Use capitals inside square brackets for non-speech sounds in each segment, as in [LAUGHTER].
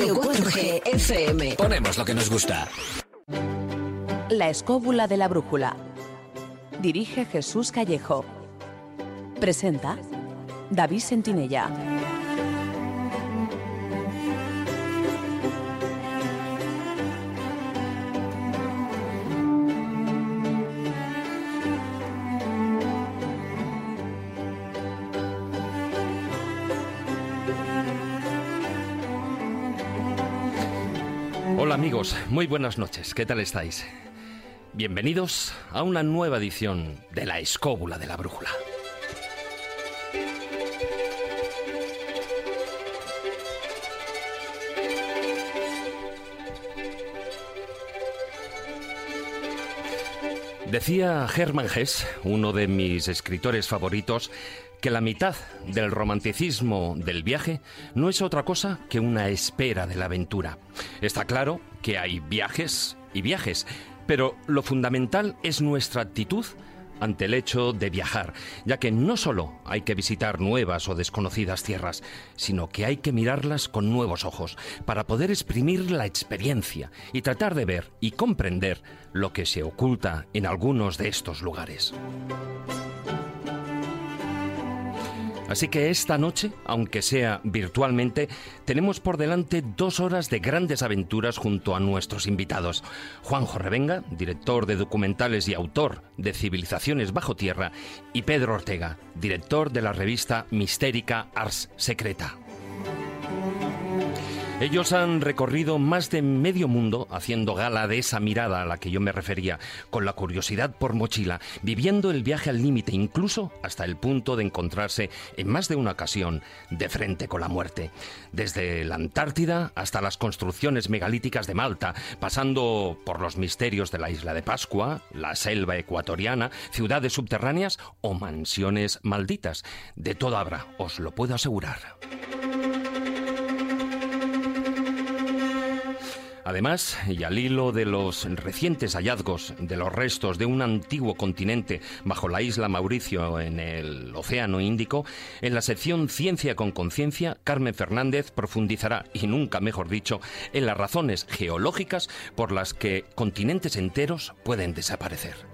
Radio 4G FM. Ponemos lo que nos gusta. La escóbula de la brújula. Dirige Jesús Callejo. Presenta David Sentinella. Muy buenas noches, ¿qué tal estáis? Bienvenidos a una nueva edición de La Escóbula de la Brújula. Decía Hermann Hesse, uno de mis escritores favoritos, que la mitad del romanticismo del viaje no es otra cosa que una espera de la aventura. Está claro que hay viajes y viajes, pero lo fundamental es nuestra actitud ante el hecho de viajar, ya que no solo hay que visitar nuevas o desconocidas tierras, sino que hay que mirarlas con nuevos ojos para poder exprimir la experiencia y tratar de ver y comprender lo que se oculta en algunos de estos lugares. Así que esta noche, aunque sea virtualmente, tenemos por delante dos horas de grandes aventuras junto a nuestros invitados. Juanjo Revenga, director de documentales y autor de Civilizaciones bajo tierra, y Pedro Ortega, director de la revista mistérica Ars Secreta. Ellos han recorrido más de medio mundo haciendo gala de esa mirada a la que yo me refería, con la curiosidad por mochila, viviendo el viaje al límite, incluso hasta el punto de encontrarse en más de una ocasión de frente con la muerte. Desde la Antártida hasta las construcciones megalíticas de Malta, pasando por los misterios de la isla de Pascua, la selva ecuatoriana, ciudades subterráneas o mansiones malditas. De todo habrá, os lo puedo asegurar. Además, y al hilo de los recientes hallazgos de los restos de un antiguo continente bajo la isla Mauricio en el Océano Índico, en la sección Ciencia con Conciencia, Carmen Fernández profundizará, y nunca mejor dicho, en las razones geológicas por las que continentes enteros pueden desaparecer.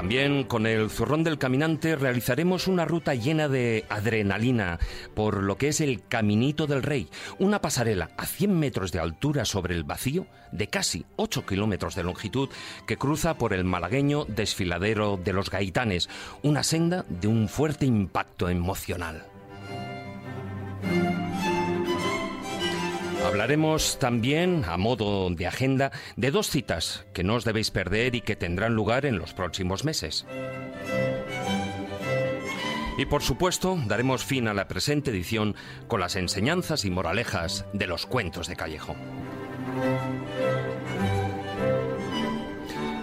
También con el zurrón del caminante realizaremos una ruta llena de adrenalina por lo que es el Caminito del Rey, una pasarela a 100 metros de altura sobre el vacío de casi 8 kilómetros de longitud que cruza por el malagueño desfiladero de los Gaitanes, una senda de un fuerte impacto emocional. Hablaremos también, a modo de agenda, de dos citas que no os debéis perder y que tendrán lugar en los próximos meses. Y por supuesto, daremos fin a la presente edición con las enseñanzas y moralejas de los cuentos de Callejo.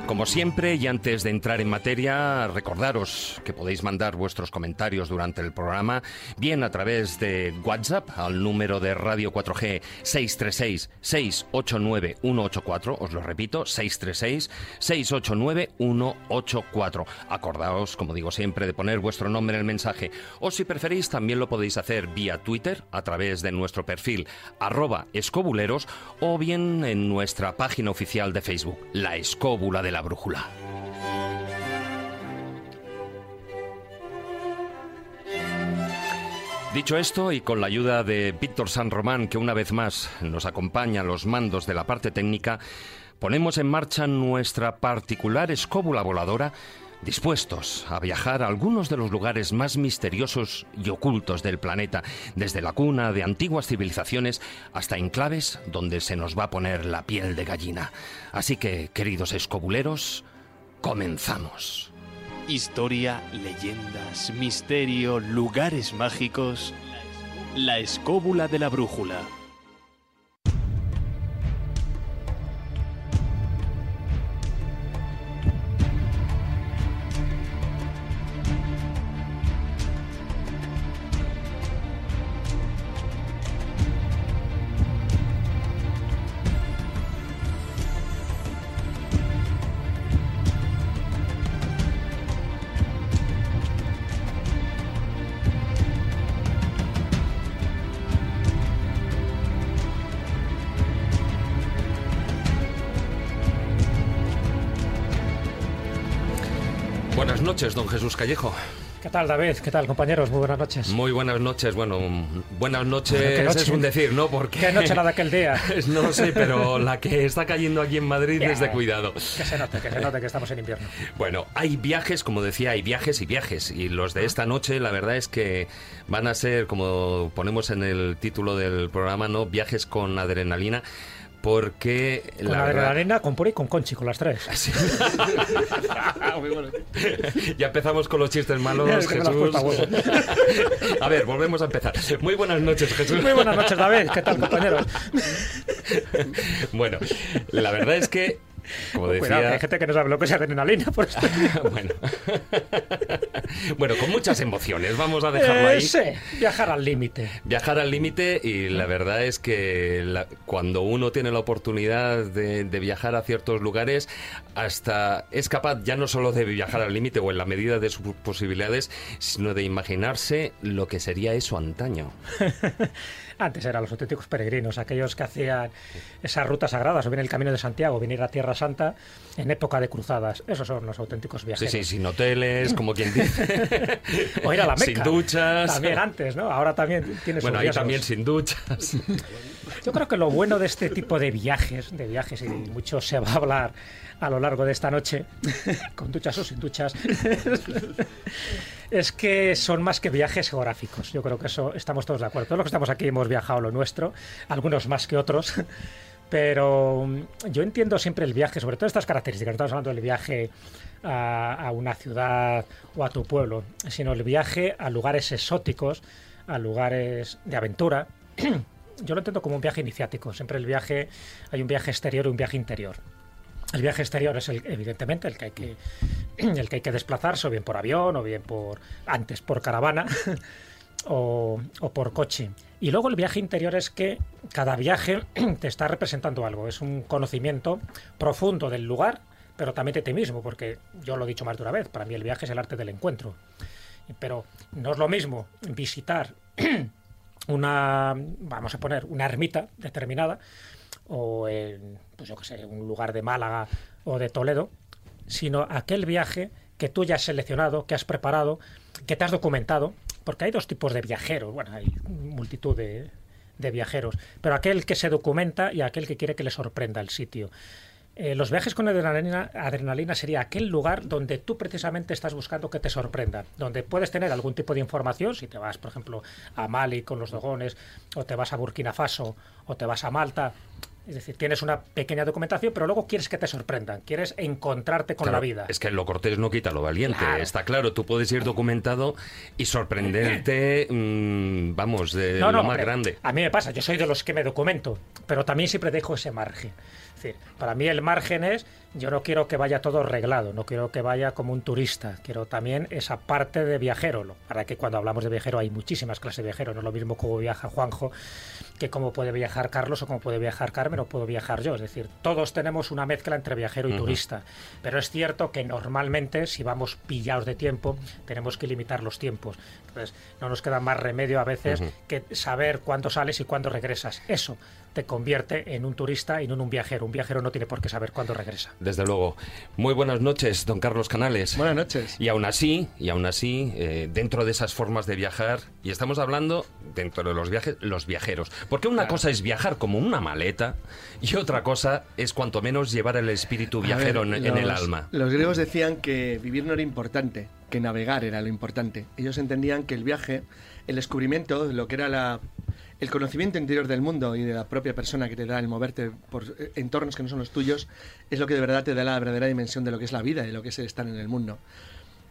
Como siempre, y antes de entrar en materia, recordaros que podéis mandar vuestros comentarios durante el programa, bien a través de WhatsApp al número de Radio 4G 636-689-184, os lo repito, 636-689-184. Acordaos, como digo siempre, de poner vuestro nombre en el mensaje, o si preferís, también lo podéis hacer vía Twitter, a través de nuestro perfil arroba escobuleros, o bien en nuestra página oficial de Facebook, La Escóbula de la brújula. Dicho esto, y con la ayuda de Víctor San Román, que una vez más nos acompaña los mandos de la parte técnica, ponemos en marcha nuestra particular escóbula voladora, dispuestos a viajar a algunos de los lugares más misteriosos y ocultos del planeta, desde la cuna de antiguas civilizaciones hasta enclaves donde se nos va a poner la piel de gallina. Así que, queridos escobuleros, comenzamos. Historia, leyendas, misterio, lugares mágicos. La escóbula de la brújula. Jesús Callejo. ¿Qué tal, David? ¿Qué tal, compañeros? Muy buenas noches. Muy buenas noches. Bueno, buenas noches es un decir, ¿no? Porque... ¿Qué noche la de aquel día? [LAUGHS] no lo sé, pero la que está cayendo aquí en Madrid es de cuidado. Que se note, que se note que estamos en invierno. Bueno, hay viajes, como decía, hay viajes y viajes. Y los de esta noche, la verdad es que van a ser, como ponemos en el título del programa, ¿no? Viajes con adrenalina porque con la, la arena, con Puri y con Conchi, con las tres. [LAUGHS] [LAUGHS] ya empezamos con los chistes malos, Jesús. [LAUGHS] a ver, volvemos a empezar. Muy buenas noches, Jesús. Muy buenas noches, David. ¿Qué tal, compañeros? bueno, la verdad es que como decía... hay gente que no sabe lo que es adrenalina, por esto. [LAUGHS] bueno. [LAUGHS] bueno, con muchas emociones, vamos a dejarlo ahí. Sí, viajar al límite. Viajar al límite y la verdad es que cuando uno tiene la oportunidad de, viajar a ciertos lugares, hasta es capaz ya no solo de viajar al límite o en la medida de sus posibilidades, sino de imaginarse lo que sería eso antaño. [LAUGHS] Antes eran los auténticos peregrinos, aquellos que hacían esas rutas sagradas, o bien el Camino de Santiago, venir a Tierra Santa en época de cruzadas. Esos son los auténticos viajeros. Sí, sí, sin hoteles, como quien dice. [LAUGHS] o ir a la Meca. Sin duchas. También antes, ¿no? Ahora también tienes Bueno, ahí también sin duchas. [LAUGHS] Yo creo que lo bueno de este tipo de viajes, de viajes, y mucho se va a hablar a lo largo de esta noche, [LAUGHS] con duchas o sin duchas, es que son más que viajes geográficos. Yo creo que eso estamos todos de acuerdo. Todos los que estamos aquí hemos viajado lo nuestro, algunos más que otros. [LAUGHS] Pero mm, yo entiendo siempre el viaje, sobre todo estas características. No estamos hablando del viaje a, a, una ciudad o a tu pueblo, sino el viaje a lugares exóticos, a lugares de aventura. [CLEARS THROAT] Yo lo entiendo como un viaje iniciático. Siempre el viaje, hay un viaje exterior y un viaje interior. El viaje exterior es el, evidentemente el que hay que [CLEARS THROAT] el que hay que desplazarse o bien por avión o bien por antes por caravana [LAUGHS] o, o, por coche. Y luego el viaje interior es que cada viaje [CLEARS THROAT] te está representando algo, es un conocimiento profundo del lugar, pero también de ti mismo, porque yo lo he dicho más de una vez, para mí el viaje es el arte del encuentro. Pero no es lo mismo visitar [CLEARS THROAT] una, vamos a poner, una ermita determinada, o en, pues yo qué sé, un lugar de Málaga o de Toledo, sino aquel viaje que tú ya has seleccionado, que has preparado, que te has documentado, porque hay dos tipos de viajeros, bueno, hay multitud de, de viajeros, pero aquel que se documenta y aquel que quiere que le sorprenda el sitio. Eh, los viajes con adrenalina, adrenalina, sería aquel lugar donde tú precisamente estás buscando que te sorprenda, donde puedes tener algún tipo de información, si te vas, por ejemplo, a Mali con los dogones, o te vas a Burkina Faso, o te vas a Malta, es decir, tienes una pequeña documentación, pero luego quieres que te sorprendan, quieres encontrarte con la vida. Es que lo cortés no quita lo valiente, está claro, tú puedes ir documentado y sorprenderte, mmm, [CLEARS THROAT] vamos, de lo más grande. A mí me pasa, yo soy de los que me documento, pero también siempre dejo ese margen. Es decir, para mí el margen es, yo no quiero que vaya todo arreglado, no quiero que vaya como un turista, quiero también esa parte de viajero. Para que cuando hablamos de viajero hay muchísimas clases de viajero, no es lo mismo como viaja Juanjo que cómo puede viajar Carlos o cómo puede viajar Carmen o puedo viajar yo. Es decir, todos tenemos una mezcla entre viajero y uh -huh. turista. Pero es cierto que normalmente, si vamos pillados de tiempo, tenemos que limitar los tiempos. Entonces, no nos queda más remedio a veces uh -huh. que saber cuándo sales y cuándo regresas. Eso te convierte en un turista y no en un viajero. Un viajero no tiene por qué saber cuándo regresa. Desde luego. Muy buenas noches, don Carlos Canales. Buenas noches. Y aún así, y aún así, eh, dentro de esas formas de viajar, y estamos hablando dentro de los viajes, los viajeros. Porque una claro. cosa es viajar como una maleta y otra cosa es cuanto menos llevar el espíritu viajero ver, en, los, en el alma. Los griegos decían que vivir no era importante, que navegar era lo importante. Ellos entendían que el viaje, el descubrimiento de lo que era la el conocimiento interior del mundo y de la propia persona que te da el moverte por entornos que no son los tuyos es lo que de verdad te da la verdadera dimensión de lo que es la vida y lo que es estar en el mundo.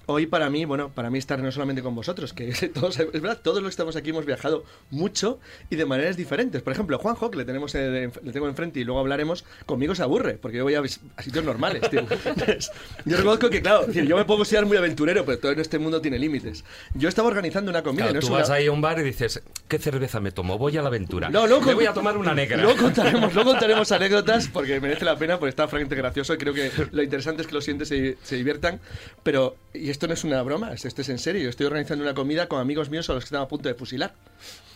Hoy para mí, bueno, para mí estar no solamente con vosotros, que [LAUGHS] todos, es verdad, todos los que estamos aquí hemos viajado mucho y de maneras diferentes. Por ejemplo, Juanjo, que le, tenemos, le tengo enfrente y luego hablaremos, conmigo se aburre, porque yo voy a, a sitios normales, tío. [LAUGHS] Entonces, yo reconozco que, claro, yo me puedo considerar muy aventurero, pero todo en este mundo tiene límites. Yo estaba organizando una comida. Claro, no tú una... vas ahí a un bar y dices, ¿qué cerveza me tomo? Voy a la aventura. No, luego, me voy a tomar una negra. Luego contaremos, luego contaremos [LAUGHS] anécdotas, porque merece la pena, porque está francamente gracioso y creo que lo interesante es que los siguientes se, se diviertan. Pero, y esto no es una broma, esto es en serio. Estoy organizando una comida con amigos míos a los que están a punto de fusilar.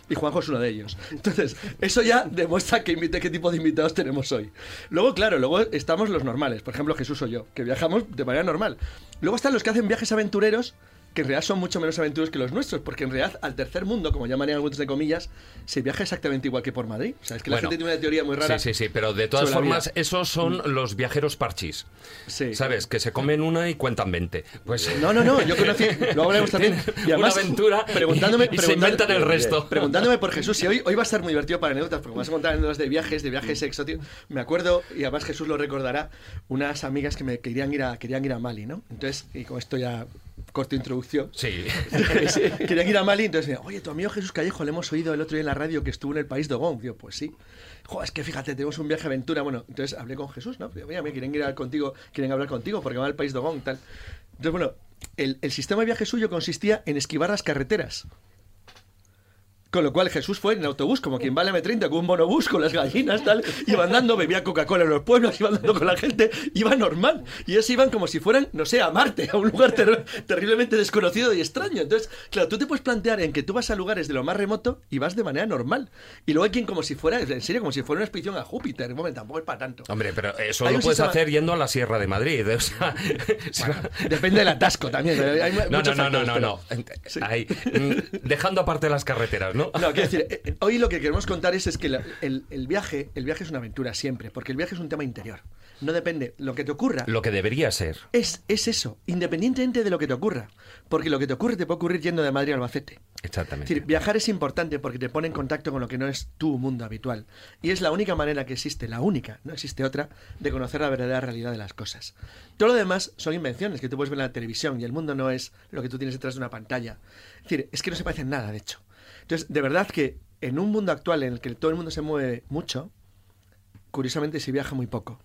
Y Juanjo es uno de ellos. Entonces, eso ya demuestra que invite, qué tipo de invitados tenemos hoy. Luego, claro, luego estamos los normales. Por ejemplo, Jesús o yo, que viajamos de manera normal. Luego están los que hacen viajes aventureros que en realidad son mucho menos aventuros que los nuestros, porque en realidad al tercer mundo, como llaman algunos de comillas, se viaja exactamente igual que por Madrid. O sea, es que la gente tiene una teoría muy rara. Sí, sí, sí, pero de todas formas, esos son los viajeros parchís. Sí. ¿Sabes? Que se comen una y cuentan 20. Pues No, no, no, yo conocí, [LAUGHS] luego hablaremos también. Y además, una aventura preguntándome, y se inventan el resto. Preguntándome por Jesús, y hoy, hoy va a estar muy divertido para anécdotas, porque vamos a contar anécdotas de viajes, de viajes exóticos. Me acuerdo, y además Jesús lo recordará, unas amigas que me querían ir a, querían ir a Mali, ¿no? Entonces, y con esto ya corto introducción. Sí. Querían ir a Mali, entonces decían, oye, tu amigo Jesús Callejo le hemos oído el otro día en la radio que estuvo en el país de Ogón. Digo, pues sí. Joder, es que fíjate, tenemos un viaje aventura. Bueno, entonces hablé con Jesús, ¿no? Digo, Mira, me quieren ir a- contigo, quieren hablar contigo porque van al país de tal. Entonces, bueno, el, el sistema de viaje suyo consistía en esquivar las carreteras. Con lo cual Jesús fue en autobús, como quien va al M30, con un monobús, con las gallinas, tal. Iba andando, bebía Coca-Cola en los pueblos, iba andando con la gente, iba normal. Y ellos iban como si fueran, no sé, a Marte, a un lugar ter- terriblemente desconocido y extraño. Entonces, claro, tú te puedes plantear en que tú vas a lugares de lo más remoto y vas de manera normal. Y luego hay quien como si fuera, en serio, como si fuera una expedición a Júpiter. Bueno, tampoco es para tanto. Hombre, pero eso Hay lo puedes sistema- hacer yendo a la Sierra de Madrid. o sea, [LAUGHS] Depende del atasco también. hay No, no, no, no, factores, no, pero- no. Sí. Ahí, mm, dejando aparte las carreteras, ¿no? No, quiero decir, eh, eh, hoy lo que queremos contar es, es que la- el, el viaje, el viaje es una aventura siempre, porque el viaje es un tema interior. No depende, lo que te ocurra Lo que debería ser. es, es eso, independientemente de lo que te ocurra. Porque lo que te ocurre te puede ocurrir yendo de Madrid a Albacete. Es Exactamente. decir, viajar es importante porque te pone en contacto con lo que no es tu mundo habitual. Y es la única manera que existe, la única, no existe otra, de conocer la verdadera realidad de las cosas. Todo lo demás son invenciones que tú puedes ver en la televisión y el mundo no es lo que tú tienes detrás de una pantalla. Es decir, es que no se parecen nada, de hecho. Entonces, de verdad que en un mundo actual en el que todo el mundo se mueve mucho, curiosamente se viaja muy poco.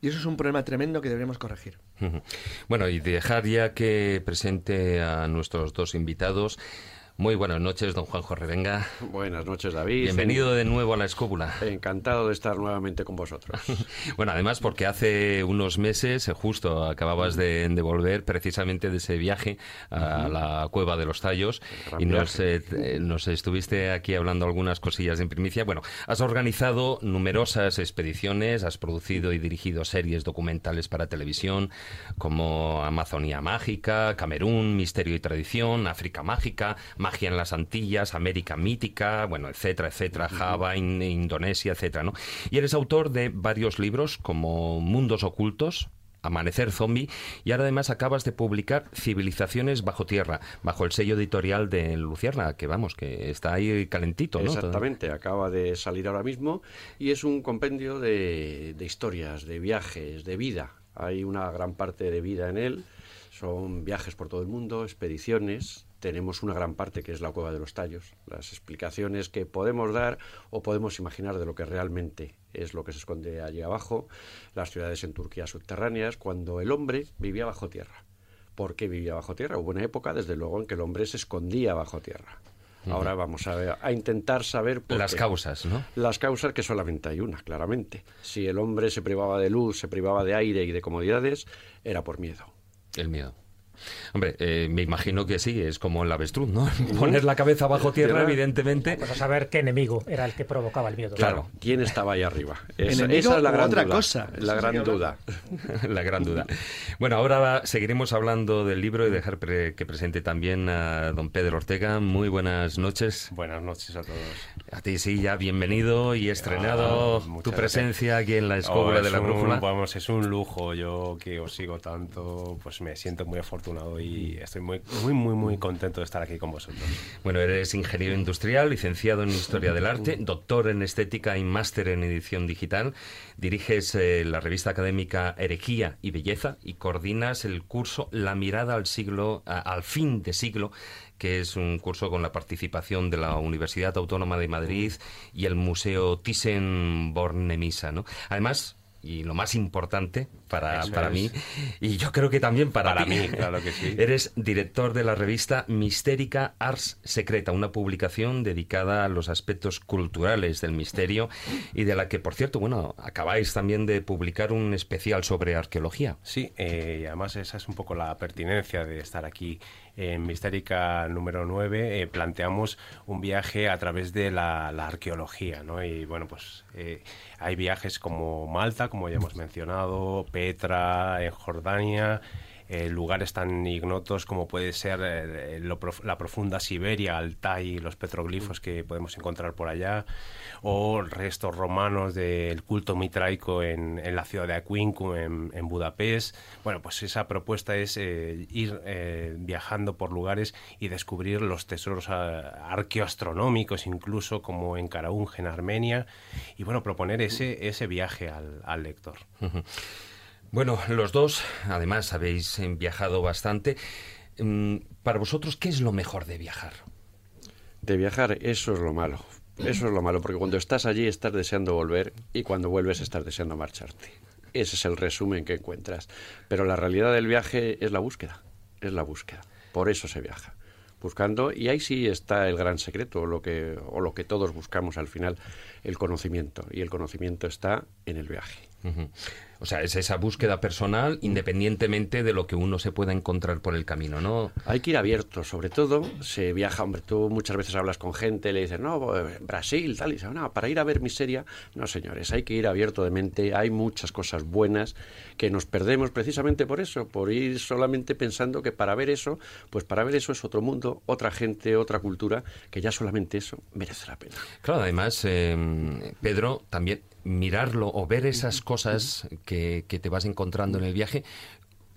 Y eso es un problema tremendo que deberíamos corregir. Bueno, y dejar ya que presente a nuestros dos invitados. Muy buenas noches, don Juanjo Revenga. Buenas noches, David. Bienvenido de nuevo a la escóbula. Encantado de estar nuevamente con vosotros. [LAUGHS] Bueno, además porque hace unos meses, eh, justo acababas de, de volver precisamente de ese viaje a la cueva de los tallos y nos, eh, eh, nos estuviste aquí hablando algunas cosillas en primicia. Bueno, has organizado numerosas expediciones, has producido y dirigido series documentales para televisión como Amazonía Mágica, Camerún, Misterio y Tradición, África Mágica, Magia en las Antillas, América Mítica, bueno, etcétera, etcétera, Java, In- Indonesia, etcétera, ¿no? Y eres autor de varios libros como Mundos Ocultos, Amanecer Zombie y ahora además acabas de publicar Civilizaciones bajo tierra, bajo el sello editorial de Lucierna, que vamos, que está ahí calentito, ¿no? Exactamente, acaba de salir ahora mismo y es un compendio de, de historias, de viajes, de vida. Hay una gran parte de vida en él, son viajes por todo el mundo, expediciones. Tenemos una gran parte que es la cueva de los tallos, las explicaciones que podemos dar o podemos imaginar de lo que realmente es lo que se esconde allí abajo, las ciudades en Turquía subterráneas, cuando el hombre vivía bajo tierra. ¿Por qué vivía bajo tierra? Hubo una época, desde luego, en que el hombre se escondía bajo tierra. Ahora vamos a, ver- a intentar saber por Las qué. causas, ¿no? Las causas que solamente hay una, claramente. Si el hombre se privaba de luz, se privaba de aire y de comodidades, era por miedo. El miedo. Hombre, eh, me imagino que sí, es como el avestruz, ¿no? [LAUGHS] Poner la cabeza bajo tierra, evidentemente. Pues a saber qué enemigo era el que provocaba el miedo. Claro, ¿quién estaba ahí arriba? [LAUGHS] Esa, ¿Enemigo esa es la gran otra duda. cosa? La gran duda. [LAUGHS] la gran duda. Bueno, ahora seguiremos hablando del libro y dejar pre- que presente también a don Pedro Ortega. Muy buenas noches. Buenas noches a todos. A ti sí, ya bienvenido y estrenado Ah, tu gracias. presencia aquí en la Oh, escóbula es de la un- brújula. Vamos, es un lujo. Yo que os sigo tanto, pues me siento muy afortunado y estoy muy, muy, muy, muy contento de estar aquí con vosotros. Bueno, eres ingeniero industrial, licenciado en Historia del Arte, doctor en Estética y máster en Edición Digital. Diriges eh, la revista académica Herejía y Belleza y coordinas el curso La mirada al siglo, a- al fin de siglo, que es un curso con la participación de la Universidad Autónoma de Madrid y el Museo Thyssen-Bornemisza, ¿no? Además, y lo más importante para, para mí, y yo creo que también para, mí, claro que sí. [LAUGHS] Eres director de la revista Mistérica Ars Secreta, una publicación dedicada a los aspectos culturales del misterio y de la que, por cierto, bueno, acabáis también de publicar un especial sobre arqueología. Sí, eh, y además esa es un poco la pertinencia de estar aquí en Mistérica número 9 eh, planteamos un viaje a través de la, arqueología, ¿no? Y bueno, pues eh, hay viajes como Malta, como ya hemos mencionado, Petra, en Jordania, eh, lugares tan ignotos como puede ser eh, lo prof- la profunda Siberia, Altai, los petroglifos que podemos encontrar por allá, o restos romanos del culto mitraico en, la ciudad de Aquincum, en, Budapest. Bueno, pues esa propuesta es eh, ir viajando por lugares y descubrir los tesoros ah, arqueoastronómicos, incluso como en Karaunj, en Armenia, y bueno, proponer ese, ese viaje al lector. Bueno, los dos, además, habéis viajado bastante. Mm, Para vosotros, ¿qué es lo mejor de viajar? De viajar, eso es lo malo. Eso es lo malo, porque cuando estás allí estás deseando volver y cuando vuelves estás deseando marcharte. Ese es el resumen que encuentras. Pero la realidad del viaje es la búsqueda, es la búsqueda. Por eso se viaja, buscando y ahí sí está el gran secreto, lo que o lo que todos buscamos al final, el conocimiento y el conocimiento está en el viaje. O sea, es esa búsqueda personal independientemente de lo que uno se pueda encontrar por el camino, ¿no? Hay que ir abierto, sobre todo se viaja, hombre, tú muchas veces hablas con gente, le dices, no, Brasil, tal, y dice, no, para ir a ver miseria, no señores, hay que ir abierto de mente, hay muchas cosas buenas que nos perdemos precisamente por eso, por ir solamente pensando que para ver eso, pues para ver eso es otro mundo, otra gente, otra cultura, que ya solamente eso merece la pena. Claro, además, eh, Pedro, también mirarlo o ver esas cosas que, que te vas encontrando en el viaje,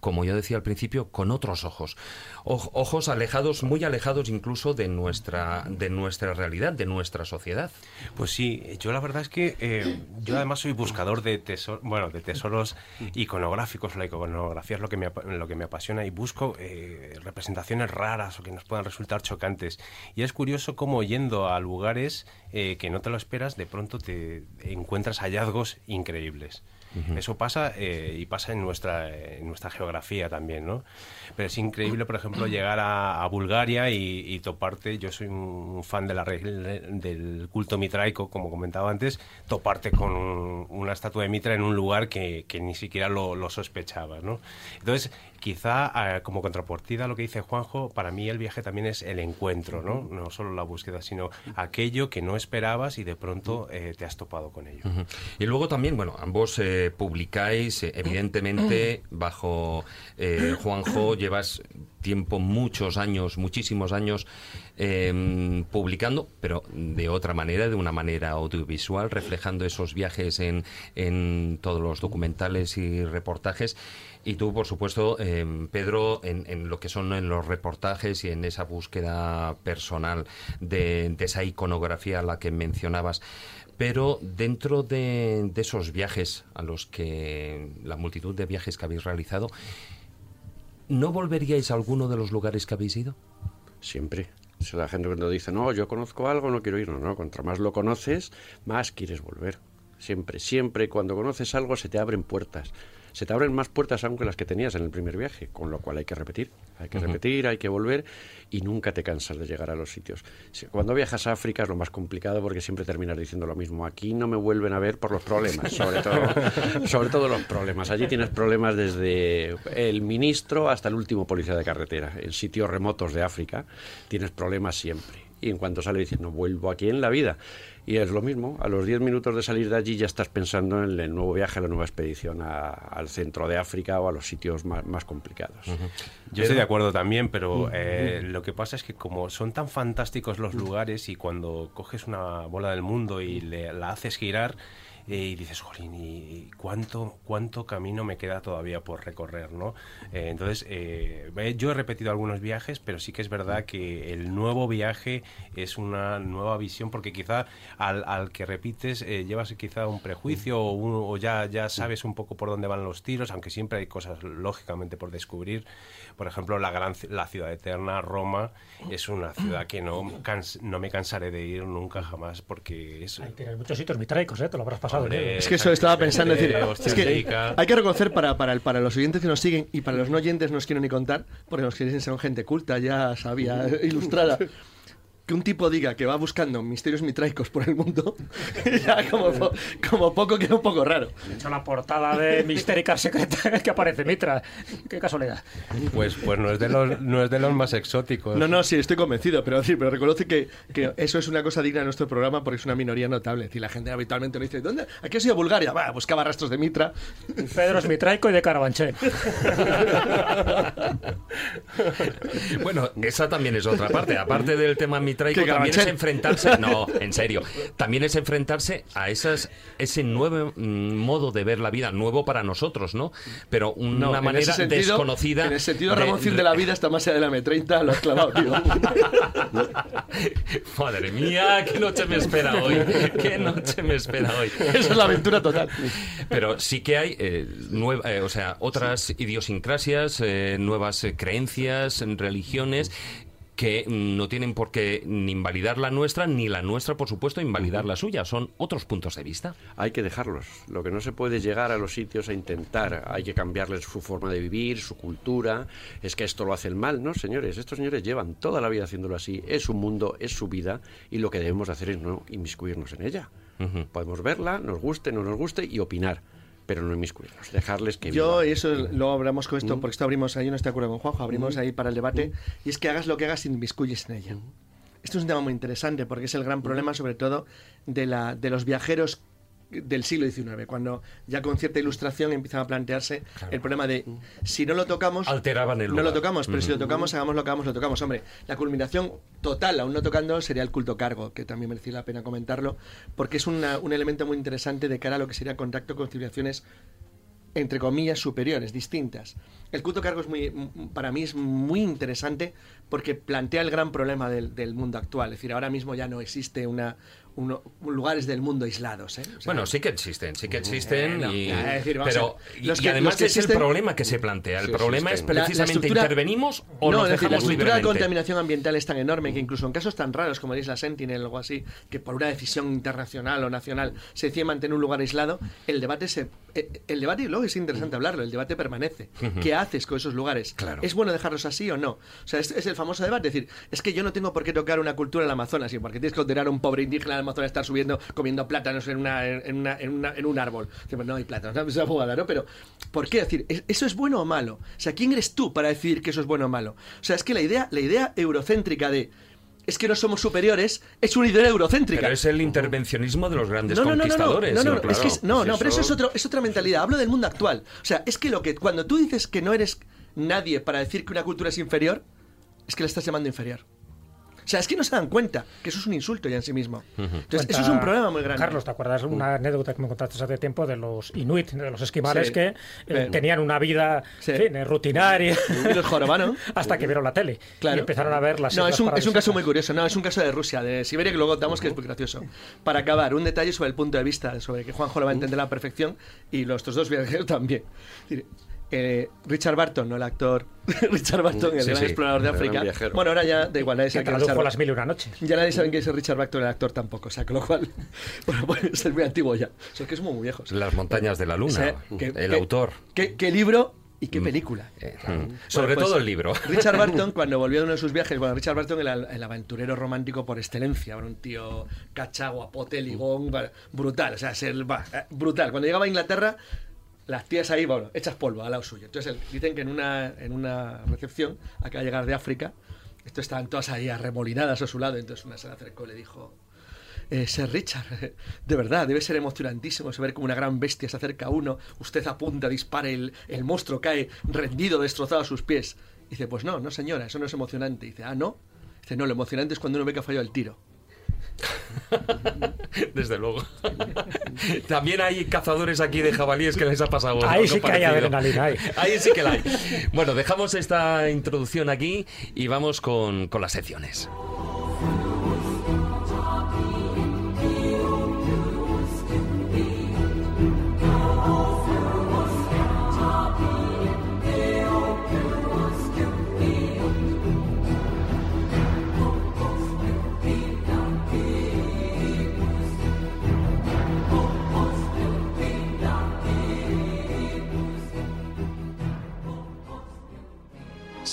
como yo decía al principio, con otros ojos. Oj- ojos alejados, muy alejados incluso de nuestra, de nuestra realidad, de nuestra sociedad. Pues sí, yo la verdad es que eh, yo además soy buscador de tesoros, bueno, de tesoros iconográficos, la iconografía es lo que me, lo que me apasiona y busco eh, representaciones raras o que nos puedan resultar chocantes. Y es curioso cómo yendo a lugares eh, que no te lo esperas, de pronto te encuentras hallazgos increíbles. Eso pasa eh, y pasa en nuestra, en nuestra geografía también, ¿no? Pero es increíble, por ejemplo, llegar a, Bulgaria y, toparte, yo soy un fan de la, del culto mitraico, como comentaba antes, toparte con un- una estatua de Mitra en un lugar que, que ni siquiera lo, lo sospechabas, ¿no? Entonces, quizá ah, como contrapartida a lo que dice Juanjo, para mí el viaje también es el encuentro, ¿no? No solo la búsqueda, sino aquello que no esperabas y de pronto eh, te has topado con ello. Y luego también, bueno, ambos eh, publicáis, eh, evidentemente, bajo eh, Juanjo, llevas tiempo, muchos años, muchísimos años eh, publicando, pero de otra manera, de una manera audiovisual, reflejando esos viajes en, en todos los documentales y reportajes. Y tú, por supuesto, eh, Pedro, en, en lo que son en los reportajes y en esa búsqueda personal de, esa iconografía a la que mencionabas. Pero dentro de, esos viajes a los que la multitud de viajes que habéis realizado, ¿no volveríais a alguno de los lugares que habéis ido? Siempre. Si la gente cuando dice, no, yo conozco algo, no quiero ir, no, no, más lo conoces, más quieres volver. Siempre, siempre, cuando conoces algo se te abren puertas. Se te abren más puertas aún que las que tenías en el primer viaje, con lo cual hay que repetir, hay que repetir, hay que volver y nunca te cansas de llegar a los sitios. Si- Cuando viajas a África es lo más complicado porque siempre terminas diciendo lo mismo. Aquí no me vuelven a ver por los problemas, sobre todo, [LAUGHS] sobre todo los problemas. Allí tienes problemas desde el ministro hasta el último policía de carretera. En sitios remotos de África tienes problemas siempre. Y en cuanto sale diciendo, vuelvo aquí en la vida. Y es lo mismo, a los 10 minutos de salir de allí ya estás pensando en el nuevo viaje, la nueva expedición a- al centro de África o a los sitios más, más complicados. Yo estoy de acuerdo también, pero eh, lo que pasa es que como son tan fantásticos los lugares y cuando coges una bola del mundo y le- la haces girar eh, y dices, jolín, ¿y cuánto, cuánto camino me queda todavía por recorrer? ¿no? Eh, entonces, eh, eh, yo he repetido algunos viajes, pero sí que es verdad que el nuevo viaje es una nueva visión porque quizá al, al que repites llevas quizá un prejuicio o, un- o ya, ya sabes un poco por dónde van los tiros, aunque siempre hay cosas lógicamente por descubrir. Por ejemplo, la, gran, la ciudad eterna, Roma, es una ciudad que no, no me cansaré de ir nunca jamás porque es... Ahí tienes muchos sitios mitraicos, ¿eh? Te lo habrás pasado. Es que eso estaba pensando, es decir, es que hay que reconocer para, para, el- para los oyentes que nos siguen y para los no oyentes no os quiero ni contar, porque los que dicen son gente culta, ya sabia, [LAUGHS] ilustrada. Que un tipo diga que va buscando misterios mitraicos por el mundo, [LAUGHS] ya como, po- como poco queda un poco raro. De hecho, la portada de [LAUGHS] Mistérica Secreta [LAUGHS] que aparece Mitra. Qué casualidad. Pues, pues no, es de los, no es de los más exóticos. No, no, sí, estoy convencido, pero, sí, pero reconoce que, que eso es una cosa digna de nuestro programa porque es una minoría notable. Es decir, la gente habitualmente nos dice, ¿dónde? ¿Aquí ha sido Bulgaria? Va, buscaba rastros de Mitra. Pedro es mitraico y de Carabanchel. Bueno, esa también es otra parte. Aparte del tema mitraico, ¿Qué, también es enfrentarse. [LAUGHS] No, en serio. También es enfrentarse a esas, ese nuevo mm, modo de ver la vida, nuevo para nosotros, ¿no? Pero una No, manera sentido- desconocida. En el sentido de- Ramoncín de la vida está más allá de la M30, lo has clavado, tío. [LAUGHS] Madre mía, qué noche me espera hoy. Qué noche me espera hoy. [LAUGHS] Esa es la aventura total. Pero sí que hay eh, nueva- eh, o sea, otras idiosincrasias, eh, nuevas eh, creencias, religiones que no tienen por qué ni invalidar la nuestra, ni la nuestra, por supuesto, invalidar la suya. Son otros puntos de vista. Hay que dejarlos. Lo que no se puede llegar a los sitios a intentar, hay que cambiarles su forma de vivir, su cultura. Es que esto lo hacen mal, ¿no, señores? Estos señores llevan toda la vida haciéndolo así. Es su mundo, es su vida y lo que debemos hacer es no inmiscuirnos en ella. Podemos verla, nos guste, no nos guste y opinar, pero no inmiscuirnos. Dejarles que Yo, eso luego hablamos con esto, porque esto abrimos ahí, no estoy de acuerdo con Juanjo, abrimos ahí para el debate, y es que hagas lo que hagas, inmiscuyes en ella. Esto es un tema muy interesante, porque es el gran problema, sobre todo, de, la, de los viajeros del siglo XIX, cuando ya con cierta ilustración empiezan a plantearse el problema de si no lo tocamos, Alteraban el no lo lugar. tocamos, pero si lo tocamos, hagamos lo que hagamos, lo tocamos. Hombre, la culminación total, aún no tocando, sería el culto cargo, que también merecía la pena comentarlo, porque es una- un elemento muy interesante de cara a lo que sería contacto con civilizaciones entre comillas, superiores, distintas. El culto cargo es muy, para mí es muy interesante porque plantea el gran problema del, del mundo actual. Es decir, ahora mismo ya no existe una, uno- lugares del mundo aislados. ¿eh? O sea, Bueno, sí que existen, sí que existen, y, ya, decir, pero ver, y- los y que- además los que es el problema que se plantea. El Sí problema es existen. La- la precisamente intervenimos o no, nos la estructura de contaminación ambiental es tan enorme que incluso en casos tan raros como la isla Sentinel o algo así, que por una decisión internacional o nacional se decide mantener un lugar aislado, el debate se eh, el debate y luego es interesante hablarlo, el debate permanece. ¿Qué haces con esos lugares? Claro. ¿Es bueno dejarlos así o no? O sea, es, es el famoso debate, es decir, es que yo no tengo por qué tocar una cultura en el Amazonas, y porque tienes que condenar a un pobre indígena Amazonas a estar subiendo comiendo plátanos en una en, una, en, una- en un árbol. No hay plátanos, ¿no? es una jugada, ¿no? Pero ¿por qué decir ¿es- eso es bueno o malo? O sea, ¿quién eres tú para decidir que eso es bueno o malo? O sea, es que la idea la idea eurocéntrica de es que no somos superiores es una idea eurocéntrica. Pero es el intervencionismo de los grandes No, no, no, no, no, conquistadores. no, no, no, claro. es que es- no, no, pero eso eso- es, otro, es otra mentalidad. Hablo del mundo actual. O sea, es que lo que cuando tú dices que no eres nadie para decir que una cultura es inferior, es que la estás llamando inferior. O sea, es que no se dan cuenta que eso es un insulto ya en sí mismo. Entonces, eso es un problema muy grande. Carlos, ¿te acuerdas una anécdota que me contaste hace tiempo de los inuit, de los esquimales Sí. que eh, tenían una vida Sí. en fin, eh, rutinaria Y los jorobanos. [LAUGHS] hasta que vieron la tele Claro. y empezaron a ver las No, es un, es un caso muy curioso. No, es un caso de Rusia, de Siberia, que luego contamos que es muy gracioso. Para acabar, un detalle sobre el punto de vista, sobre que Juanjo lo va a entender a la perfección y los otros dos viajeros también. Es decir, eh, Richard Barton, no el actor [LAUGHS] Richard Barton, el Sí, gran sí, explorador de África. Bueno, ahora ya da igual, nadie que sabe es tradujo Richard las mil y una noches. Ya nadie sabe quién es Richard Barton, el actor tampoco, o sea, con lo cual, [LAUGHS] bueno, puede ser muy antiguo ya. O sea, que somos muy viejos. Las montañas de la O luna, sea, que- el que- autor. ¿Qué, qué libro y qué película? Mm. Sobre pues, todo el libro. [LAUGHS] Richard Barton, cuando volvió de uno de sus viajes, bueno, Richard Barton, el, el aventurero romántico por excelencia, era un tío cacha, guapote, ligón, brutal, o sea, ser, va, eh, brutal. Cuando llegaba a Inglaterra, las tías ahí, bueno, hechas polvo al lado suyo. Entonces, dicen que en una, en una recepción, acaba de llegar de África, esto estaban todas ahí arremolinadas a su lado, entonces una se le acercó y le dijo, eh, Sir Richard, [LAUGHS] de verdad, debe ser emocionantísimo saber como una gran bestia se acerca a uno, usted apunta, dispara, el, el monstruo cae rendido, destrozado a sus pies. Dice, pues no, no señora, eso no es emocionante. Dice, ah, no. Dice, no, lo emocionante es cuando uno ve que ha fallado el tiro. [LAUGHS] Desde luego. [LAUGHS] También hay cazadores aquí de jabalíes que les ha pasado. Ahí sí que hay adrenalina, ahí. [LAUGHS] Ahí sí que la hay. Bueno, dejamos esta introducción aquí y vamos con, con las secciones.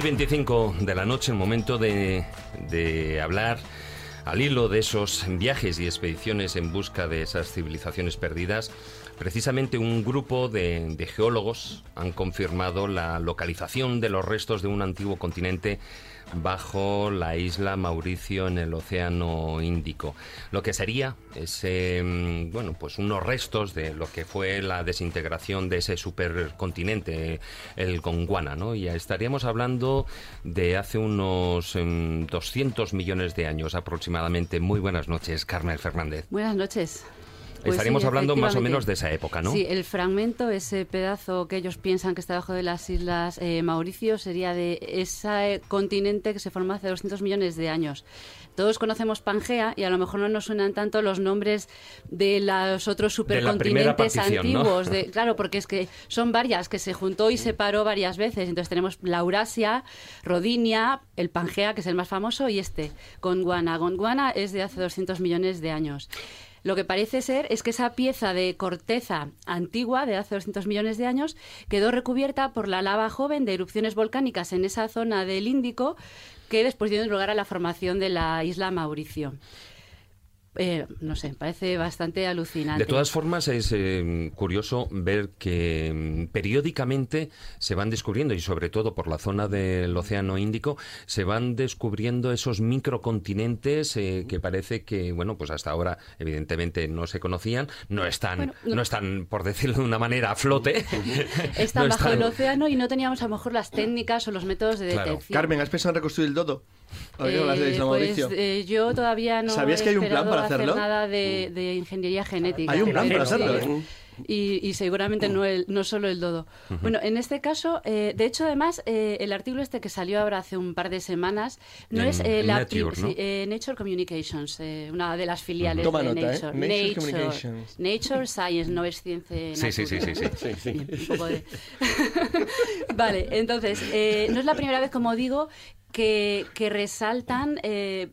Y 25 de la noche, el momento de, hablar al hilo de esos viajes y expediciones en busca de esas civilizaciones perdidas, precisamente un grupo de, geólogos han confirmado la localización de los restos de un antiguo continente bajo la isla Mauricio en el Océano Índico. Lo que sería ese, bueno, pues unos restos de lo que fue la desintegración de ese supercontinente, el Gondwana, ¿no? Y estaríamos hablando de hace unos 200 millones de años aproximadamente. Muy buenas noches, Carmen Fernández. Buenas noches. Pues Estaríamos sí, hablando más o menos de esa época, ¿no? Sí, el fragmento, ese pedazo que ellos piensan que está debajo de las islas eh, Mauricio, sería de ese continente que se formó hace 200 millones de años. Todos conocemos Pangea y a lo mejor no nos suenan tanto los nombres de los otros supercontinentes antiguos. ¿no? De, [LAUGHS] claro, porque es que son varias, que se juntó y separó varias veces. Entonces tenemos la Eurasia, Rodinia, el Pangea, que es el más famoso, y este, Gondwana. Gondwana es de hace 200 millones de años. Lo que parece ser es que esa pieza de corteza antigua de hace 200 millones de años quedó recubierta por la lava joven de erupciones volcánicas en esa zona del Índico que después dio lugar a la formación de la isla Mauricio. Eh, no sé, parece bastante alucinante. De todas formas, es eh, curioso ver que mm, periódicamente se van descubriendo, y sobre todo por la zona del Océano Índico, se van descubriendo esos microcontinentes eh, que parece que, bueno, pues hasta ahora evidentemente no se conocían, no están, bueno, no, no, están, por decirlo de una manera, a flote. [LAUGHS] Están no bajo están... el océano y no teníamos a lo mejor las técnicas o los métodos de claro. detección. Carmen, ¿has pensado en reconstruir el dodo? Eh, pues, eh, yo todavía no ¿Sabías que hay un plan para hacerlo? hacer nada de, de, ingeniería genética. Hay un plan para hacerlo. Sí. ¿eh? Y, y, seguramente no, el, no solo el dodo. Uh -huh. Bueno, en este caso, eh, de hecho, además, eh, el artículo este que salió ahora hace un par de semanas no en, es eh, la Nature, ¿no? sí, Nature Communications, una de las filiales Toma de nota, Nature. Nature, Nature, Communications. Nature Science, no es ciencia. Sí, sí, sí, sí, sí. Bien, de... [LAUGHS] vale, entonces, no es la primera vez, como digo, que, resaltan eh,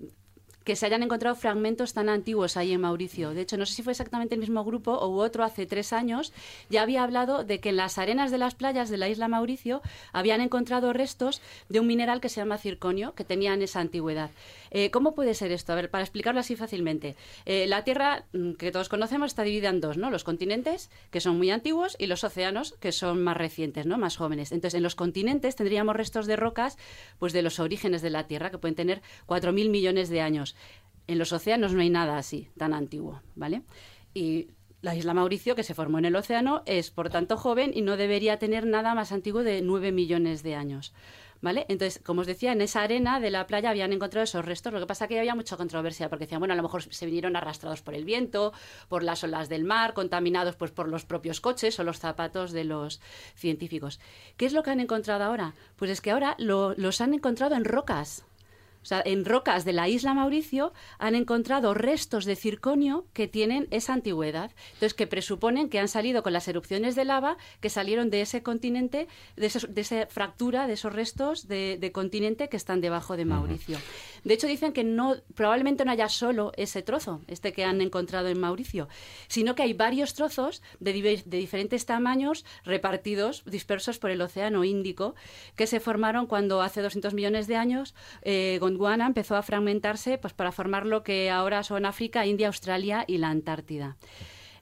que se hayan encontrado fragmentos tan antiguos ahí en Mauricio. De hecho, no sé si fue exactamente el mismo grupo o otro hace tres años, ya había hablado de que en las arenas de las playas de la isla Mauricio habían encontrado restos de un mineral que se llama circonio, que tenían esa antigüedad. Eh, ¿Cómo puede ser esto? A ver, para explicarlo así fácilmente. Eh, la Tierra, mm, que todos conocemos, está dividida en dos, ¿no? Los continentes, que son muy antiguos, y los océanos, que son más recientes, ¿no? Más jóvenes. Entonces, en los continentes tendríamos restos de rocas, pues de los orígenes de la Tierra, que pueden tener 4.000 millones de años. En los océanos no hay nada así, tan antiguo, ¿vale? Y la isla Mauricio, que se formó en el océano, es por tanto joven y no debería tener nada más antiguo de 9 millones de años. ¿Vale? Entonces, como os decía, en esa arena de la playa habían encontrado esos restos. Lo que pasa es que había mucha controversia, porque decían, bueno, a lo mejor se vinieron arrastrados por el viento, por las olas del mar, contaminados pues por los propios coches o los zapatos de los científicos. ¿Qué es lo que han encontrado ahora? Pues es que ahora lo, los han encontrado en rocas. O sea, en rocas de la isla Mauricio han encontrado restos de circonio que tienen esa antigüedad. Entonces, que presuponen que han salido con las erupciones de lava que salieron de ese continente, de, esos, de esa fractura, de esos restos de, de, continente que están debajo de Mauricio. Uh -huh. De hecho, dicen que no, probablemente no haya solo ese trozo, este que han encontrado en Mauricio, sino que hay varios trozos de, de diferentes tamaños repartidos, dispersos por el Océano Índico, que se formaron cuando hace 200 millones de años eh, Gondwana empezó a fragmentarse pues, para formar lo que ahora son África, India, Australia y la Antártida.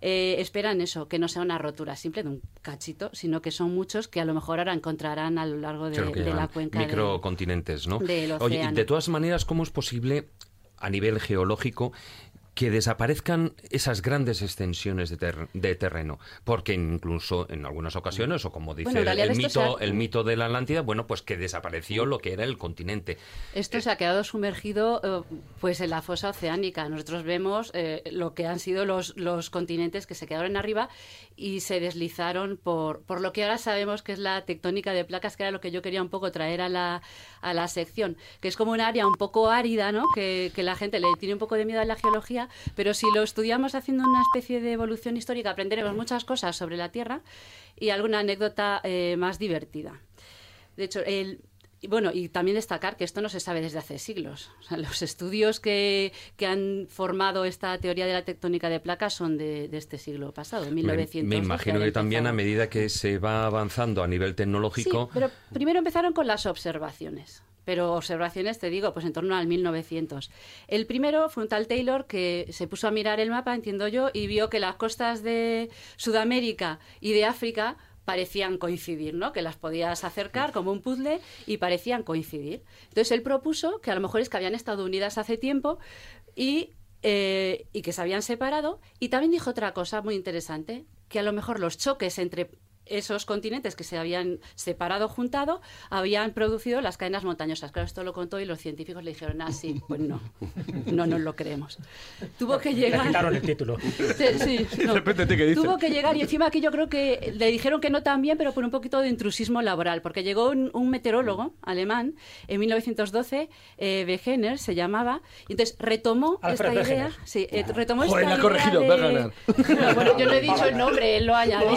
Eh, esperan eso, que no sea una rotura simple de un cachito, sino que son muchos que a lo mejor ahora encontrarán a lo largo de, de la cuenca. Microcontinentes, de, ¿no? Del Oye, de todas maneras, ¿cómo es posible a nivel geológico que desaparezcan esas grandes extensiones de, ter- de terreno, porque incluso en algunas ocasiones, o como dice Bueno, el, mito, ha- el mito de la Atlántida, bueno, pues que desapareció lo que era el continente. Esto se ha quedado sumergido eh, pues en la fosa oceánica. Nosotros vemos eh, lo que han sido los, los continentes que se quedaron arriba y se deslizaron por, por lo que ahora sabemos que es la tectónica de placas, que era lo que yo quería un poco traer a la, a la sección, que es como un área un poco árida, ¿no? que, que la gente le tiene un poco de miedo a la geología, pero si lo estudiamos haciendo una especie de evolución histórica, aprenderemos muchas cosas sobre la Tierra y alguna anécdota eh, más divertida. De hecho, el, y bueno, y también destacar que esto no se sabe desde hace siglos. O sea, los estudios que, que han formado esta teoría de la tectónica de placas son de, de este siglo pasado, de Me, 1900. me imagino que también a medida que se va avanzando a nivel tecnológico, Sí, pero primero empezaron con las observaciones. Pero observaciones, te digo, pues en torno al 1900. El primero fue un tal Taylor que se puso a mirar el mapa, entiendo yo, y vio que las costas de Sudamérica y de África parecían coincidir, ¿no? Que las podías acercar como un puzzle y parecían coincidir. Entonces él propuso que a lo mejor es que habían estado unidas hace tiempo y, eh, y que se habían separado. Y también dijo otra cosa muy interesante, que a lo mejor los choques entre esos continentes que se habían separado, juntado, habían producido las cadenas montañosas. Claro, esto lo contó y los científicos le dijeron, ah, sí, pues no, no nos lo creemos. Tuvo que Le llegar... quitaron el título. Sí, sí, no. repente, ¿qué dice? Tuvo que llegar y encima aquí yo creo que le dijeron que no tan bien, pero por un poquito de intrusismo laboral, porque llegó un, un meteorólogo alemán en 1912, eh, Wegener se llamaba, y entonces retomó Alfred esta idea. Sí, eh, retomó Joder, esta la ha corregido, idea de- bueno, yo no he dicho el nombre, él lo ha añadido.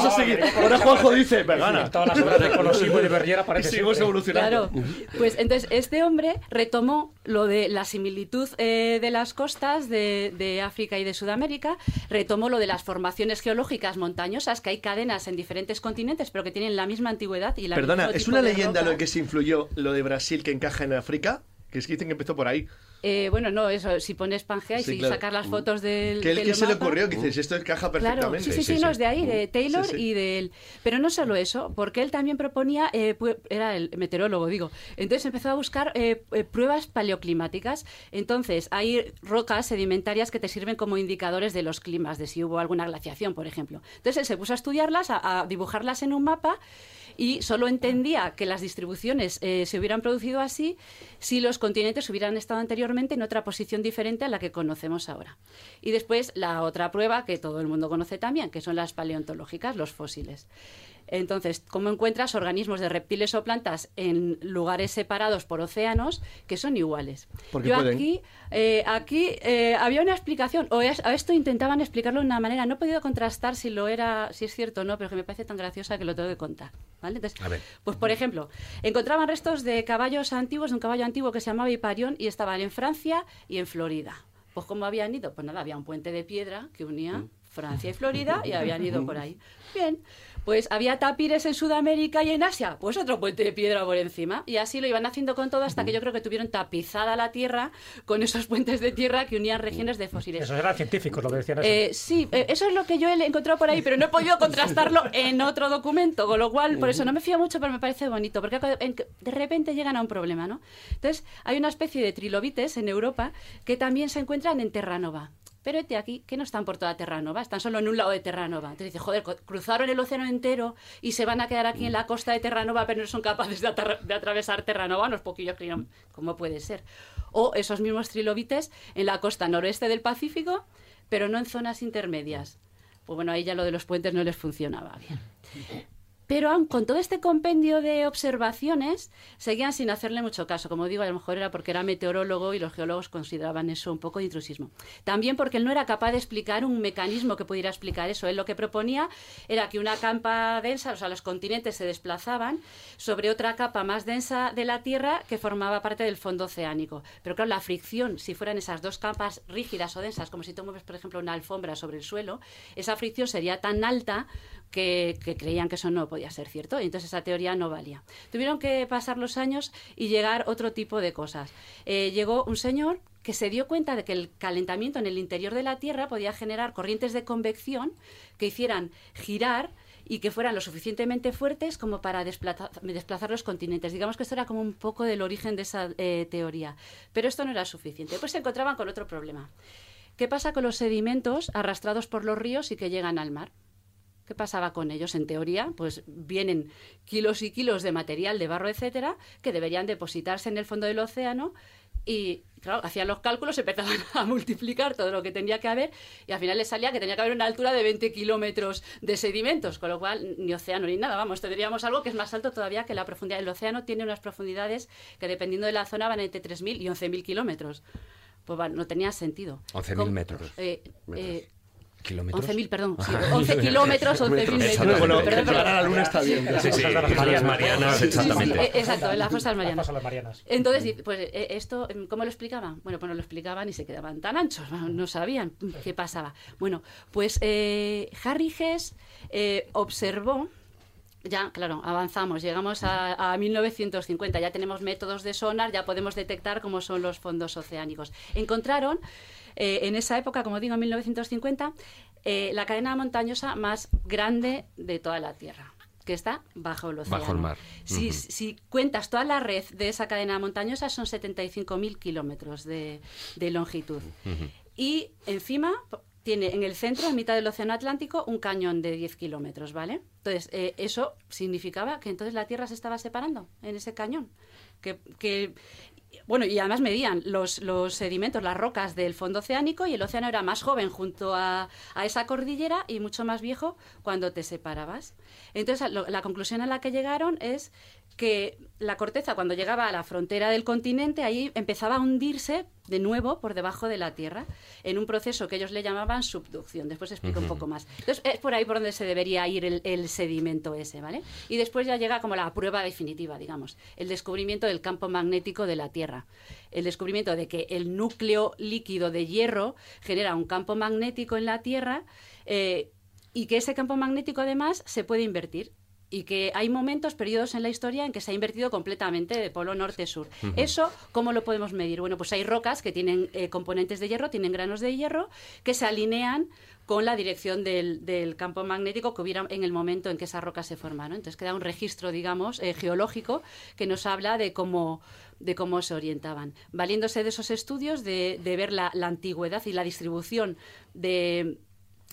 Vamos a seguir. Ahora Juanjo dice, vegana. Todas las obras de Colosimo y de Bergera Y parece seguimos evolucionando. Claro, pues entonces este hombre retomó lo de la similitud eh, de las costas de, de África y de Sudamérica, retomó lo de las formaciones geológicas montañosas, que hay cadenas en diferentes continentes, pero que tienen la misma antigüedad y la Perdona, mismo ¿es tipo una leyenda roca. lo que se influyó lo de Brasil que encaja en África? Que es que dicen que empezó por ahí. Eh, bueno, no, eso, si pones Pangea y Sí, si claro. sacas las fotos del ¿Qué, del qué se le ocurrió? Que dices, esto encaja Claro, perfectamente. sí, sí, sí, no, es de ahí, de Taylor Sí, sí. y de él. Pero no solo eso, porque él también proponía, eh, era el meteorólogo, digo, entonces empezó a buscar eh, eh, pruebas paleoclimáticas. Entonces, hay rocas sedimentarias que te sirven como indicadores de los climas, de si hubo alguna glaciación, por ejemplo. Entonces, él se puso a estudiarlas, a, a dibujarlas en un mapa y solo entendía que las distribuciones eh, se hubieran producido así si los continentes hubieran estado anteriormente en otra posición diferente a la que conocemos ahora. Y después la otra prueba que todo el mundo conoce también, que son las paleontológicas, los fósiles. Entonces, ¿cómo encuentras organismos de reptiles o plantas en lugares separados por océanos que son iguales? Porque Yo pueden. aquí, eh, aquí eh, había una explicación, o es- a esto intentaban explicarlo de una manera, no he podido contrastar si lo era, si es cierto o no, pero que me parece tan graciosa que lo tengo que contar. ¿vale? Entonces, A ver. pues por ejemplo, encontraban restos de caballos antiguos, de un caballo antiguo que se llamaba Hiparión y estaban en Francia y en Florida. Pues ¿cómo habían ido? Pues nada, había un puente de piedra que unía Francia y Florida y habían ido por ahí. [LAUGHS] Bien, pues había tapires en Sudamérica y en Asia, pues otro puente de piedra por encima. Y así lo iban haciendo con todo hasta que yo creo que tuvieron tapizada la tierra con esos puentes de tierra que unían regiones de fósiles. Esos eran científicos lo que decían eso. Eh, sí, eh, eso es lo que yo he encontrado por ahí, pero no he podido contrastarlo en otro documento, con lo cual, por eso no me fío mucho, pero me parece bonito, porque de repente llegan a un problema, ¿no? Entonces, hay una especie de trilobites en Europa que también se encuentran en Terranova. Pero este aquí, que no están por toda Terranova, están solo en un lado de Terranova. Entonces dice, joder, cruzaron el océano entero y se van a quedar aquí en la costa de Terranova, pero no son capaces de, de atravesar Terranova. Los poquillos ¿cómo puede ser? O esos mismos trilobites en la costa noroeste del Pacífico, pero no en zonas intermedias. Pues bueno, ahí ya lo de los puentes no les funcionaba bien. Pero aun con todo este compendio de observaciones, seguían sin hacerle mucho caso. Como digo, a lo mejor era porque era meteorólogo y los geólogos consideraban eso un poco de intrusismo. También porque él no era capaz de explicar un mecanismo que pudiera explicar eso. Él lo que proponía era que una capa densa, o sea, los continentes se desplazaban sobre otra capa más densa de la Tierra que formaba parte del fondo oceánico. Pero claro, la fricción, si fueran esas dos capas rígidas o densas, como si tú mueves, por ejemplo, una alfombra sobre el suelo, esa fricción sería tan alta que, creían que eso no podía ser cierto y entonces esa teoría no valía. Tuvieron que pasar los años y llegar otro tipo de cosas. Eh, llegó un señor que se dio cuenta de que el calentamiento en el interior de la Tierra podía generar corrientes de convección que hicieran girar y que fueran lo suficientemente fuertes como para desplaza- desplazar los continentes. Digamos que esto era como un poco del origen de esa eh, teoría. Pero esto no era suficiente. Pues se encontraban con otro problema ¿Qué pasa con los sedimentos arrastrados por los ríos y que llegan al mar? ¿Qué pasaba con ellos? En teoría, pues vienen kilos y kilos de material, de barro, etcétera, que deberían depositarse en el fondo del océano y, claro, hacían los cálculos, empezaban [LAUGHS] a multiplicar todo lo que tenía que haber y al final les salía que tenía que haber una altura de 20 kilómetros de sedimentos, con lo cual ni océano ni nada, vamos, tendríamos algo que es más alto todavía que la profundidad. El océano tiene unas profundidades que dependiendo de la zona van entre 3.000 y 11.000 kilómetros. Pues bueno, no tenía sentido. 11.000 Com- metros. eh, eh, ¿Kilómetros? 11.000, perdón. sí, 11 [LAUGHS] kilómetros, 11.000 metros. Bueno, Perdón, llegar a la luna está bien. Sí, sí, las Marianas. Marianas, Sí, sí, sí, exactamente. Exacto, en las costas marianas. Marianas. Entonces, pues eh, esto, em, ¿cómo lo explicaban? Bueno, pues no lo explicaban y se quedaban tan anchos, no no sabían qué pasaba. Bueno, pues eh, Harry Hess eh, observó, ya, claro, avanzamos, llegamos a, a 1950, ya tenemos métodos de sonar, ya podemos detectar cómo son los fondos oceánicos. Encontraron, eh, en esa época, como digo, en 1950, eh, la cadena montañosa más grande de toda la Tierra que está bajo el océano. Bajo el mar. Si, cuentas toda la red de esa cadena montañosa, son 75.000 kilómetros de, de longitud. Y encima tiene en el centro, en mitad del Océano Atlántico, un cañón de 10 kilómetros, ¿vale? Entonces, eh, eso significaba que entonces la Tierra se estaba separando en ese cañón. Que, que- bueno, y además medían los, los sedimentos, las rocas del fondo oceánico, y el océano era más joven junto a, a esa cordillera y mucho más viejo cuando te separabas. Entonces, lo- la conclusión a la que llegaron es que la corteza, cuando llegaba a la frontera del continente, ahí empezaba a hundirse de nuevo por debajo de la Tierra, en un proceso que ellos le llamaban subducción. Después explico un poco más. Entonces, es por ahí por donde se debería ir el, el sedimento ese, ¿vale? Y después ya llega como la prueba definitiva, digamos, el descubrimiento del campo magnético de la Tierra. El descubrimiento de que el núcleo líquido de hierro genera un campo magnético en la Tierra eh, y que ese campo magnético además se puede invertir y que hay momentos, periodos en la historia en que se ha invertido completamente de polo norte-sur. ¿Eso cómo lo podemos medir? Bueno, pues hay rocas que tienen eh, componentes de hierro, tienen granos de hierro, que se alinean con la dirección del, del campo magnético que hubiera en el momento en que esas rocas se formaron. Entonces queda un registro, digamos, eh, geológico que nos habla de cómo de cómo se orientaban. Valiéndose de esos estudios, de, de ver la, la antigüedad y la distribución de,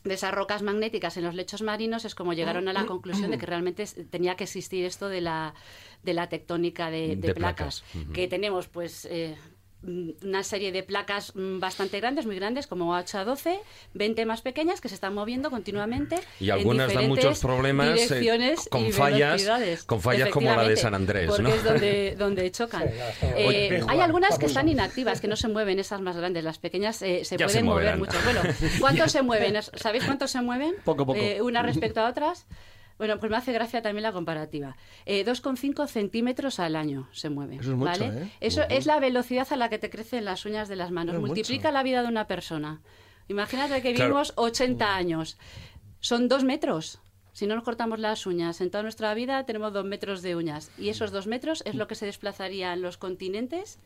de esas rocas magnéticas en los lechos marinos es como llegaron a la conclusión de que realmente tenía que existir esto de la, de la tectónica de, de De placas, que tenemos pues eh, una serie de placas mm, bastante grandes, muy grandes, como 8 a 12, 20 más pequeñas que se están moviendo continuamente. Y en algunas dan muchos problemas eh, con fallas, con fallas como la de San Andrés, porque ¿no? es donde, donde chocan. Sí. Eh, hay algunas que están inactivas, que no se mueven, esas más grandes. Las pequeñas eh, se Ya se pueden mover moverán. mucho. [LAUGHS] Bueno, ¿cuántos se mueven? ¿Sabéis cuántos se mueven? Poco, poco. Eh, unas respecto a otras. Bueno, pues me hace gracia también la comparativa. Eh, 2,5 centímetros al año se mueve. Eso es mucho, ¿vale? ¿eh? Eso es la velocidad a la que te crecen las uñas de las manos. Multiplica mucho. la vida de una persona. Imagínate que Claro. vivimos 80 años. Son dos metros. Si no nos cortamos las uñas, en toda nuestra vida tenemos dos metros de uñas. Y esos dos metros es lo que se desplazaría en los continentes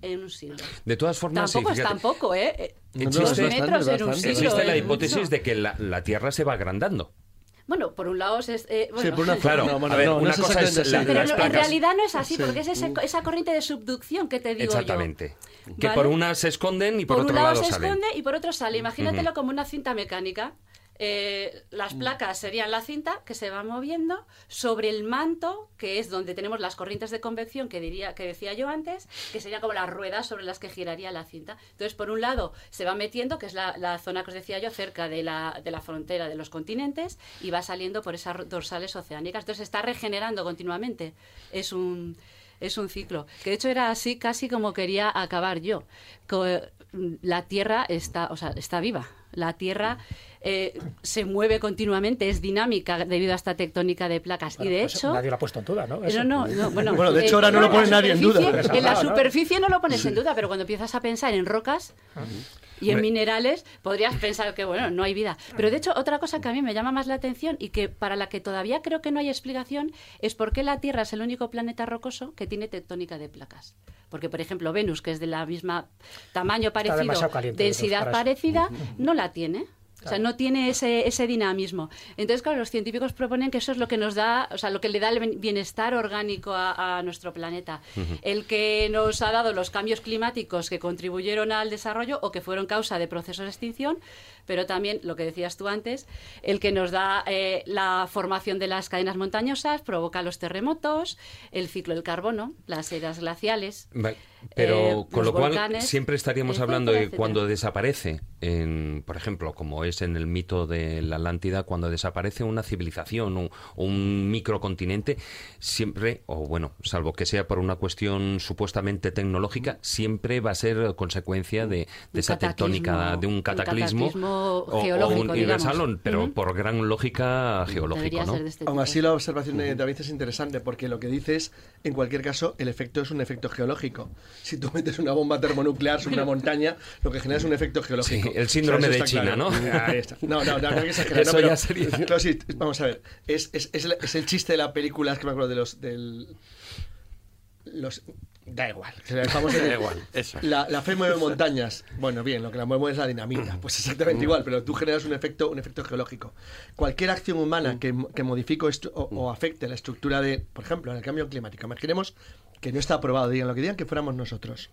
en un siglo. De todas formas, sí, Tampoco es tampoco, ¿eh? No, no, metros en un siglo. existe la es hipótesis mucho. de que la, la Tierra se va agrandando. Bueno, por un lado es... eh, bueno, Sí, por una [LAUGHS] Claro, no, bueno, a ver, no, una es cosa es la-. Pero las en realidad no es así, Sí. porque es ese- esa corriente de subducción que te digo yo. Exactamente. Que ¿Vale? por una se esconden y por, por otro un lado, lado se salen. esconde y por otro sale. Imagínatelo como una cinta mecánica. Eh, las placas serían la cinta que se va moviendo sobre el manto, que es donde tenemos las corrientes de convección que, diría, que decía yo antes, que serían como las ruedas sobre las que giraría la cinta. Entonces, por un lado, se va metiendo, que es la, zona que os decía yo, cerca de la, de la frontera de los continentes, y va saliendo por esas dorsales oceánicas. Entonces, está regenerando continuamente. Es un es un ciclo. Que de hecho era así casi como quería acabar yo. La Tierra está, o sea, está viva. La Tierra eh, se mueve continuamente, es dinámica debido a esta tectónica de placas. y de Pues hecho. Nadie lo ha puesto en duda, ¿no? Eso. No, no, no, bueno, Bueno, de hecho, eh, ahora no lo pone nadie en duda. En la superficie no lo pones en duda, pero cuando empiezas a pensar en rocas y en minerales, podrías pensar que, bueno, no hay vida. Pero de hecho, otra cosa que a mí me llama más la atención y que para la que todavía creo que no hay explicación es por qué la Tierra es el único planeta rocoso que tiene tectónica de placas. Porque, por ejemplo, Venus, que es de la misma tamaño parecido, densidad parecida, no la tiene. O sea, no tiene ese, ese dinamismo. Entonces, claro, los científicos proponen que eso es lo que nos da, o sea, lo que le da el bienestar orgánico a, a nuestro planeta. El que nos ha dado los cambios climáticos que contribuyeron al desarrollo o que fueron causa de procesos de extinción, pero también, lo que decías tú antes, el que nos da eh, la formación de las cadenas montañosas, provoca los terremotos, el ciclo del carbono, las eras glaciales. Vale, Pero eh, con lo cual siempre estaríamos etcétera, hablando de cuando desaparece, en, por ejemplo, como es en el mito de la Atlántida, cuando desaparece una civilización o un microcontinente, siempre, o bueno, salvo que sea por una cuestión supuestamente tecnológica, siempre va a ser consecuencia de, de Un esa tectónica, de un un cataclismo, cataclismo o- o, geológico, un universal, digamos. pero por gran lógica geológico, Debería ¿no? este Aún así, la observación de David es interesante porque lo que dice es, en cualquier caso, el efecto es un efecto geológico. Si tú metes una bomba termonuclear sobre una montaña, lo que genera es un efecto geológico. Sí, el síndrome de China, claro. ¿no? Ahí está. No, no, no, no hay que exagerar. Eso no, pero- ya sería- claro, sí, vamos a ver. Es, es, es, el- es el chiste de la película, es que me acuerdo de los... Del, los Da igual. [LAUGHS] Vamos Da igual, eso. La, la fe mueve montañas. Bueno, bien, lo que la mueve es la dinamita. Pues exactamente igual, pero tú generas un efecto, un efecto geológico. Cualquier acción humana que, que modifique o- o afecte la estructura de, por ejemplo, en el cambio climático, imaginemos que no está aprobado, digan lo que digan, que fuéramos nosotros.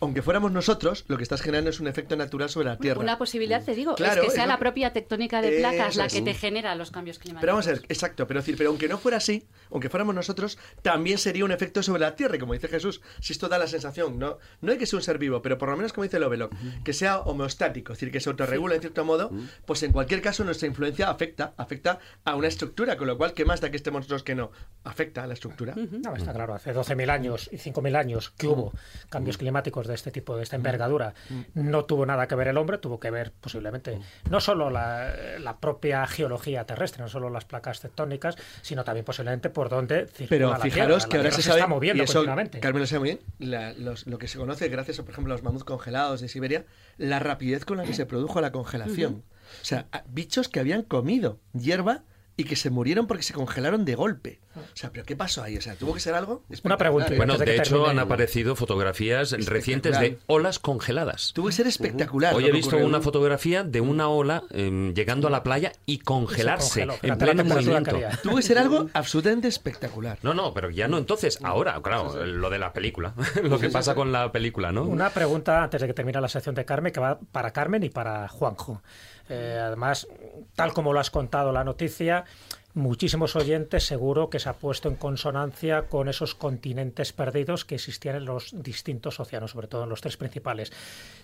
Aunque fuéramos nosotros, lo que estás generando es un efecto natural sobre la Tierra. Una posibilidad, te digo, Claro, es que sea la que- propia tectónica de placas la es. que te genera los cambios climáticos. Pero vamos a ver, exacto, pero decir, pero aunque no fuera así, aunque fuéramos nosotros, también sería un efecto sobre la Tierra, y como dice Jesús, si esto da la sensación, no, no hay que ser un ser vivo, pero por lo menos como dice Lovelock, que sea homeostático, es decir, que se autorregula en cierto modo, pues en cualquier caso nuestra influencia afecta, afecta a una estructura, con lo cual, ¿qué más da que estemos nosotros que no? Afecta a la estructura. No, está claro, hace 12.000 años y 5.000 años que hubo cambios climáticos de este tipo, de esta envergadura, no tuvo nada que ver el hombre, tuvo que ver posiblemente no solo la, la propia geología terrestre, no solo las placas tectónicas, sino también posiblemente por dónde circula Pero la fijaros Tierra. que La ahora se sabe, está moviendo y eso. Carmen lo sabe muy bien, la- los- lo que se conoce gracias a, por ejemplo, a los mamuts congelados de Siberia, la rapidez con la que se produjo la congelación. O sea, bichos que habían comido hierba y que se murieron porque se congelaron de golpe. O sea, ¿pero qué pasó ahí? O sea, ¿tuvo que ser algo? Una pregunta. Bueno, de hecho han aparecido fotografías recientes de olas congeladas. Tuvo que ser espectacular. Hoy he visto ocurrió. una fotografía de una ola em, llegando a la playa y congelarse congeló, en pleno movimiento. Tuvo que ser algo absolutamente espectacular. No, no, pero ya no entonces, ahora, claro, lo de la película, [LAUGHS] lo que pasa con la película, ¿no? Una pregunta antes de que termine la sección de Carmen, que va para Carmen y para Juanjo. Eh, además, tal como lo has contado la noticia, muchísimos oyentes seguro que se ha puesto en consonancia con esos continentes perdidos que existían en los distintos océanos, sobre todo en los tres principales.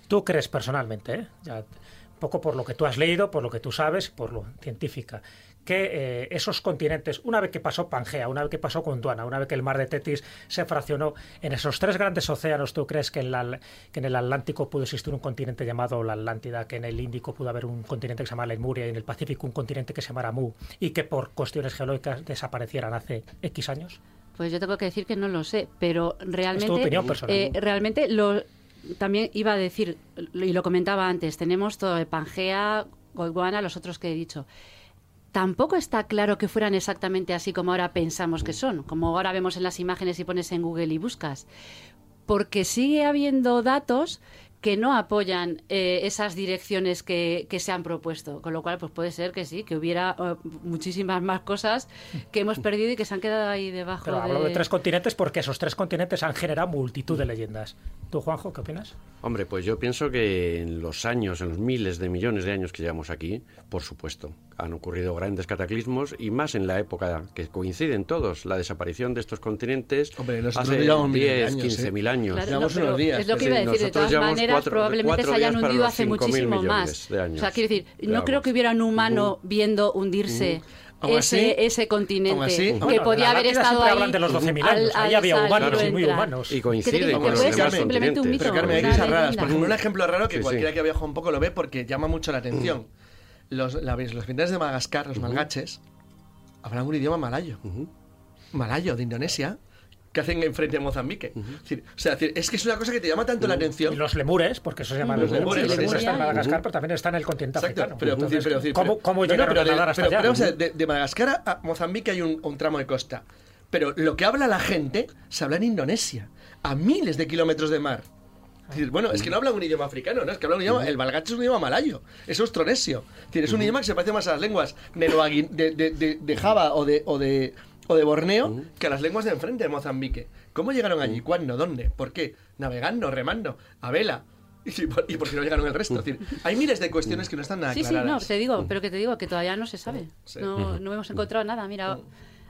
¿Tú crees personalmente, eh? Ya, un poco por lo que tú has leído, por lo que tú sabes, por lo científica, que eh, esos continentes, una vez que pasó Pangea, una vez que pasó Gondwana, una vez que el mar de Tetis se fraccionó, en esos tres grandes océanos, ¿tú crees que en, la- que en el Atlántico pudo existir un continente llamado la Atlántida, que en el Índico pudo haber un continente que se llamara Lemuria y en el Pacífico un continente que se llamara Mu y que por cuestiones geológicas desaparecieran hace X años? Pues yo tengo que decir que no lo sé, pero realmente, opinión personal. eh, realmente lo también iba a decir y lo comentaba antes. Tenemos todo de Pangea, Gondwana, los otros que he dicho. Tampoco está claro que fueran exactamente así como ahora pensamos que son, como ahora vemos en las imágenes y pones en Google y buscas, porque sigue habiendo datos que no apoyan eh, esas direcciones que, que se han propuesto. Con lo cual, pues puede ser que sí, que hubiera eh, muchísimas más cosas que hemos perdido y que se han quedado ahí debajo. Pero hablo de tres continentes porque esos tres continentes han generado multitud de leyendas. ¿Tú, Juanjo, qué opinas? Hombre, pues yo pienso que en los años, en los miles de millones de años que llevamos aquí, por supuesto, han ocurrido grandes cataclismos y más en la época que coinciden todos, la desaparición de estos continentes Hombre, hace de 10, años, 15 ¿eh? mil años. Claro, Llevamos no, unos días. Es lo que iba a decir. De nosotros todas llevamos cuatro- probablemente se hayan hundido hace 5.000 muchísimo más. de años. O sea, quiero decir, no creo que hubiera un humano viendo hundirse Aún así- ese, ese continente así- que Bueno, podía haber estado ahí. de los 12.000 al- años. Ahí había humanos o y muy humanos. Y que con los demás simplemente un mito. Pero Carmen, hay una cosas raras. leyenda. Por ejemplo, un ejemplo raro que Sí, cualquiera sí. que ha viajado un poco lo ve porque llama mucho la atención. Los, la, los pintores de Madagascar, los malgaches, hablan un idioma malayo. Malayo, de Indonesia, que hacen enfrente a Mozambique. Es decir, o sea, es que es una cosa que te llama tanto la Y atención. los lemures, porque eso se llama Los lemures, sí, lemures sí. están en Madagascar, pero también están en el continente Exacto, africano. pero, Entonces, pero, pero- ¿cómo, cómo no, no, llegaron pero a de- nadar hasta pero- allá? pero vamos a ver, de, de Madagascar a Mozambique hay un, un tramo de costa. Pero lo que habla la gente se habla en Indonesia, a miles de kilómetros de mar. Es decir, bueno, es que no hablan un idioma africano, ¿no? Es que hablan un idioma. El balgache es un idioma malayo, es austronesio. Es decir, es un idioma que se parece más a las lenguas de, de, de, de Java o de, o de, o de Borneo que a las lenguas de enfrente de Mozambique. ¿Cómo llegaron allí? ¿Cuándo? ¿Dónde? ¿Por qué? ¿Navegando? ¿Remando? ¿A vela? [LAUGHS] ¿Y por, y por qué no llegaron el resto? Es decir, hay miles de cuestiones que no están nada Sí, sí, aclaradas. no, te digo, pero que te digo que todavía no se sabe. Sí. No, no hemos encontrado nada. Mira,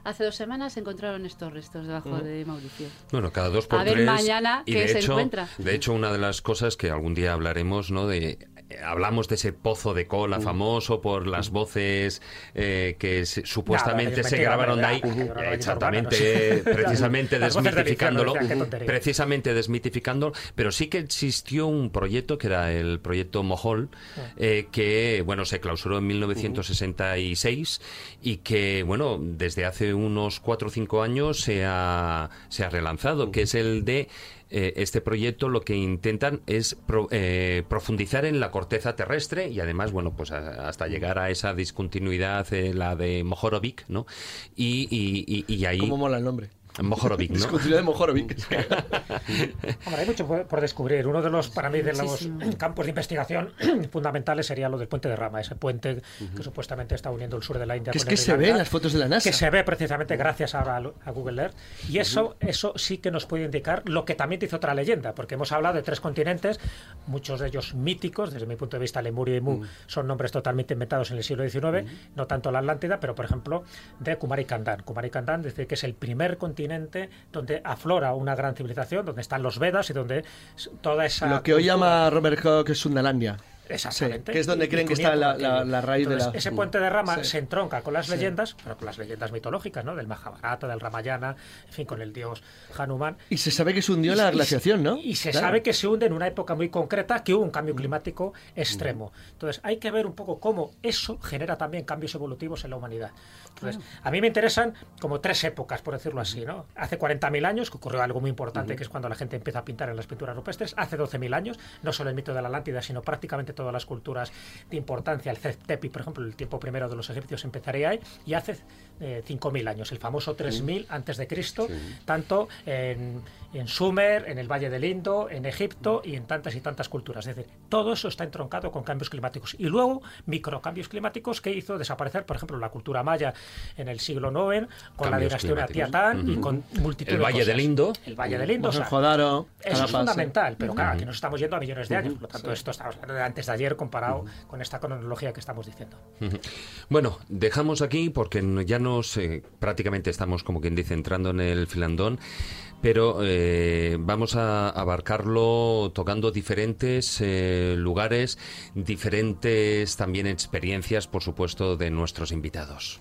hace dos semanas se encontraron estos restos debajo de Mauricio. Bueno, cada dos por A ver tres. mañana y qué de se hecho, encuentra. De hecho, una de las cosas que algún día hablaremos, ¿no? De hablamos de ese pozo de cola famoso por las voces eh, que se- supuestamente se grabaron de ahí. Exactamente, [LAUGHS] precisamente desmitificándolo. Precisamente desmitificándolo, pero sí que existió un proyecto que era el proyecto Mohol, eh, que bueno se clausuró en 1966 y que bueno desde hace unos cuatro o cinco años se ha, se ha relanzado, que es el de eh, este proyecto lo que intentan es pro- eh, profundizar en la corteza terrestre y además, bueno, pues a- hasta llegar a esa discontinuidad, eh, la de Mojorovic, ¿no? Y, y, y- y ahí... ¿Cómo mola el nombre? Mojorovic, ¿no? Discontinuidad de Mojorovic. [LAUGHS] Hombre, hay mucho por descubrir. Uno de los, para mí, de los Muchísimo. campos de investigación [CLEARS THROAT] fundamentales sería lo del puente de Rama, ese puente que supuestamente está uniendo el sur de la India que es con que el se ve en las fotos de la NASA. que se ve precisamente gracias ahora a, a Google Earth. Y eso, eso sí que nos puede indicar lo que también dice otra leyenda, porque hemos hablado de tres continentes, muchos de ellos míticos, desde mi punto de vista, Lemurio y Mu son nombres totalmente inventados en el siglo XIX, no tanto la Atlántida, pero por ejemplo de Kumari Kandan. Kumari Kandan dice que es el primer continente donde aflora una gran civilización, donde están los Vedas y donde toda esa. Lo que hoy llama Robert Hawke es Sundalandia. Exactamente. Sí, que es donde Y- creen y que está la, la- la raíz Entonces, de la... Ese puente de rama Sí. se entronca con las Sí. leyendas, pero con las leyendas mitológicas, ¿no? Del Mahabharata, del Ramayana, en fin, con el dios Hanuman. Y se sabe que se hundió la Y- y- glaciación, ¿no? Y se Claro. sabe que se hunde en una época muy concreta, que hubo un cambio climático extremo. Entonces, hay que ver un poco cómo eso genera también cambios evolutivos en la humanidad. Entonces, a mí me interesan como tres épocas, por decirlo así, ¿no? Hace 40.000 años, que ocurrió algo muy importante, que es cuando la gente empieza a pintar en las pinturas rupestres. Hace 12.000 años, no solo el mito de la Atlántida, sino prácticamente todas las culturas de importancia. El Tepi, por ejemplo, el tiempo primero de los egipcios empezaría ahí. Y hace eh, 5.000 años, el famoso 3.000 antes de Cristo, tanto en, en Sumer, en el Valle del Indo, en Egipto y en tantas y tantas culturas. Es decir, todo eso está entroncado con cambios climáticos. Y luego, microcambios climáticos que hizo desaparecer, por ejemplo, la cultura maya en el siglo IX, con la Cambios dinastía climáticos. Tiatán y Ujú. con multitud El de Valle cosas. del Indo. El Valle del Indo. o sea, eso es fundamental, pero claro, que nos estamos yendo a millones de años. Por lo tanto, esto estamos hablando de antes de ayer comparado con esta cronología que estamos diciendo. Bueno, dejamos aquí porque no- eh, prácticamente estamos, como quien dice, entrando en el filandón, pero eh, vamos a abarcarlo tocando diferentes eh, lugares, diferentes también experiencias, por supuesto, de nuestros invitados.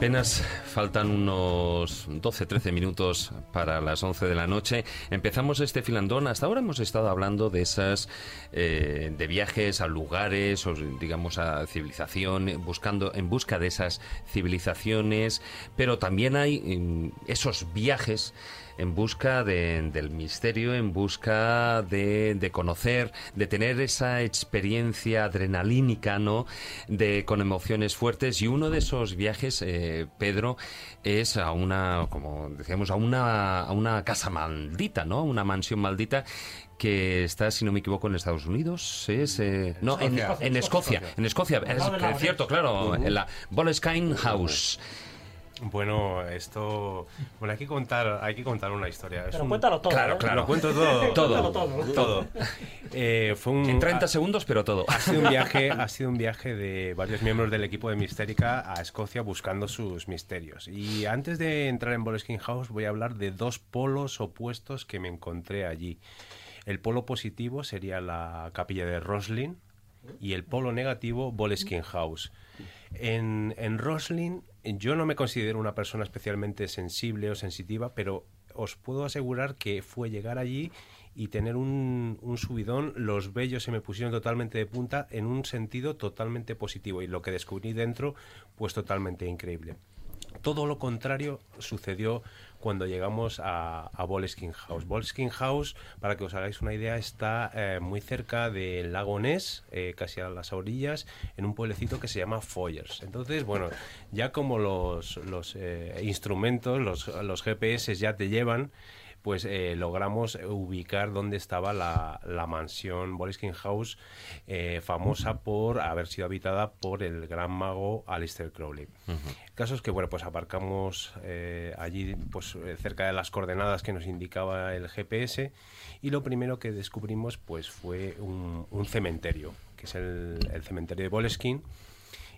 Apenas faltan unos 12-13 minutos para las 11 de la noche. Empezamos este filandón. Hasta ahora hemos estado hablando de esas, eh, de viajes a lugares, o digamos a civilización, buscando, en busca de esas civilizaciones, pero también hay mm, esos viajes en busca de- del misterio, en busca de, de conocer, de tener esa experiencia adrenalínica, ¿no? De, con emociones fuertes. Y uno de esos viajes, eh, Pedro, es a una, como decíamos, a una, a una casa maldita, ¿no? Una mansión maldita que está, si no me equivoco, en Estados Unidos. Es, eh, no, en, Escocia. en Escocia. En es, es cierto, claro. En la Boleskine House. Bueno, esto. Bueno, hay que contar, hay que contar una historia. Es Pero un- cuéntalo todo. Claro, ¿eh? claro. Lo cuento todo. [LAUGHS] Todo. todo. Todo. Eh, fue un, En 30 ha- segundos, pero todo. ha sido un [LAUGHS] viaje, ha sido un viaje de varios miembros del equipo de Mistérica a Escocia buscando sus misterios. Y antes de entrar en Boleskine House voy a hablar de dos polos opuestos que me encontré allí. El polo positivo sería la capilla de Roslin y el polo negativo Boleskine House. En, en Roslin yo no me considero una persona especialmente sensible o sensitiva, pero os puedo asegurar que fue llegar allí y tener un, un subidón, los vellos se me pusieron totalmente de punta en un sentido totalmente positivo y lo que descubrí dentro pues totalmente increíble. Todo lo contrario sucedió cuando llegamos a, a Boleskine House. Boleskine House, para que os hagáis una idea, está eh, muy cerca del lago Ness, eh, casi a las orillas, en un pueblecito que se llama Foyers. Entonces, bueno, ya como los, eh, instrumentos, los GPS ya te llevan, pues eh, logramos ubicar dónde estaba la, la mansión Boleskine House, eh, famosa por haber sido habitada por el gran mago Aleister Crowley. El caso es que, bueno, pues aparcamos eh, allí, pues cerca de las coordenadas que nos indicaba el GPS, y lo primero que descubrimos, pues fue un, un cementerio, que es el, el cementerio de Boleskine.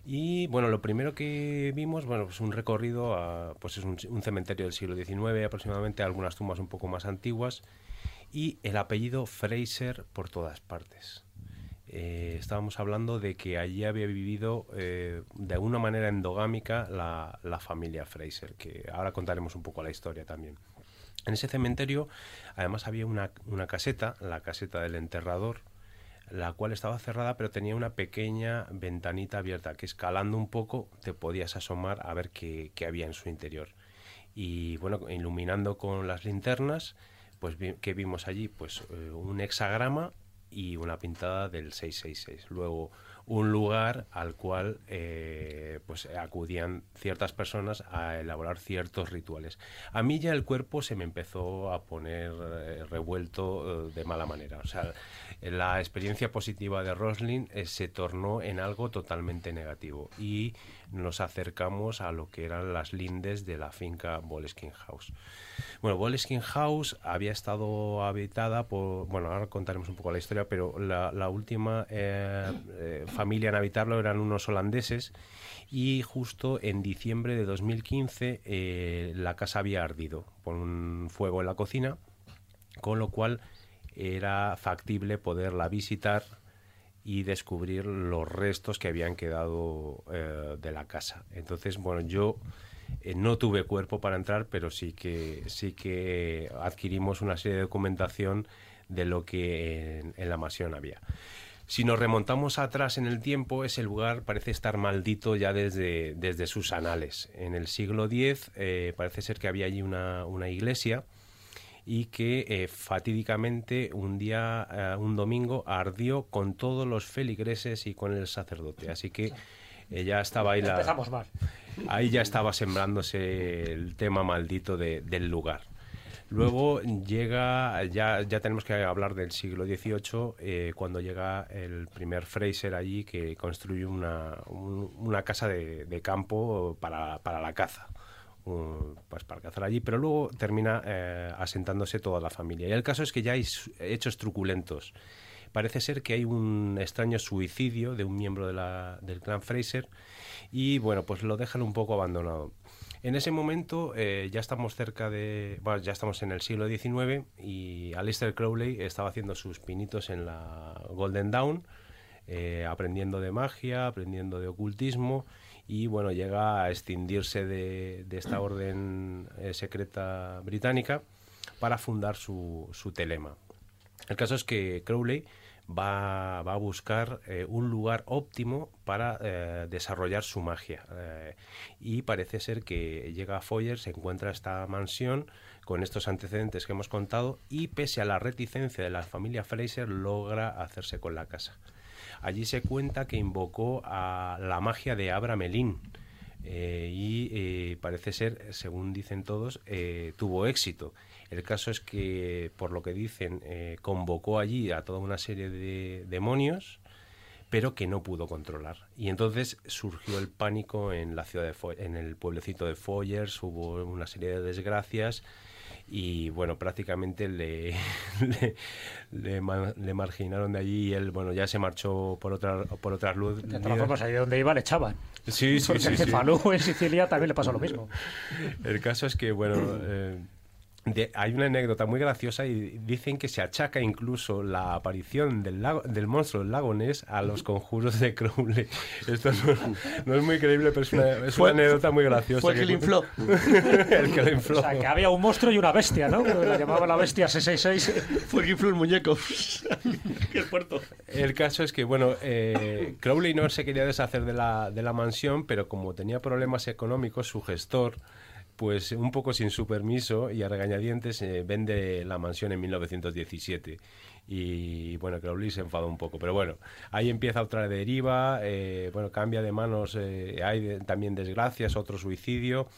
Y bueno, lo primero que vimos, bueno, pues un recorrido a, pues es un, cementerio del siglo XIX aproximadamente, algunas tumbas un poco más antiguas y el apellido Fraser por todas partes. Eh, estábamos hablando de que allí había vivido eh, de alguna manera endogámica la, la familia Fraser, que ahora contaremos un poco la historia también. En ese cementerio, además, había una, una caseta, la caseta del enterrador, la cual estaba cerrada, pero tenía una pequeña ventanita abierta que escalando un poco te podías asomar a ver qué, había en su interior. Y bueno, iluminando con las linternas, pues vi- ¿qué vimos allí? Pues eh, un hexagrama y una pintada del 666. Luego un lugar al cual eh, pues acudían ciertas personas a elaborar ciertos rituales. A mí ya el cuerpo se me empezó a poner eh, revuelto eh, de mala manera. O sea, la experiencia positiva de Roslin se tornó en algo totalmente negativo y nos acercamos a lo que eran las lindes de la finca Boleskine House. Bueno, Boleskine House había estado habitada por, bueno, ahora contaremos un poco la historia, pero la, la última eh, eh, familia en habitarlo eran unos holandeses y justo en diciembre de 2015 eh, la casa había ardido por un fuego en la cocina, con lo cual era factible poderla visitar y descubrir los restos que habían quedado eh, de la casa. Entonces, bueno, yo eh, no tuve cuerpo para entrar, pero sí que sí que adquirimos una serie de documentación de lo que en, la mansión había. Si nos remontamos atrás en el tiempo, ese lugar parece estar maldito ya desde, desde sus anales. En el siglo X eh, parece ser que había allí una, una iglesia y que eh, fatídicamente un día, eh, un domingo, ardió con todos los feligreses y con el sacerdote. Así que eh, ya estaba ahí la, Empezamos mal. ahí ya estaba sembrándose el tema maldito de- del lugar. Luego llega, ya, ya tenemos que hablar del siglo XVIII, eh, cuando llega el primer Fraser allí que construye una, un- una casa de, de campo para, para la caza, pues para cazar allí, pero luego termina eh, asentándose toda la familia. Y el caso es que ya hay hechos truculentos. Parece ser que hay un extraño suicidio de un miembro de la- del clan Fraser y bueno, pues lo dejan un poco abandonado. En ese momento eh, ya estamos cerca de, ya estamos en el siglo XIX y Aleister Crowley estaba haciendo sus pinitos en la Golden Dawn, eh, aprendiendo de magia, aprendiendo de ocultismo y bueno, llega a escindirse de, esta orden eh, secreta británica para fundar su, su telema. El caso es que Crowley va, a buscar eh, un lugar óptimo para eh, desarrollar su magia. Y parece ser que llega a Foyer, se encuentra esta mansión con estos antecedentes que hemos contado y pese a la reticencia de la familia Fraser logra hacerse con la casa. Allí se cuenta que invocó a la magia de Abramelín, eh, y eh, parece ser, según dicen todos, eh, tuvo éxito. El caso es que, por lo que dicen, eh, convocó allí a toda una serie de demonios, pero que no pudo controlar. Y entonces surgió el pánico en la ciudad de en el pueblecito de Foyers, hubo una serie de desgracias y bueno, prácticamente le, [LAUGHS] le, le ma- le marginaron de allí y él, bueno, ya se marchó por otra por otras luz. De todas formas, ahí donde iba le echaban. Sí, sí, [LAUGHS] Porque sí, en sí. En Sicilia, también le pasó lo mismo. El caso es que, bueno, [CLEARS THROAT] eh, de- hay una anécdota muy graciosa y dicen que se achaca incluso la aparición del, lago- del monstruo del lago Ness a los conjuros de Crowley. [LAUGHS] Esto no, no es muy creíble, pero es una, es una anécdota muy graciosa. fue el que le infló. [LAUGHS] el que le infló. O sea, que había un monstruo y una bestia, ¿no? Que la llamaba la bestia 666. [LAUGHS] Fue el que infló el muñeco. Qué puerto. El caso es que, bueno, eh, Crowley no se quería deshacer de la, de la mansión, pero como tenía problemas económicos, su gestor, pues un poco sin su permiso y a regañadientes, eh, vende la mansión en 1917. Y bueno, Crowley se enfadó un poco. Pero bueno, ahí empieza otra deriva, eh, bueno, cambia de manos, eh, hay también desgracias, otro suicidio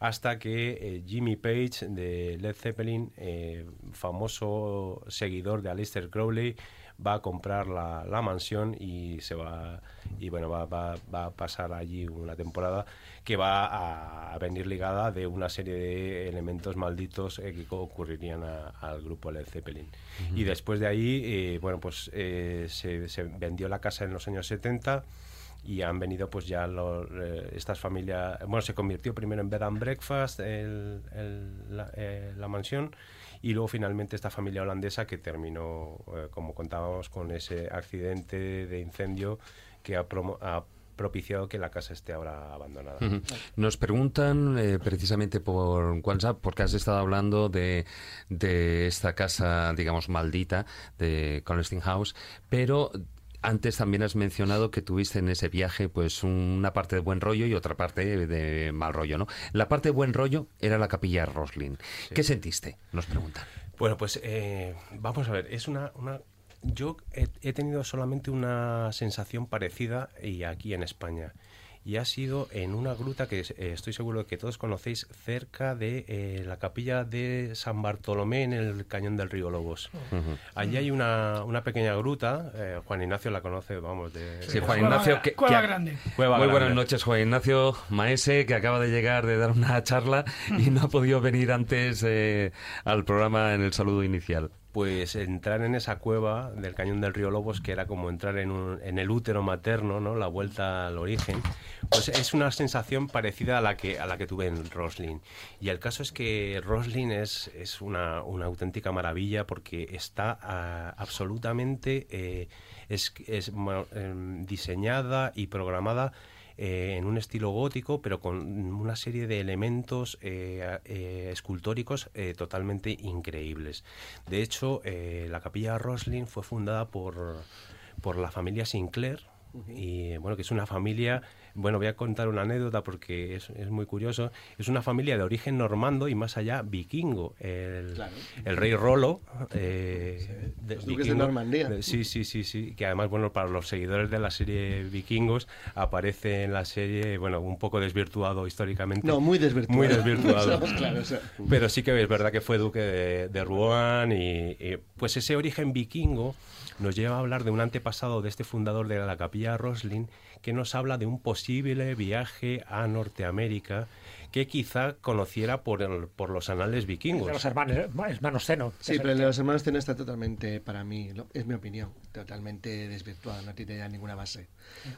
hasta que Jimmy Page de Led Zeppelin, famoso seguidor de Aleister Crowley, va a comprar la, la mansión y se va y bueno va, va- va a pasar allí una temporada que va a, a venir ligada de una serie de elementos malditos eh, que ocurrirían a- al grupo Led Zeppelin. Y después de ahí eh, bueno pues eh, se, se vendió la casa en los años 70 y han venido pues ya lo- eh, estas familias bueno se convirtió primero en bed and breakfast el- el- la, eh, la mansión y luego finalmente esta familia holandesa que terminó eh, como contábamos con ese accidente de incendio que ha, promo- ha propiciado que la casa esté ahora abandonada. Nos preguntan eh, precisamente por WhatsApp, porque has estado hablando de, de esta casa, digamos, maldita de Coniston House, pero antes también has mencionado que tuviste en ese viaje pues una parte de buen rollo y otra parte de mal rollo, ¿no? La parte de buen rollo era la capilla Roslin. ¿Qué sentiste? Nos preguntan. Bueno, pues eh, vamos a ver, es una... una yo he, he tenido solamente una sensación parecida y aquí en España. Y ha sido en una gruta que eh, estoy seguro de que todos conocéis, cerca de eh, la capilla de San Bartolomé en el cañón del río Lobos. Allí hay una, una pequeña gruta, eh, Juan Ignacio la conoce, vamos, de... Sí, Juan Ignacio. Que- Cueva que- Grande. Cueva Muy Grande. buenas noches, Juan Ignacio Maese, que acaba de llegar de dar una charla y no ha podido venir antes eh, al programa en el saludo inicial. Pues entrar en esa cueva del cañón del río Lobos, que era como entrar en, un- en el útero materno, ¿no? la vuelta al origen, pues es una sensación parecida a la que, a la que tuve en Roslin. Y el caso es que Roslin es, es una, una auténtica maravilla porque está ah, absolutamente eh, es, es, em, diseñada y programada eh, en un estilo gótico, pero con una serie de elementos eh, eh, escultóricos totalmente increíbles. De hecho, la capilla Roslin fue fundada por, por la familia Sinclair. Y bueno, que es una familia, bueno, voy a contar una anécdota porque es, es muy curioso. Es una familia de origen normando y más allá vikingo. El, Claro. el rey Rolo, eh, de- Los duques de Normandía. de- Sí, sí, sí, sí. Que además, bueno, para los seguidores de la serie Vikingos, aparece en la serie, bueno, un poco desvirtuado históricamente. No, muy desvirtuado. Muy desvirtuado. [LAUGHS] Estamos claros, eh. Pero sí que es verdad que fue duque de, de Rouen y, y, pues ese origen vikingo nos lleva a hablar de un antepasado de este fundador de la capilla Roslin que nos habla de un posible viaje a Norteamérica que quizá conociera por, el- por los anales vikingos. De los hermanos, hermanos Zeno. que Sí, pero el de los hermanos Zeno está totalmente, para mí, lo- es mi opinión, totalmente desvirtuado, no tiene ya ninguna base.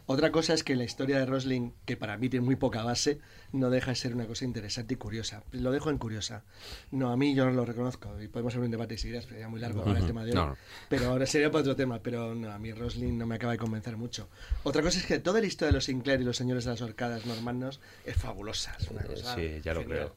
Otra cosa es que la historia de Rosling, que para mí tiene muy poca base, no deja de ser una cosa interesante y curiosa. Lo dejo en curiosa. No, a mí yo lo reconozco y podemos hacer un debate si quieres, sería muy largo para el Ujú. tema de hoy. No, no. Pero ahora sería para otro tema, pero no, a mí Rosling no me acaba de convencer mucho. Otra cosa es que toda la historia de los Sinclair y los señores de las horcadas normandos es fabulosa. Es una cosa Sí, ya lo genial. creo.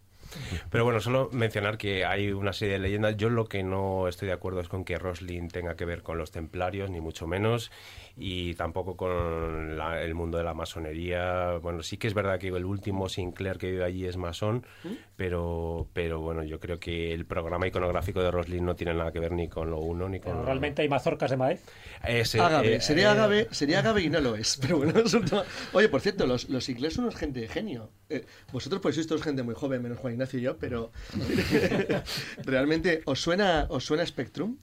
Pero bueno, solo mencionar que hay una serie de leyendas. Yo lo que no estoy de acuerdo es con que Roslin tenga que ver con los templarios, ni mucho menos, y tampoco con la- el mundo de la masonería. Bueno, sí que es verdad que el último Sinclair que vive allí es masón, pero, pero bueno, yo creo que el programa iconográfico de Roslin no tiene nada que ver ni con lo uno ni con Pero lo realmente hay mazorcas de maíz. Ese, eh, sería eh, agave, sería agave y no lo es. Pero bueno, es un tema- Oye, por cierto, los, los ingleses son unos gente de genio. Eh, vosotros pues sois todos gente muy joven, menos Juan Ignacio y yo, pero [LAUGHS] [LAUGHS] realmente, ¿os suena, ¿os suena Spectrum?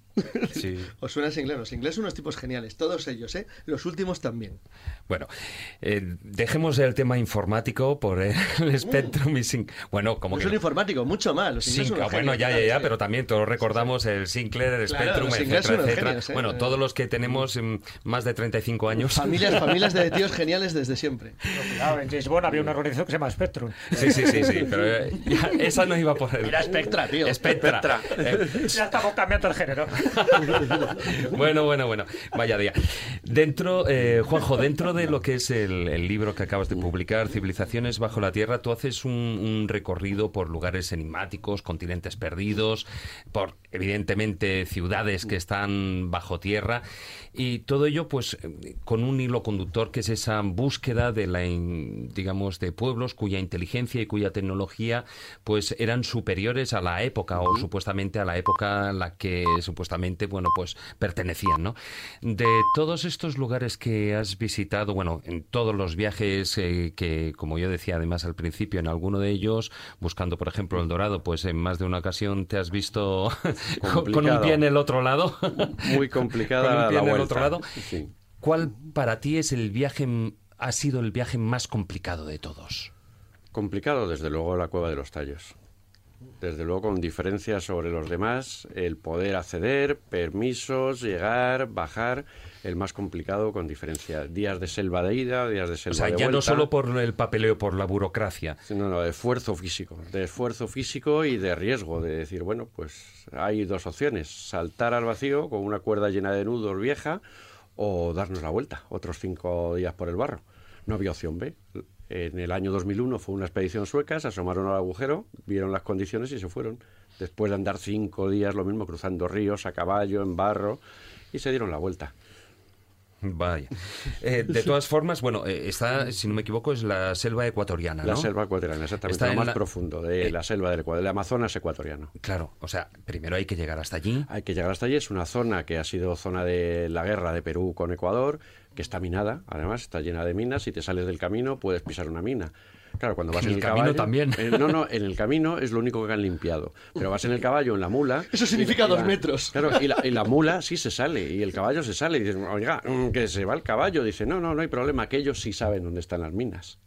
Sí. [LAUGHS] ¿Os suena inglés? Los ingleses son unos tipos geniales, todos ellos, ¿eh? Los últimos también. Bueno, eh, dejemos el tema informático por el Spectrum y Sync. Bueno, como No que son no? informáticos, mucho más. Los son ah, bueno, genios, ya, ya, claro, ya, sí. pero también todos recordamos el Sinclair, el Claro, Spectrum, etcétera, etcétera. genios, ¿eh? Bueno, todos los que tenemos mm, más de 35 años. Familias, [LAUGHS] familias de tíos geniales desde siempre. Cuidado, en James Bond había una organización que se llama Spectrum. Sí, sí, sí, sí, pero eh, ya, esa no iba por. Era Spectra, tío. Spectra. Eh, Ya estamos cambiando el género. [LAUGHS] bueno, bueno, bueno. Vaya día. Dentro, eh, Juanjo, dentro de lo que es el, el libro que acabas de publicar, Civilizaciones bajo la Tierra, tú haces un, un recorrido por lugares enigmáticos, continentes perdidos, por evidentemente ciudades que están bajo tierra y todo ello, pues, con un hilo conductor que es esa búsqueda de la, in- digamos, de pueblos cuya inteligencia y cuya tecnología, pues, eran superiores a la época o supuestamente a la época a la que supuestamente, bueno, pues, pertenecían, ¿no? De todos estos lugares que has visitado, bueno, en todos los viajes eh, que, como yo decía además al principio, en alguno de ellos, buscando, por ejemplo, el Dorado, pues en más de una ocasión te has visto [LAUGHS] con- un pie en el otro lado. Muy complicada [LAUGHS] Con un la pie en el otro lado. Sí. ¿Cuál para ti es el viaje, ha sido el viaje más complicado de todos? Complicado, desde luego, la cueva de los tallos. Desde luego, con diferencias sobre los demás, el poder acceder, permisos, llegar, bajar, el más complicado con diferencia. Días de selva de ida, días de O selva sea, de ya no vuelta. solo por el papeleo, por la burocracia. No, no, de esfuerzo físico, de esfuerzo físico y de riesgo, de decir, bueno, pues hay dos opciones, saltar al vacío con una cuerda llena de nudos vieja o darnos la vuelta, otros cinco días por el barro. No había opción B. En el año 2001 fue una expedición sueca, se asomaron al agujero, vieron las condiciones y se fueron. Después de andar cinco días, lo mismo, cruzando ríos a caballo, en barro, y se dieron la vuelta. Vaya. Eh, de todas formas, bueno, eh, está, si no me equivoco, es la selva ecuatoriana, ¿no? La selva ecuatoriana, exactamente, Está lo más la- profundo de eh, la selva del Ecuador, del Amazonas ecuatoriano. Claro, o sea, primero hay que llegar hasta allí. Hay que llegar hasta allí. Es una zona que ha sido zona de la guerra de Perú con Ecuador, que está minada, además, está llena de minas. Si te sales del camino, puedes pisar una mina. Claro, cuando vas En en el el, camino también. eh, no, no, en el camino es lo único que han limpiado. Pero vas en el caballo, en la mula. Eso significa y- y dos la- metros. Claro, y la, y la mula sí se sale, y el caballo se sale. Y dices, oiga, mm, que se va el caballo. Dice, no, no, no hay problema, que ellos sí saben dónde están las minas.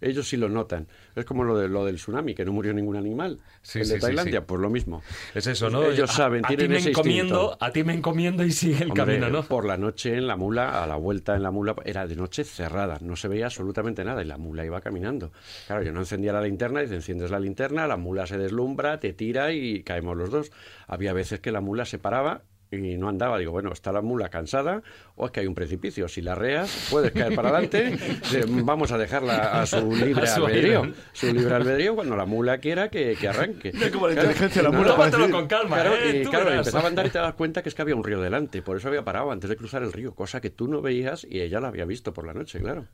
Ellos sí lo notan. Es como lo, de, lo del tsunami, que no murió ningún animal. Sí, el sí, de sí, Tailandia, sí. pues lo mismo. Es eso, ¿no? Ellos A- saben, a, tienen ti me ese encomiendo, instinto. a ti me encomiendo y sigue el Hombre, camino, ¿no? Por la noche en la mula, a la vuelta en la mula, era de noche cerrada, no se veía absolutamente nada y la mula iba caminando. Claro, yo no encendía la linterna, dice, enciendes la linterna, la mula se deslumbra, te tira y caemos los dos. Había veces que la mula se paraba y no andaba. Digo, bueno, está la mula cansada o es que hay un precipicio. Si la reas, puedes caer para adelante. Dice, [LAUGHS] Vamos a dejarla a su libre A su albedrío. aire. Su libre albedrío cuando la mula quiera que, que arranque. Mira cómo la Claro, inteligencia de la no, mula no, con calma, Claro, ¿eh? y claro, empezaba a andar y te das cuenta que es que había un río delante, por eso había parado antes de cruzar el río, cosa que tú no veías y ella la había visto por la noche, claro.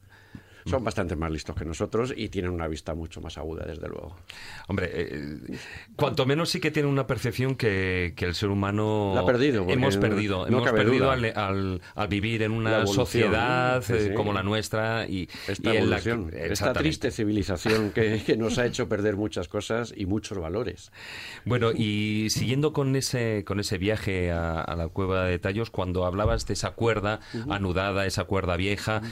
Son bastante más listos que nosotros y tienen una vista mucho más aguda, desde luego. Hombre, eh, cuanto menos sí que tiene una percepción que, que el ser humano La ha perdido, hemos perdido, no hemos perdido al, al- al vivir en una sociedad sí, eh, sí. como la nuestra y, Esta y en la- esta triste civilización que, que nos ha hecho perder muchas cosas y muchos valores. Bueno, y siguiendo con ese, con ese viaje a, a la cueva de Tallos, cuando hablabas de esa cuerda anudada, esa cuerda vieja,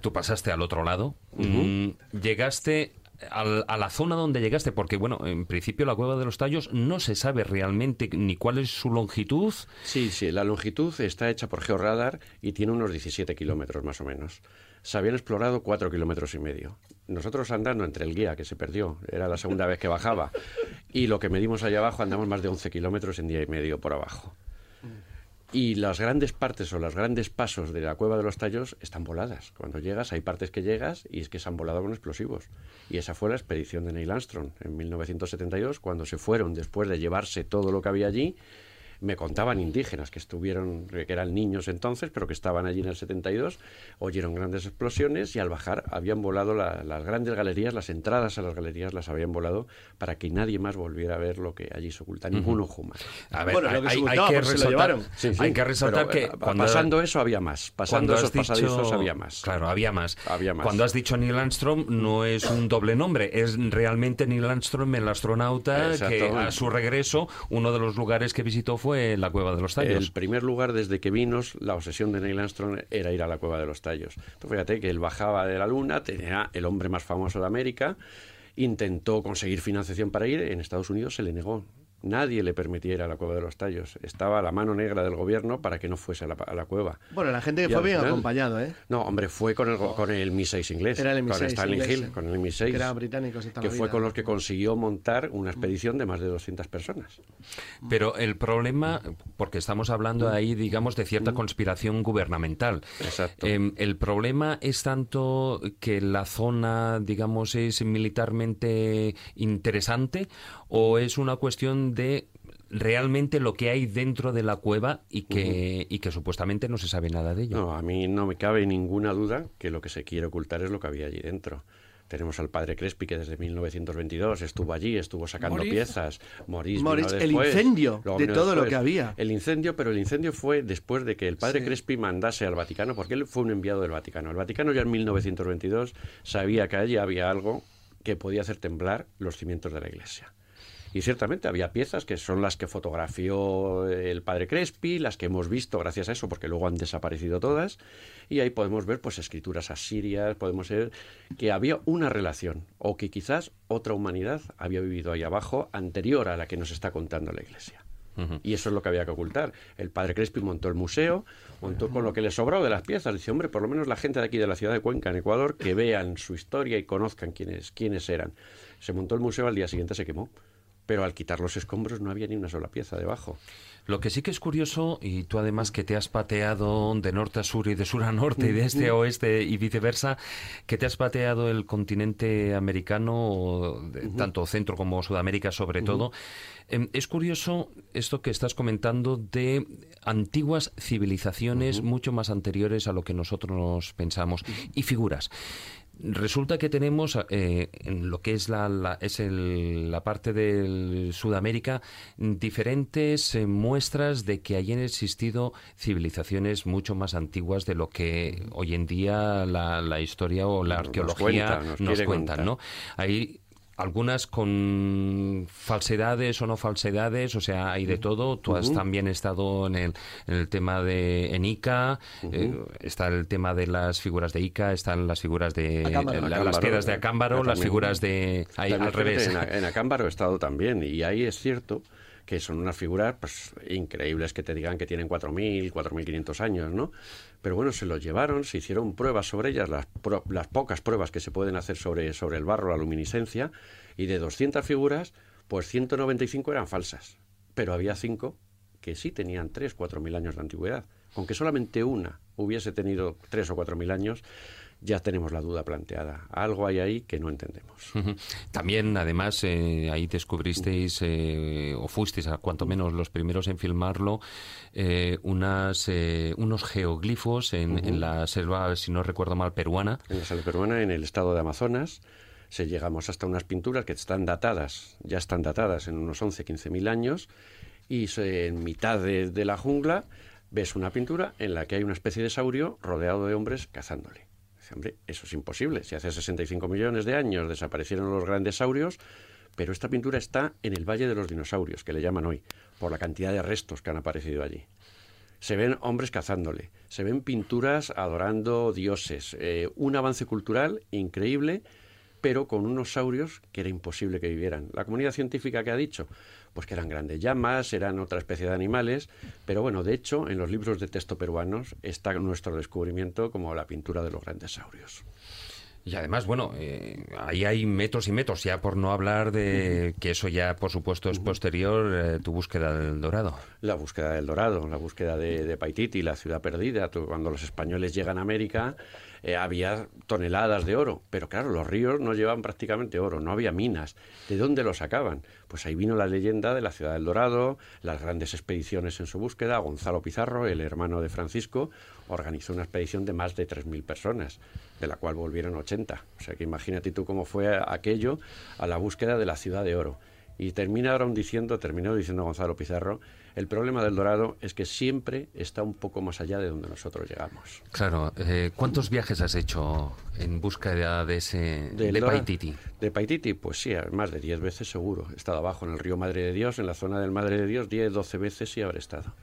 tú pasaste al otro lado, mm, llegaste al- a la zona donde llegaste, porque bueno, en principio la cueva de los Tallos no se sabe realmente ni cuál es su longitud. Sí, sí, la longitud está hecha por georradar y tiene unos 17 kilómetros más o menos. Se habían explorado 4 kilómetros y medio. Nosotros andando entre el guía que se perdió, era la segunda vez que bajaba, y lo que medimos allá abajo andamos más de 11 kilómetros en día y medio por abajo. Y las grandes partes o los grandes pasos de la cueva de los tallos están voladas. Cuando llegas, hay partes que llegas y es que se han volado con explosivos. Y esa fue la expedición de Neil Armstrong en 1972, cuando se fueron después de llevarse todo lo que había allí. Me contaban indígenas que estuvieron, que eran niños entonces, pero que estaban allí en el 72, oyeron grandes explosiones y al bajar habían volado la- las grandes galerías, las entradas a las galerías las habían volado para que nadie más volviera a ver lo que allí se oculta, ningún ojo más. A ver, Bueno, lo hay, que se hay resaltar, llevaron. Sí, sí, hay que resaltar pero, que cuando pasando eso había más, pasando cuando esos has dicho- pasadizos había más. Claro, había más. Había más. Cuando has dicho Neil Armstrong, no es un doble nombre, es realmente Neil Armstrong, el astronauta, que a su regreso, uno de los lugares que visitó fue fue la Cueva de los Tallos. El primer lugar desde que vino, la obsesión de Neil Armstrong era ir a la Cueva de los Tallos. Entonces, fíjate que él bajaba de la Luna, tenía el hombre más famoso de América, intentó conseguir financiación para ir, en Estados Unidos se le negó. Nadie le permitía ir a la cueva de los tallos. Estaba la mano negra del gobierno para que no fuese a la, a la cueva. Bueno, la gente que Y fue bien final- acompañado, ¿eh? No, hombre, fue con el, con el Mi-6 inglés. Era el Con Mi-6 Stanley inglés, Hill, sí. con el Mi-6. Que eran británicos Que la fue vida. con los que consiguió montar una expedición de más de 200 personas. Pero el problema, porque estamos hablando ahí, digamos, de cierta conspiración gubernamental. Exacto. Em, el problema es tanto que la zona, digamos, es militarmente interesante o es una cuestión de realmente lo que hay dentro de la cueva y que, y que supuestamente no se sabe nada de ello. No, a mí no me cabe ninguna duda que lo que se quiere ocultar es lo que había allí dentro. Tenemos al padre Crespi que desde 1922 estuvo allí, estuvo sacando piezas. Vino el incendio de todo lo que había. El incendio, pero el incendio fue después de que el padre Sí. Crespi mandase al Vaticano, porque él fue un enviado del Vaticano. El Vaticano ya en 1922 sabía que allí había algo que podía hacer temblar los cimientos de la iglesia. Y ciertamente había piezas que son las que fotografió el padre Crespi, las que hemos visto gracias a eso, porque luego han desaparecido todas. Y ahí podemos ver pues escrituras asirias, podemos ver que había una relación, o que quizás otra humanidad había vivido ahí abajo anterior a la que nos está contando la iglesia. Y eso es lo que había que ocultar. El padre Crespi montó el museo, montó con lo que le sobró de las piezas. Dice, hombre, por lo menos la gente de aquí de la ciudad de Cuenca, en Ecuador, que vean su historia y conozcan quiénes, quiénes eran. Se montó el museo, al día siguiente se quemó. Pero al quitar los escombros no había ni una sola pieza debajo. Lo que sí que es curioso, y tú además que te has pateado de norte a sur y de sur a norte y de este a oeste y viceversa, que te has pateado el continente americano, tanto centro como Sudamérica sobre todo, em, es curioso esto que estás comentando de antiguas civilizaciones mucho más anteriores a lo que nosotros pensamos. Y figuras. Resulta que tenemos eh, en lo que es la, la- es el- la parte de Sudamérica diferentes eh, muestras de que hayan existido civilizaciones mucho más antiguas de lo que hoy en día la, la historia o la Nos arqueología cuenta, nos nos quiere cuentan, contar. ¿no? Hay algunas con falsedades o no falsedades, o sea, hay de todo. Tú has también estado en el, en el tema de en Ica, eh, está el tema de las figuras de Ica, están las figuras de Acámbaro. las piedras de eh, Acámbaro, las figuras de ahí, al revés. En, en Acámbaro he estado también y ahí es cierto que son unas figuras pues, increíbles que te digan que tienen 4.000, 4.500 años, ¿no? Pero bueno, se los llevaron, se hicieron pruebas sobre ellas, las, las pocas pruebas que se pueden hacer sobre, sobre el barro, la luminiscencia, y de 200 figuras, pues 195 eran falsas, pero había 5 que sí tenían 3, 4.000 años de antigüedad. Con que solamente una hubiese tenido 3 o 4.000 años, ya tenemos la duda planteada. Algo hay ahí que no entendemos. También, además, eh, ahí descubristeis, eh, o fuisteis, a cuanto menos los primeros en filmarlo, eh, unas, unos geoglifos en, en la selva, si no recuerdo mal, peruana. En la selva peruana, en el estado de Amazonas, se llegamos hasta unas pinturas que están datadas, ya están datadas en unos 11, 15 mil años, y se- en mitad de, de la jungla ves una pintura en la que hay una especie de saurio rodeado de hombres cazándole. Hombre, eso es imposible. Si hace 65 millones de años desaparecieron los grandes saurios, pero esta pintura está en el Valle de los Dinosaurios, que le llaman hoy, por la cantidad de restos que han aparecido allí. Se ven hombres cazándole, se ven pinturas adorando dioses, eh, un avance cultural increíble, pero con unos saurios que era imposible que vivieran. La comunidad científica que ha dicho, pues que eran grandes llamas, eran otra especie de animales, pero bueno, de hecho, en los libros de texto peruanos está nuestro descubrimiento como la pintura de los grandes saurios. Y además, bueno, eh, ahí hay metros y metros, ya por no hablar de que eso ya, por supuesto, es posterior, eh, tu búsqueda del dorado. La búsqueda del dorado, la búsqueda de, de Paititi, la ciudad perdida. Tú- Cuando los españoles llegan a América, eh, había toneladas de oro, pero claro, los ríos no llevaban prácticamente oro, no había minas. ¿De dónde lo sacaban? Pues ahí vino la leyenda de la ciudad del dorado, las grandes expediciones en su búsqueda. Gonzalo Pizarro, el hermano de Francisco, organizó una expedición de más de 3.000 personas, de la cual volvieron 80. O sea que imagínate tú cómo fue aquello a la búsqueda de la ciudad de oro. Y terminaron diciendo, terminó diciendo Gonzalo Pizarro, el problema del dorado es que siempre está un poco más allá de donde nosotros llegamos. Claro, eh, ¿cuántos viajes has hecho en búsqueda de ese de Dora- Paititi? De Paititi, pues sí, más de 10 veces seguro. He estado abajo en el río Madre de Dios, en la zona del Madre de Dios, 10, 12 veces sí habré estado.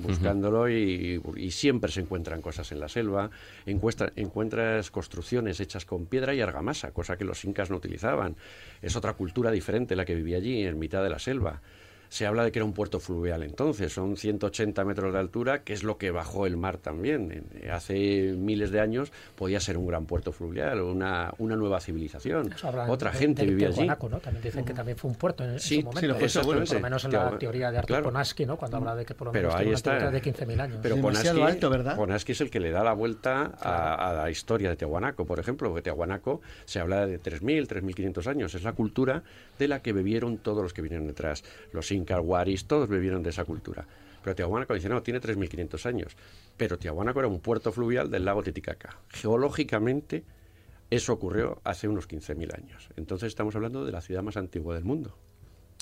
Buscándolo y, y siempre se encuentran cosas en la selva. Encuestra- encuentras construcciones hechas con piedra y argamasa, cosa que los incas no utilizaban. Es otra cultura diferente la que vivía allí, en mitad de la selva. Se habla de que era un puerto fluvial entonces, son 180 metros de altura, que es lo que bajó el mar también. En- Hace miles de años podía ser un gran puerto fluvial, una, una nueva civilización. Eso Otra de- gente vivía allí. Tiahuanaco, ¿no? También dicen que también fue un puerto en, en Sí, su momento. sí, lo fue seguro, Por lo menos en la teoría de Arthur claro. Ponaski, ¿no? Cuando habla de que por lo menos tiene una está. antigüedad de 15.000 años. Pero Demasiado Ponaski- alto, ¿verdad? Ponaski es el que le da la vuelta a, a la historia de Tiahuanaco, por ejemplo, porque Tiahuanaco se habla de 3.000, 3.500 años. Es la cultura de la que bebieron todos los que vinieron detrás. Los incas, Waris, todos bebieron de esa cultura. Pero Tiahuanaco dice, no, tiene 3.500 años. Pero Tiahuanaco era un puerto fluvial del lago Titicaca. Geológicamente, eso ocurrió hace unos 15.000 años. Entonces estamos hablando de la ciudad más antigua del mundo.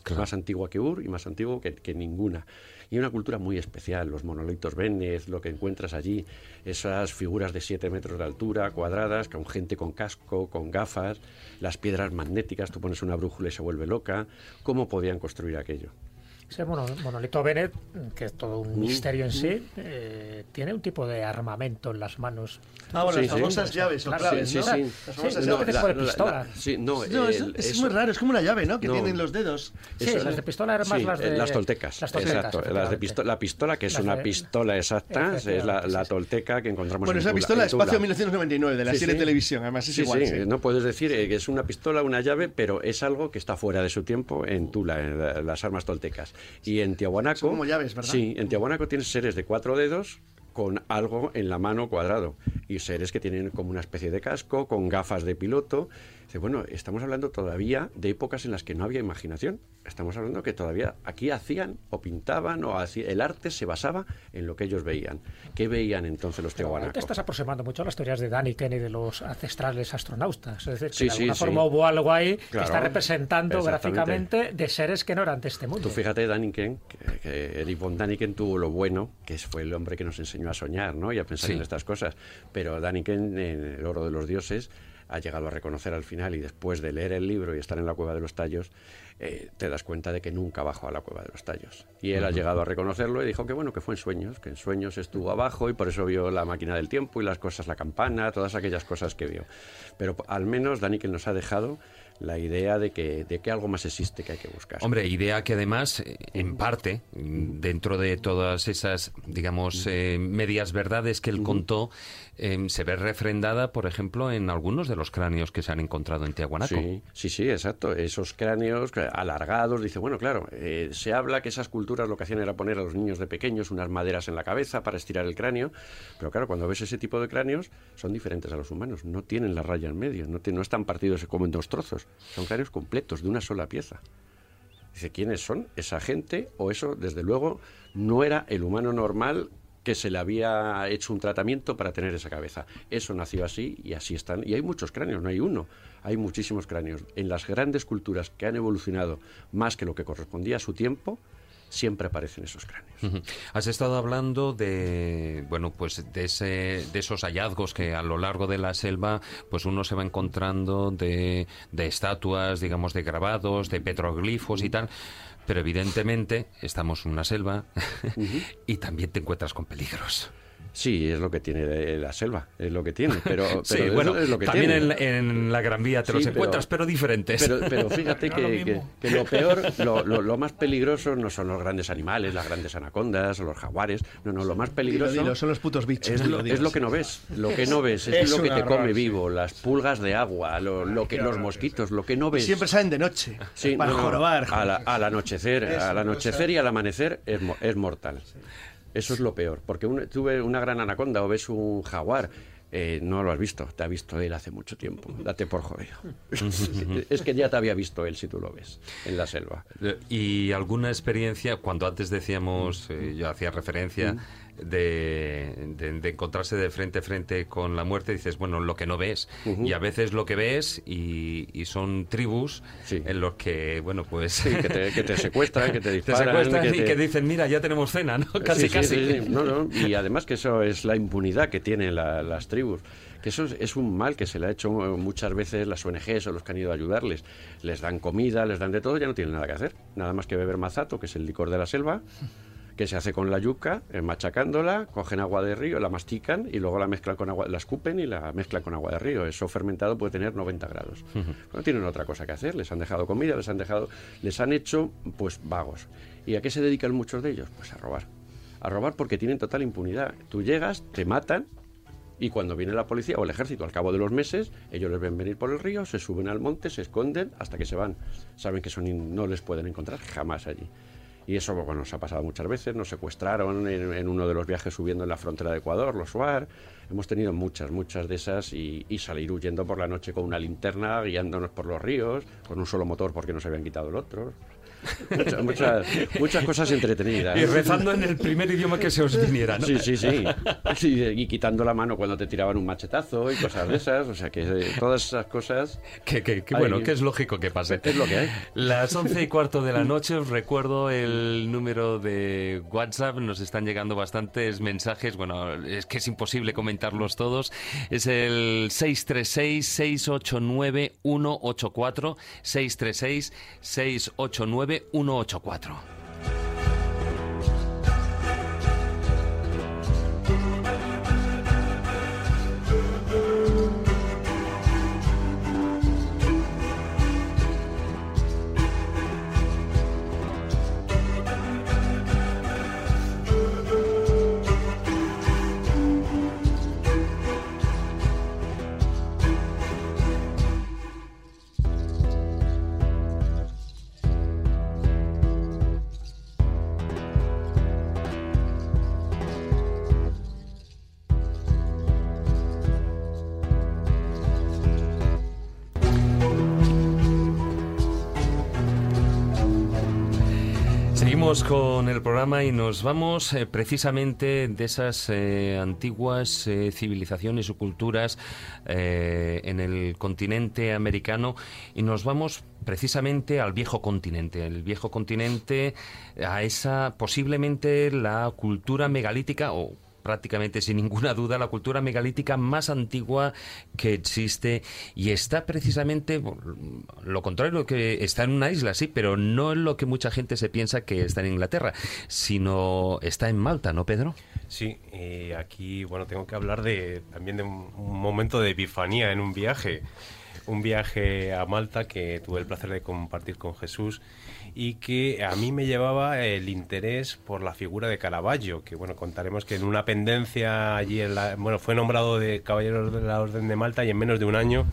Claro. Más antigua que Ur y más antiguo que, que ninguna. Y una cultura muy especial, los monolitos Vénez, lo que encuentras allí, esas figuras de 7 metros de altura, cuadradas, con gente con casco, con gafas, las piedras magnéticas, tú pones una brújula y se vuelve loca. ¿Cómo podían construir aquello? Ese mono- monolito Bennett, que es todo un Mm. misterio en sí, eh, tiene un tipo de armamento en las manos. Ah, bueno, Sí, las sí. famosas llaves o claves, sí, ¿no? sí. Las Sí, famosas no, llaves. tipo de pistola. sí, no, No, es, el- es eso- muy raro, es como una llave, ¿no? Que No. tienen los dedos. Sí, Eso- las de pistola eran más sí, las eh, de... las toltecas. Las toltecas, exacto. Las de efectivamente. pisto- la pistola, que es Las una de- pistola exacta, es la, sí, sí. tolteca que encontramos Bueno, en es la pistola Tula. Espacio 1999 de la Sí, serie sí. televisión, además es Sí, igual. sí, sí. no puedes decir eh, que es una pistola, una llave, pero es algo que está fuera de su tiempo en Tula, en la- las armas toltecas. Y en Tiahuanaco... Son como llaves, ¿verdad? Sí, en Tiahuanaco tienes seres de cuatro dedos con algo en la mano cuadrado y seres que tienen como una especie de casco con gafas de piloto. Dice, bueno, estamos hablando todavía de épocas en las que no había imaginación. Estamos hablando que todavía aquí hacían o pintaban o hacía- el arte se basaba en lo que ellos veían. ¿Qué veían entonces los ahí te estás aproximando mucho a las teorías de Daniken y de los ancestrales astronautas. Es decir, que Sí, de sí, alguna sí. forma hubo algo ahí que está representando gráficamente de seres que no eran de este mundo. Tú fíjate, Daniken, que, que Eric von Daniken tuvo lo bueno, que fue el hombre que nos enseñó a soñar ¿no? y a pensar Sí. en estas cosas. Pero Daniken, en El oro de los dioses, ha llegado a reconocer al final y después de leer el libro y estar en la cueva de los tallos, eh, te das cuenta de que nunca bajó a la cueva de los tallos. Y él ha llegado a reconocerlo y dijo que bueno, que fue en sueños, que en sueños estuvo abajo y por eso vio la máquina del tiempo y las cosas, la campana, todas aquellas cosas que vio. Pero al menos Daniken nos ha dejado la idea de que, de que algo más existe que hay que buscar. Hombre, idea que además, eh, en parte, dentro de todas esas, digamos, eh, medias verdades que él contó, eh, se ve refrendada, por ejemplo, en algunos de los cráneos que se han encontrado en Tiahuanaco. Sí, sí, sí, exacto. Esos cráneos alargados, dice, bueno, claro, eh, se habla que esas culturas lo que hacían era poner a los niños de pequeños unas maderas en la cabeza para estirar el cráneo, pero claro, cuando ves ese tipo de cráneos, son diferentes a los humanos, no tienen la raya en medio, no, te- no están partidos como en dos trozos, son cráneos completos, de una sola pieza. Dice, ¿quiénes son? ¿Esa gente? O eso, desde luego, no era el humano normal que se le había hecho un tratamiento para tener esa cabeza. Eso nació así y así están. Y hay muchos cráneos, no hay uno. Hay muchísimos cráneos. En las grandes culturas que han evolucionado más que lo que correspondía a su tiempo, siempre aparecen esos cráneos. Has estado hablando de, bueno, pues de, ese, de esos hallazgos que a lo largo de la selva, pues uno se va encontrando de, de estatuas, digamos, de grabados, de petroglifos y tal. Pero evidentemente estamos en una selva [LAUGHS] y también te encuentras con peligros. Sí, es lo que tiene de la selva, es lo que tiene, pero, [LAUGHS] pero sí, eso bueno, es lo que también tiene. en, en la Gran Vía te Sí, los pero- encuentras, pero diferentes. Pero, pero fíjate [LAUGHS] que, que- que lo peor, [LAUGHS] lo, lo- lo más peligroso no son los grandes animales, las grandes anacondas o los jaguares. No, no, lo más peligroso dilo, son los putos bichos. es, lo, dilo, es lo sí. que no ves. Lo que no ves es, Es lo que te horror, come vivo, las pulgas de agua, lo, lo que los mosquitos, lo que no ves. Siempre salen de noche. Sí, para no, jorobar. a la- al anochecer, al anochecer y al amanecer es, mo- es mortal. Eso es lo peor, porque un- tú ves una gran anaconda o ves un jaguar, eh, no lo has visto, te ha visto él hace mucho tiempo. Date por jodido. [LAUGHS] es que ya te había visto él si tú lo ves en la selva. Eh, ¿Y alguna experiencia, cuando antes decíamos, eh, yo hacía referencia, de, de, encontrarse de frente a frente con la muerte, dices, bueno, lo que no ves. Y a veces lo que ves y, y son tribus en los que, bueno, pues... que, te, que, te, [LAUGHS] secuestran, que te disparan. y que dicen, mira, ya tenemos cena, ¿no? Casi, casi. No, no. Y además que eso es la impunidad que tienen las tribus que eso es, un mal que se le ha hecho muchas veces las ONGs o los que han ido a ayudarles. Les dan comida, les dan de todo, ya no tienen nada que hacer. Nada más que beber mazato, que es el licor de la selva, que se hace con la yuca, eh, machacándola, cogen agua de río, la mastican y luego la mezclan con agua, la escupen y la mezclan con agua de río. Eso fermentado puede tener 90 grados. No tienen otra cosa que hacer, les han dejado comida, les han dejado, les han hecho pues vagos. ¿Y a qué se dedican muchos de ellos? Pues a robar. A robar porque tienen total impunidad. Tú llegas, te matan, y cuando viene la policía o el ejército al cabo de los meses, ellos les ven venir por el río, se suben al monte, se esconden hasta que se van. Saben que son no les pueden encontrar jamás allí. Y eso bueno, nos ha pasado muchas veces. Nos secuestraron en, uno de los viajes subiendo en la frontera de Ecuador, los SUAR. Hemos tenido muchas, muchas de esas y, y, salir huyendo por la noche con una linterna, guiándonos por los ríos, con un solo motor porque nos habían quitado el otro muchas, muchas, cosas entretenidas. Y rezando en el primer idioma que se os viniera, ¿no? Sí, sí, sí. y quitando la mano cuando te tiraban un machetazo y cosas de esas. O sea, que eh, todas esas cosas... Que, bueno, que es lógico que pase. Es lo que hay. Las once y cuarto de la noche, os recuerdo el número de WhatsApp. Nos están llegando bastantes mensajes. Bueno, es que es imposible comentarlos todos. Es el 636-689-184. 636-689 184. Con el programa y nos vamos eh, precisamente de esas eh, antiguas eh, civilizaciones o culturas en el continente americano y nos vamos precisamente al viejo continente, el viejo continente a esa posiblemente la cultura megalítica o prácticamente sin ninguna duda la cultura megalítica más antigua que existe y está precisamente lo contrario que está en una isla, sí, pero no en lo que mucha gente se piensa que está en Inglaterra, sino está en Malta, ¿no, Pedro? Sí, y aquí, bueno, tengo que hablar de también de un, un momento de epifanía en un viaje un viaje a Malta que tuve el placer de compartir con Jesús y que a mí me llevaba el interés por la figura de Caravaggio, que bueno, contaremos que en una pendencia allí, bueno, fue nombrado de caballero de la Orden de Malta y en menos de un año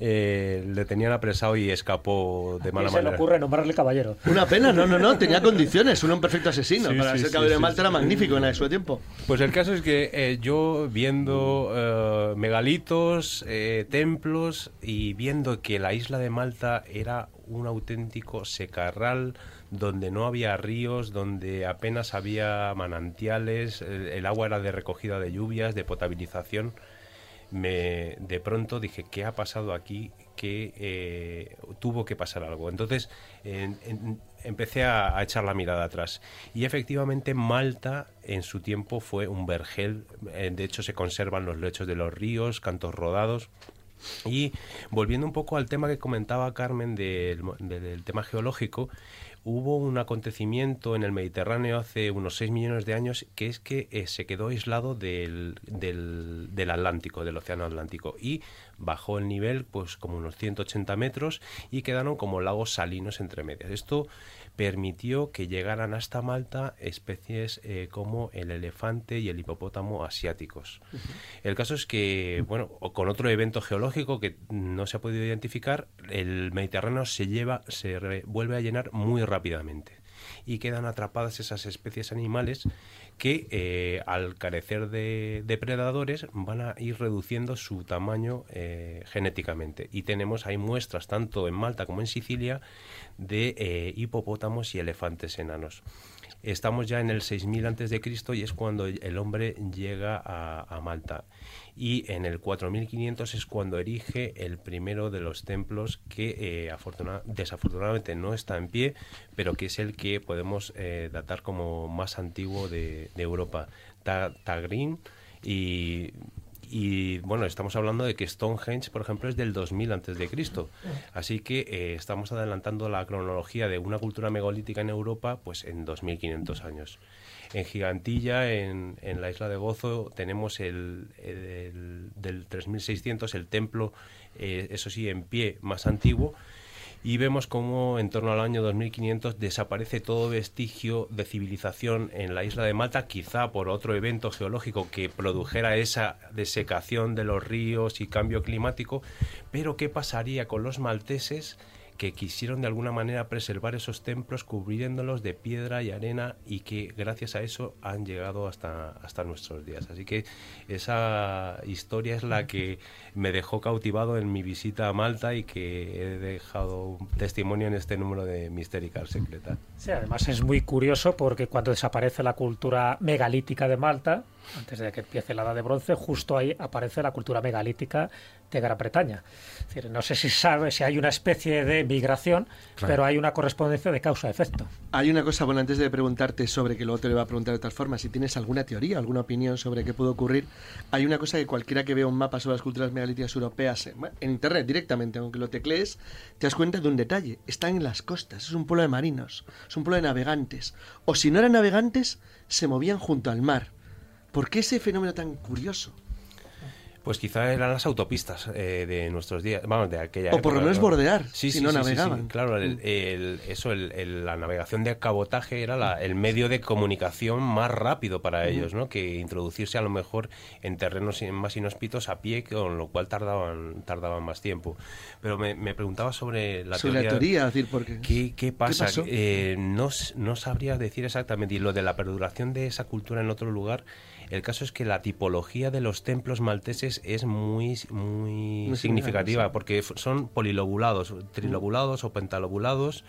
eh, le tenían apresado y escapó de mala manera. se le ocurre nombrarle caballero. Una pena, no, no, no, tenía condiciones, un perfecto asesino. Para ser caballero de Malta era magnífico en su tiempo. Pues el caso es que eh, yo viendo eh, megalitos, templos y viendo que la isla de Malta era un auténtico secarral donde no había ríos, donde apenas había manantiales, el, agua era de recogida de lluvias, de potabilización. Me, de pronto dije, ¿qué ha pasado aquí? Que eh, tuvo que pasar algo. Entonces empecé a, echar la mirada atrás. Y efectivamente Malta en su tiempo fue un vergel. Eh, de hecho se conservan los lechos de los ríos, cantos rodados. Y volviendo un poco al tema que comentaba Carmen del, tema geológico, hubo un acontecimiento en el Mediterráneo hace unos 6 millones de años que es que eh, se quedó aislado del, del, del, Atlántico, del Océano Atlántico, y bajó el nivel pues como unos 180 metros y quedaron como lagos salinos entre medias. Esto permitió que llegaran hasta Malta especies eh, como el elefante y el hipopótamo asiáticos. El caso es que, bueno, con otro evento geológico que no se ha podido identificar, el Mediterráneo se lleva, se vuelve a llenar muy rápidamente y quedan atrapadas esas especies animales que eh, al carecer de depredadores van a ir reduciendo su tamaño eh, genéticamente. Y tenemos hay muestras tanto en Malta como en Sicilia de eh, hipopótamos y elefantes enanos. estamos ya en el 6000 antes de Cristo y es cuando el hombre llega a, Malta. Y en el 4500 es cuando erige el primero de los templos que eh, desafortunadamente no está en pie, pero que es el que podemos eh, datar como más antiguo de, Europa. Tagrin y bueno, estamos hablando de que Stonehenge, por ejemplo, es del 2000 antes de Cristo. Así que eh, estamos adelantando la cronología de una cultura megalítica en Europa pues en 2500 años. En Gigantilla, en, en la isla de Gozo, tenemos el, del 3600 el templo, eh, eso sí, en pie más antiguo, y vemos cómo en torno al año 2500 desaparece todo vestigio de civilización en la isla de Malta, quizá por otro evento geológico que produjera esa desecación de los ríos y cambio climático, pero ¿qué pasaría con los malteses? Que quisieron de alguna manera preservar esos templos cubriéndolos de piedra y arena y que gracias a eso han llegado hasta, hasta nuestros días. Así que esa historia es la que me dejó cautivado en mi visita a Malta y que he dejado testimonio en este número de Mysterical Secreta. Sí, además es muy curioso porque cuando desaparece la cultura megalítica de Malta, antes de que empiece la edad de bronce, justo ahí aparece la cultura megalítica de Gran Bretaña. no sé si sabe si hay una especie de migración, pero hay una correspondencia de causa-efecto. Hay una cosa, bueno, antes de preguntarte sobre, que luego te lo voy a preguntar de otra forma, si tienes alguna teoría, alguna opinión sobre qué puede ocurrir, hay una cosa que cualquiera que vea un mapa sobre las culturas megalíticas europeas en Internet directamente, aunque lo teclees, te das cuenta de un detalle. Están en las costas, es un pueblo de marinos, es un pueblo de navegantes. O si no eran navegantes, se movían junto al mar. ¿Por qué ese fenómeno tan curioso? Pues quizá eran las autopistas eh, de nuestros días, vamos, de aquella O por lo menos bordear, sí, si sí, no sí, navegaban. claro, el, eso, el, la navegación de cabotaje era el medio de comunicación más rápido para ellos, ¿no? Que introducirse a lo mejor en terrenos más inhóspitos a pie, con lo cual tardaban, tardaban más tiempo. Pero me, preguntaba sobre la sobre teoría. la teoría, decir, porque ¿Qué, qué pasa? Eh, no, no sabría decir exactamente. Y lo de la perduración de esa cultura en otro lugar el caso es que la tipología de los templos malteses es muy, muy, significativa porque son polilobulados, trilobulados o pentalobulados.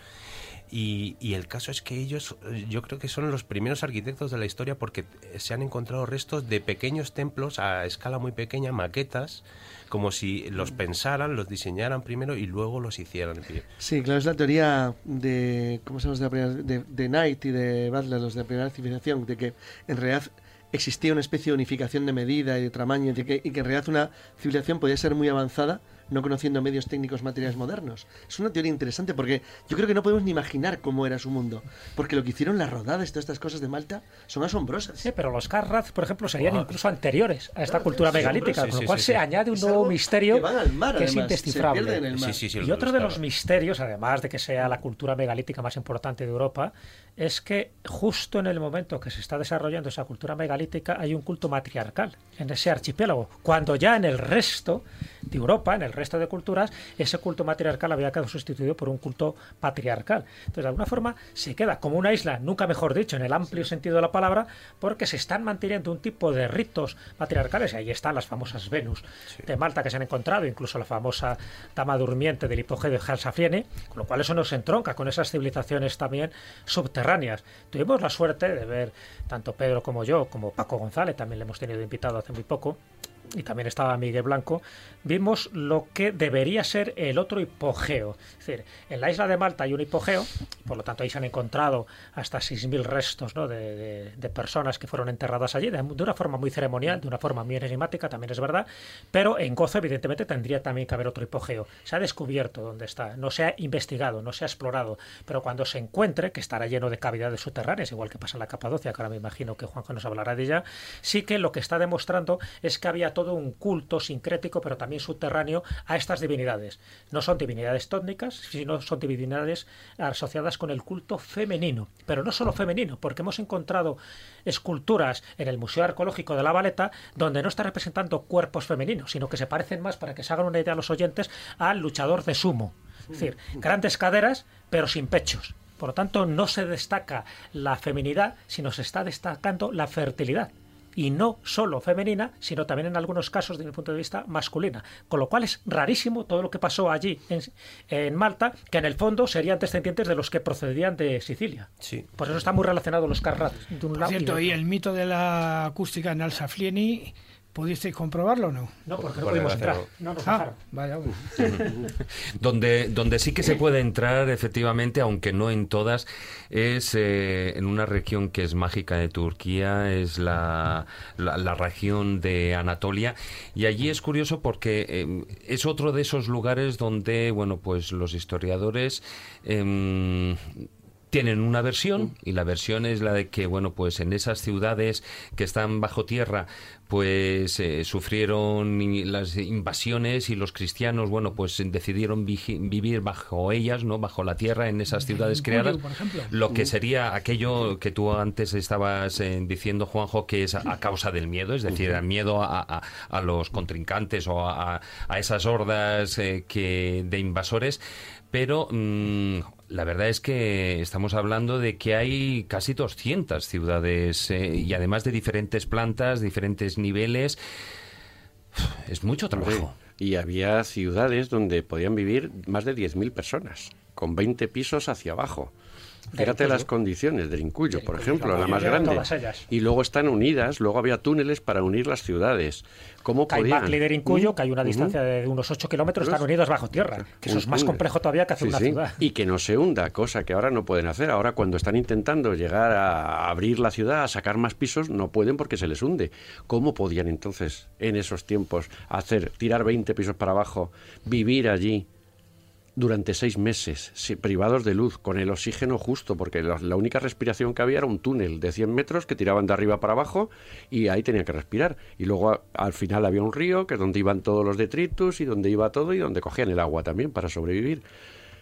Y, el caso es que ellos, yo creo que son los primeros arquitectos de la historia porque se han encontrado restos de pequeños templos a escala muy pequeña, maquetas, como si los pensaran, los diseñaran primero y luego los hicieran. Sí, claro, es la teoría de, ¿cómo se llama? De, de, Knight y de Butler, los de la primera civilización, de que en realidad existía una especie de unificación de medida y de tamaño y que, y que en realidad una civilización podía ser muy avanzada no conociendo medios técnicos materiales modernos. Es una teoría interesante porque yo creo que no podemos ni imaginar cómo era su mundo. Porque lo que hicieron las rodadas, todas estas cosas de Malta, son asombrosas. Sí, pero los Carraz, por ejemplo, serían incluso anteriores a esta cultura megalítica, con lo cual se añade un nuevo misterio que, es indescifrable. y otro de los misterios, además de que sea la cultura megalítica más importante de Europa, es que justo en el momento que se está desarrollando esa cultura megalítica hay un culto matriarcal en ese archipiélago, cuando ya en el resto de Europa, en el resto de culturas, ese culto matriarcal había quedado sustituido por un culto patriarcal. Entonces, de alguna forma, se queda como una isla, nunca mejor dicho, en el amplio sentido de la palabra, porque se están manteniendo un tipo de ritos patriarcales, y ahí están las famosas Venus de Malta que se han encontrado, incluso la famosa dama durmiente del hipogeo de Halsafriene, con lo cual eso nos entronca con esas civilizaciones también subterráneas. Tuvimos la suerte de ver, tanto Pedro como yo, como Paco González, también le hemos tenido invitado hace muy poco, y también estaba Miguel Blanco, vimos lo que debería ser el otro hipogeo. Es decir, en la isla de Malta hay un hipogeo, por lo tanto ahí se han encontrado hasta 6.000 restos de, personas que fueron enterradas allí, de, una forma muy ceremonial, de una forma muy enigmática, también es verdad, pero en Gozo evidentemente tendría también que haber otro hipogeo. Se ha descubierto dónde está, no se ha investigado, no se ha explorado, pero cuando se encuentre, que estará lleno de cavidades subterráneas, igual que pasa en la Capadocia, que ahora me imagino que Juanjo nos hablará de ella, sí que lo que está demostrando es que había todo un culto sincrético, pero también subterráneo, a estas divinidades. No son divinidades tónicas, sino son divinidades asociadas con el culto femenino. Pero no solo femenino, porque hemos encontrado esculturas en el Museo Arqueológico de La Valeta donde no está representando cuerpos femeninos, sino que se parecen más, para que se hagan una idea a los oyentes, al luchador de sumo. Es decir, grandes caderas, pero sin pechos. Por lo tanto, no se destaca la feminidad, sino se está destacando la fertilidad y no solo femenina, sino también en algunos casos, de mi punto de vista, masculina. Con lo cual es rarísimo todo lo que pasó allí en, en Malta, que en el fondo serían descendientes de los que procedían de Sicilia. Sí. Por eso están muy relacionados los Carrat de un Por lado y cierto, y otro. el mito de la acústica en Alsaflieni, ¿pudisteis comprobarlo o no? No, porque no pudimos entrar. No nos Ah, vaya, bueno. [LAUGHS] Donde, donde sí que se puede entrar, efectivamente, aunque no en todas, es eh, en una región que es mágica de Turquía, es la, la, la región de Anatolia. Y allí es curioso porque eh, es otro de esos lugares donde, bueno, pues los historiadores. em, tienen una versión y la versión es la de que bueno pues en esas ciudades que están bajo tierra pues eh, sufrieron las invasiones y los cristianos bueno pues decidieron vivir bajo ellas no bajo la tierra en esas ciudades creadas. lo que sería aquello que tú antes estabas eh, diciendo Juanjo que es a, a causa del miedo es decir el miedo a, a- a los contrincantes o a, a esas hordas eh, que de invasores. Pero mm, la verdad es que estamos hablando de que hay casi 200 ciudades eh, y además de diferentes plantas, diferentes niveles. Es mucho trabajo. Y había ciudades donde podían vivir más de 10.000 personas, con 20 pisos hacia abajo. Fíjate las condiciones del Incuyo, por ejemplo, la más grande. Y luego están unidas, luego había túneles para unir las ciudades. ¿Cómo podían? Caimac, líder Incuyo, Mm, que hay una distancia de unos 8 kilómetros, están unidos bajo tierra. Que eso es más complejo todavía que hacer una ciudad. Y que no se hunda, cosa que ahora no pueden hacer. Ahora cuando están intentando llegar a abrir la ciudad, a sacar más pisos, no pueden porque se les hunde. ¿Cómo podían entonces, en esos tiempos, hacer, tirar 20 pisos para abajo, vivir allí durante seis meses, privados de luz, con el oxígeno justo, porque la, única respiración que había era un túnel de 100 metros que tiraban de arriba para abajo y ahí tenían que respirar. Y luego al final había un río, que es donde iban todos los detritus y donde iba todo y donde cogían el agua también para sobrevivir.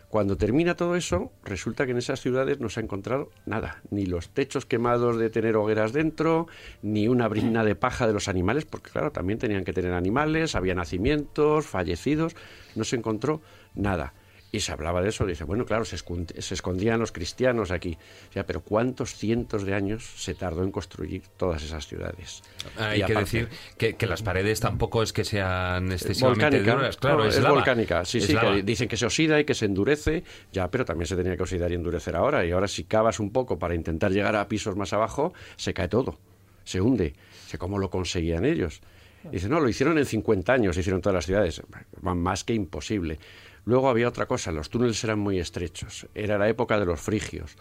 Cuando termina todo eso, resulta que en esas ciudades no se ha encontrado nada, ni los techos quemados de tener hogueras dentro, ni una brina de paja de los animales, porque claro, también tenían que tener animales, había nacimientos, fallecidos, no se encontró nada. Y se hablaba de eso, dice, bueno, claro, se, escondían los cristianos aquí. O sea, pero ¿cuántos cientos de años se tardó en construir todas esas ciudades? Hay Y que aparte- decir que, que las paredes tampoco es que sean excesivamente volcánica, duras. Claro, no, es, es lava. volcánica. Sí, Es sí, lava. que dicen que se oxida y que se endurece, ya, pero también se tenía que oxidar y endurecer ahora. Y ahora si cavas un poco para intentar llegar a pisos más abajo, se cae todo, se hunde. Sé cómo lo conseguían ellos. Dice, no, lo hicieron en 50 años, hicieron todas las ciudades. Más que imposible. Luego había otra cosa, los túneles eran muy estrechos. Era la época de los frigios.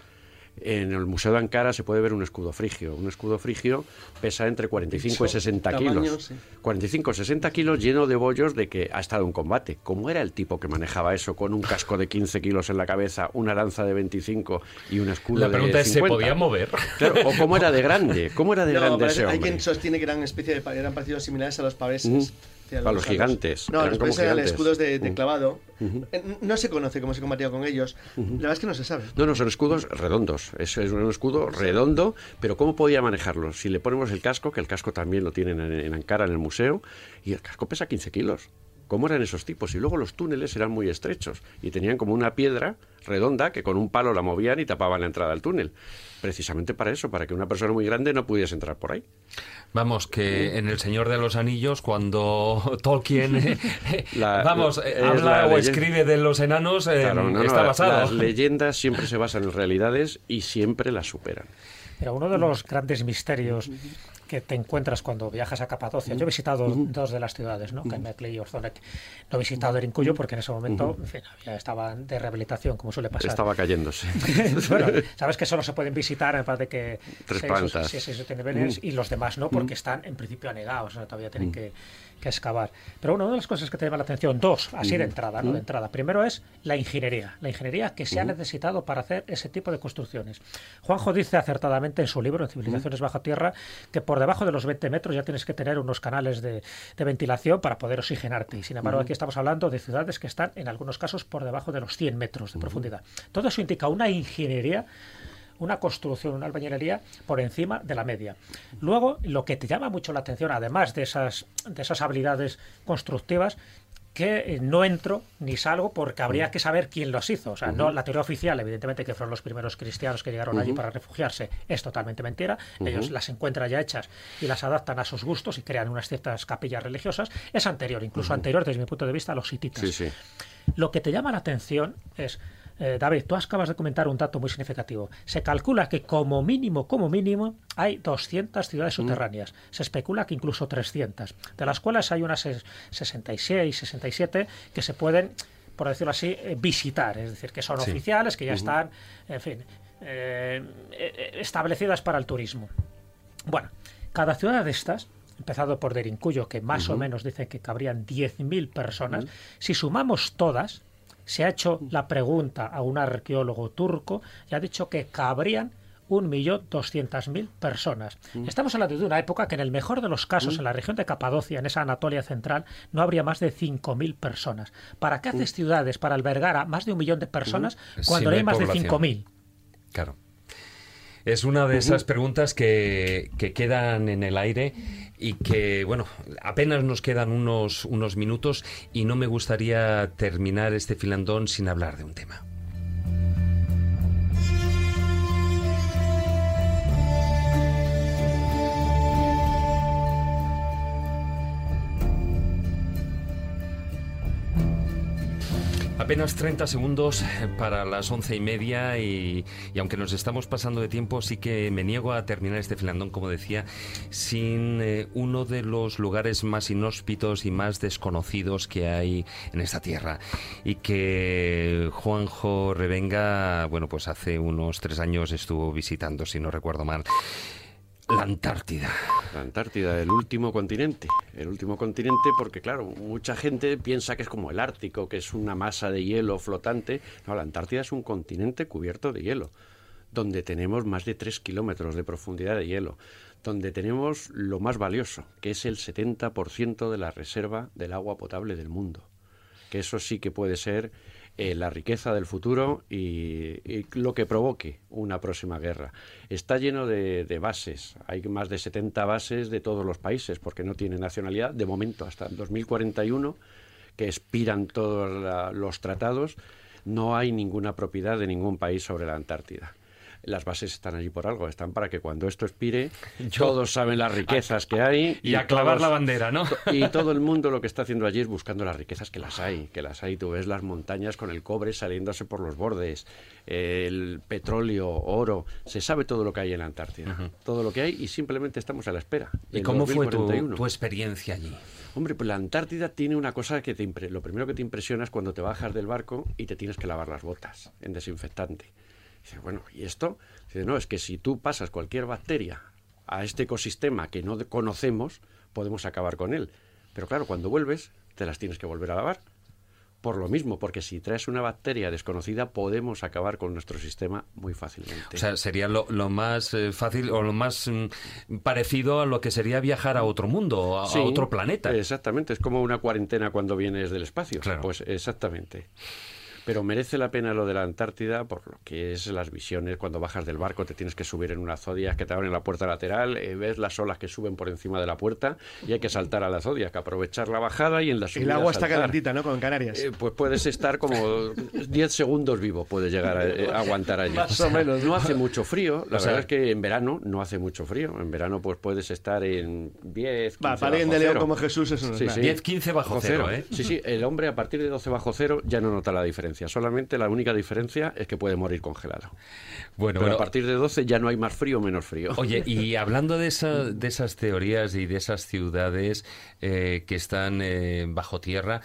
En el Museo de Ankara se puede ver un escudo frigio. Un escudo frigio pesa entre 45 y Eso, 60 tamaño, kilos. sí. 45 60 kilos lleno de bollos de que ha estado en combate. ¿Cómo era el tipo que manejaba eso con un casco de 15 kilos en la cabeza, una lanza de 25 y un escudo La de pregunta es, ¿se 50? podía mover? Claro, o cómo era de grande, cómo era de No, grande ese hay hombre. quien sostiene que eran especie de eran parecidos similares a los paveses. Ujú. Sí, A los gigantes, No, los como eran escudos de, clavado. Eh, No se conoce cómo se combatía con ellos. La verdad es que no se sabe. No, no, son escudos redondos. Es, es un escudo redondo, pero ¿cómo podía manejarlo? Si le ponemos el casco, que el casco también lo tienen en, en Ankara, en el museo, y el casco pesa 15 kilos. ¿Cómo eran esos tipos? Y luego los túneles eran muy estrechos y tenían como una piedra redonda que con un palo la movían y tapaban la entrada al túnel. Precisamente para eso, para que una persona muy grande no pudiese entrar por ahí. Vamos, que en El Señor de los Anillos, cuando [LAUGHS] Tolkien, [LAUGHS] eh, La- vamos, eh, habla la o leyenda. escribe de los enanos, eh, Claro, no, no, está basado. Las leyendas siempre se basan en realidades y siempre las superan. Pero uno de los grandes misterios que te encuentras cuando viajas a Capadocia, yo he visitado dos de las ciudades, ¿no? Kaimakli y Orzonek. No he visitado Erincuyo porque en ese momento en fin, había- estaban de rehabilitación, como suele pasar. Estaba cayéndose. [LAUGHS] bueno, [LAUGHS] sabes que solo se pueden visitar en parte que Tres seis plantas. niveles y los demás no, porque están en principio anegados, todavía tienen que, que excavar. Pero una de las cosas que te llama la atención, dos, así de entrada, ¿no? De entrada. Primero es la ingeniería, la ingeniería que se ha necesitado para hacer ese tipo de construcciones. Juanjo dice acertadamente en su libro, en Civilizaciones bajo tierra, que por debajo de los 20 metros ya tienes que tener unos canales de, de ventilación para poder oxigenarte. Y sin embargo, aquí estamos hablando de ciudades que están en algunos casos por debajo de los 100 metros de profundidad. Todo eso indica una ingeniería una construcción, una albañilería por encima de la media. Luego, lo que te llama mucho la atención, además de esas, de esas habilidades constructivas, que eh, no entro ni salgo porque habría que saber quién los hizo. O sea, no la teoría oficial, evidentemente, que fueron los primeros cristianos que llegaron allí para refugiarse, es totalmente mentira. Ellos las encuentran ya hechas y las adaptan a sus gustos y crean unas ciertas capillas religiosas. Es anterior, incluso anterior, desde mi punto de vista, a los hititas. Sí, sí. Lo que te llama la atención es eh, David, tú acabas de comentar un dato muy significativo. Se calcula que como mínimo, como mínimo, hay 200 ciudades subterráneas. Se especula que incluso 300, de las cuales hay unas 66, 67 que se pueden, por decirlo así, eh, visitar. Es decir, que son Sí. oficiales, que ya están, en fin, eh, eh, establecidas para el turismo. Bueno, cada ciudad de estas, empezado por Derincuyo, que más o menos dice que cabrían 10.000 personas, si sumamos todas, se ha hecho la pregunta a un arqueólogo turco y ha dicho que cabrían 1.200.000 personas. Estamos hablando de una época que en el mejor de los casos en la región de Capadocia, en esa Anatolia central, no habría más de 5.000 personas. ¿Para qué haces ciudades para albergar a más de un millón de personas cuando no no hay hay más de población. 5.000? Claro. Es una de esas preguntas que, que quedan en el aire y que, bueno, apenas nos quedan unos, unos minutos y no me gustaría terminar este filandón sin hablar de un tema. Apenas 30 segundos para las once y media y, y aunque nos estamos pasando de tiempo, sí que me niego a terminar este filandón, como decía, sin eh, uno de los lugares más inhóspitos y más desconocidos que hay en esta tierra y que Juanjo Revenga, bueno, pues hace unos tres años estuvo visitando, si no recuerdo mal, la Antártida. La Antártida, el último continente. El último continente porque, claro, mucha gente piensa que es como el Ártico, que es una masa de hielo flotante. No, la Antártida es un continente cubierto de hielo, donde tenemos más de 3 kilómetros de profundidad de hielo, donde tenemos lo más valioso, que es el 70% de la reserva del agua potable del mundo. Que eso sí que puede ser eh, la riqueza del futuro y, lo que provoque una próxima guerra. Está lleno de, de bases, hay más de 70 bases de todos los países, porque no tiene nacionalidad, de momento hasta el 2041, que expiran todos la- los tratados, no hay ninguna propiedad de ningún país sobre la Antártida. Las bases están allí por algo, están para que cuando esto expire, [LAUGHS] todos saben las riquezas que hay. [LAUGHS] Y a clavar todos- la bandera, ¿no? y [LAUGHS] todo el mundo lo que está haciendo allí es buscando las riquezas que las hay, que las hay. Tú ves las montañas con el cobre saliéndose por los bordes, el petróleo, oro, se sabe todo lo que hay en la Antártida, todo lo que hay y simplemente estamos a la espera. ¿Y cómo fue tu, 2041. tu experiencia allí? Hombre, pues la Antártida tiene una cosa que te impre- lo primero que te impresiona es cuando te bajas del barco y te tienes que lavar las botas en desinfectante. Dice, bueno, ¿y esto? Dice, no, es que si tú pasas cualquier bacteria a este ecosistema que no conocemos, podemos acabar con él. Pero claro, cuando vuelves, te las tienes que volver a lavar. Por lo mismo, porque si traes una bacteria desconocida, podemos acabar con nuestro sistema muy fácilmente. O sea, sería lo, lo más eh, fácil o lo más mm, parecido a lo que sería viajar a otro mundo, a, a otro planeta. Exactamente, es como una cuarentena cuando vienes del espacio. Claro. Pues exactamente. Pero merece la pena lo de la Antártida por lo que es las visiones. Cuando bajas del barco te tienes que subir en una zodiac que te abren la puerta lateral, eh, ves las olas que suben por encima de la puerta y hay que saltar a la zodiac, aprovechar la bajada y en la subida El agua está saltar. calentita, ¿no? Como en Canarias. Eh, pues puedes estar como [LAUGHS] 10 segundos vivo, puedes llegar a, eh, a aguantar allí. Más o menos. No hace mucho frío, la O sea- verdad es que en verano no hace mucho frío. En verano pues puedes estar en 10, 15 Va, para alguien bajo de León cero. como Jesús eso no es Sí, nada. sí. 10, 15 bajo cero, ¿eh? Sí, sí, el hombre a partir de 12 bajo cero ya no nota la diferencia. Solamente la única diferencia es que puede morir congelado. Bueno, Pero bueno, a partir de 12 ya no hay más frío o menos frío. Oye, y [LAUGHS] hablando de, esa- de esas teorías y de esas ciudades eh, que están eh, bajo tierra,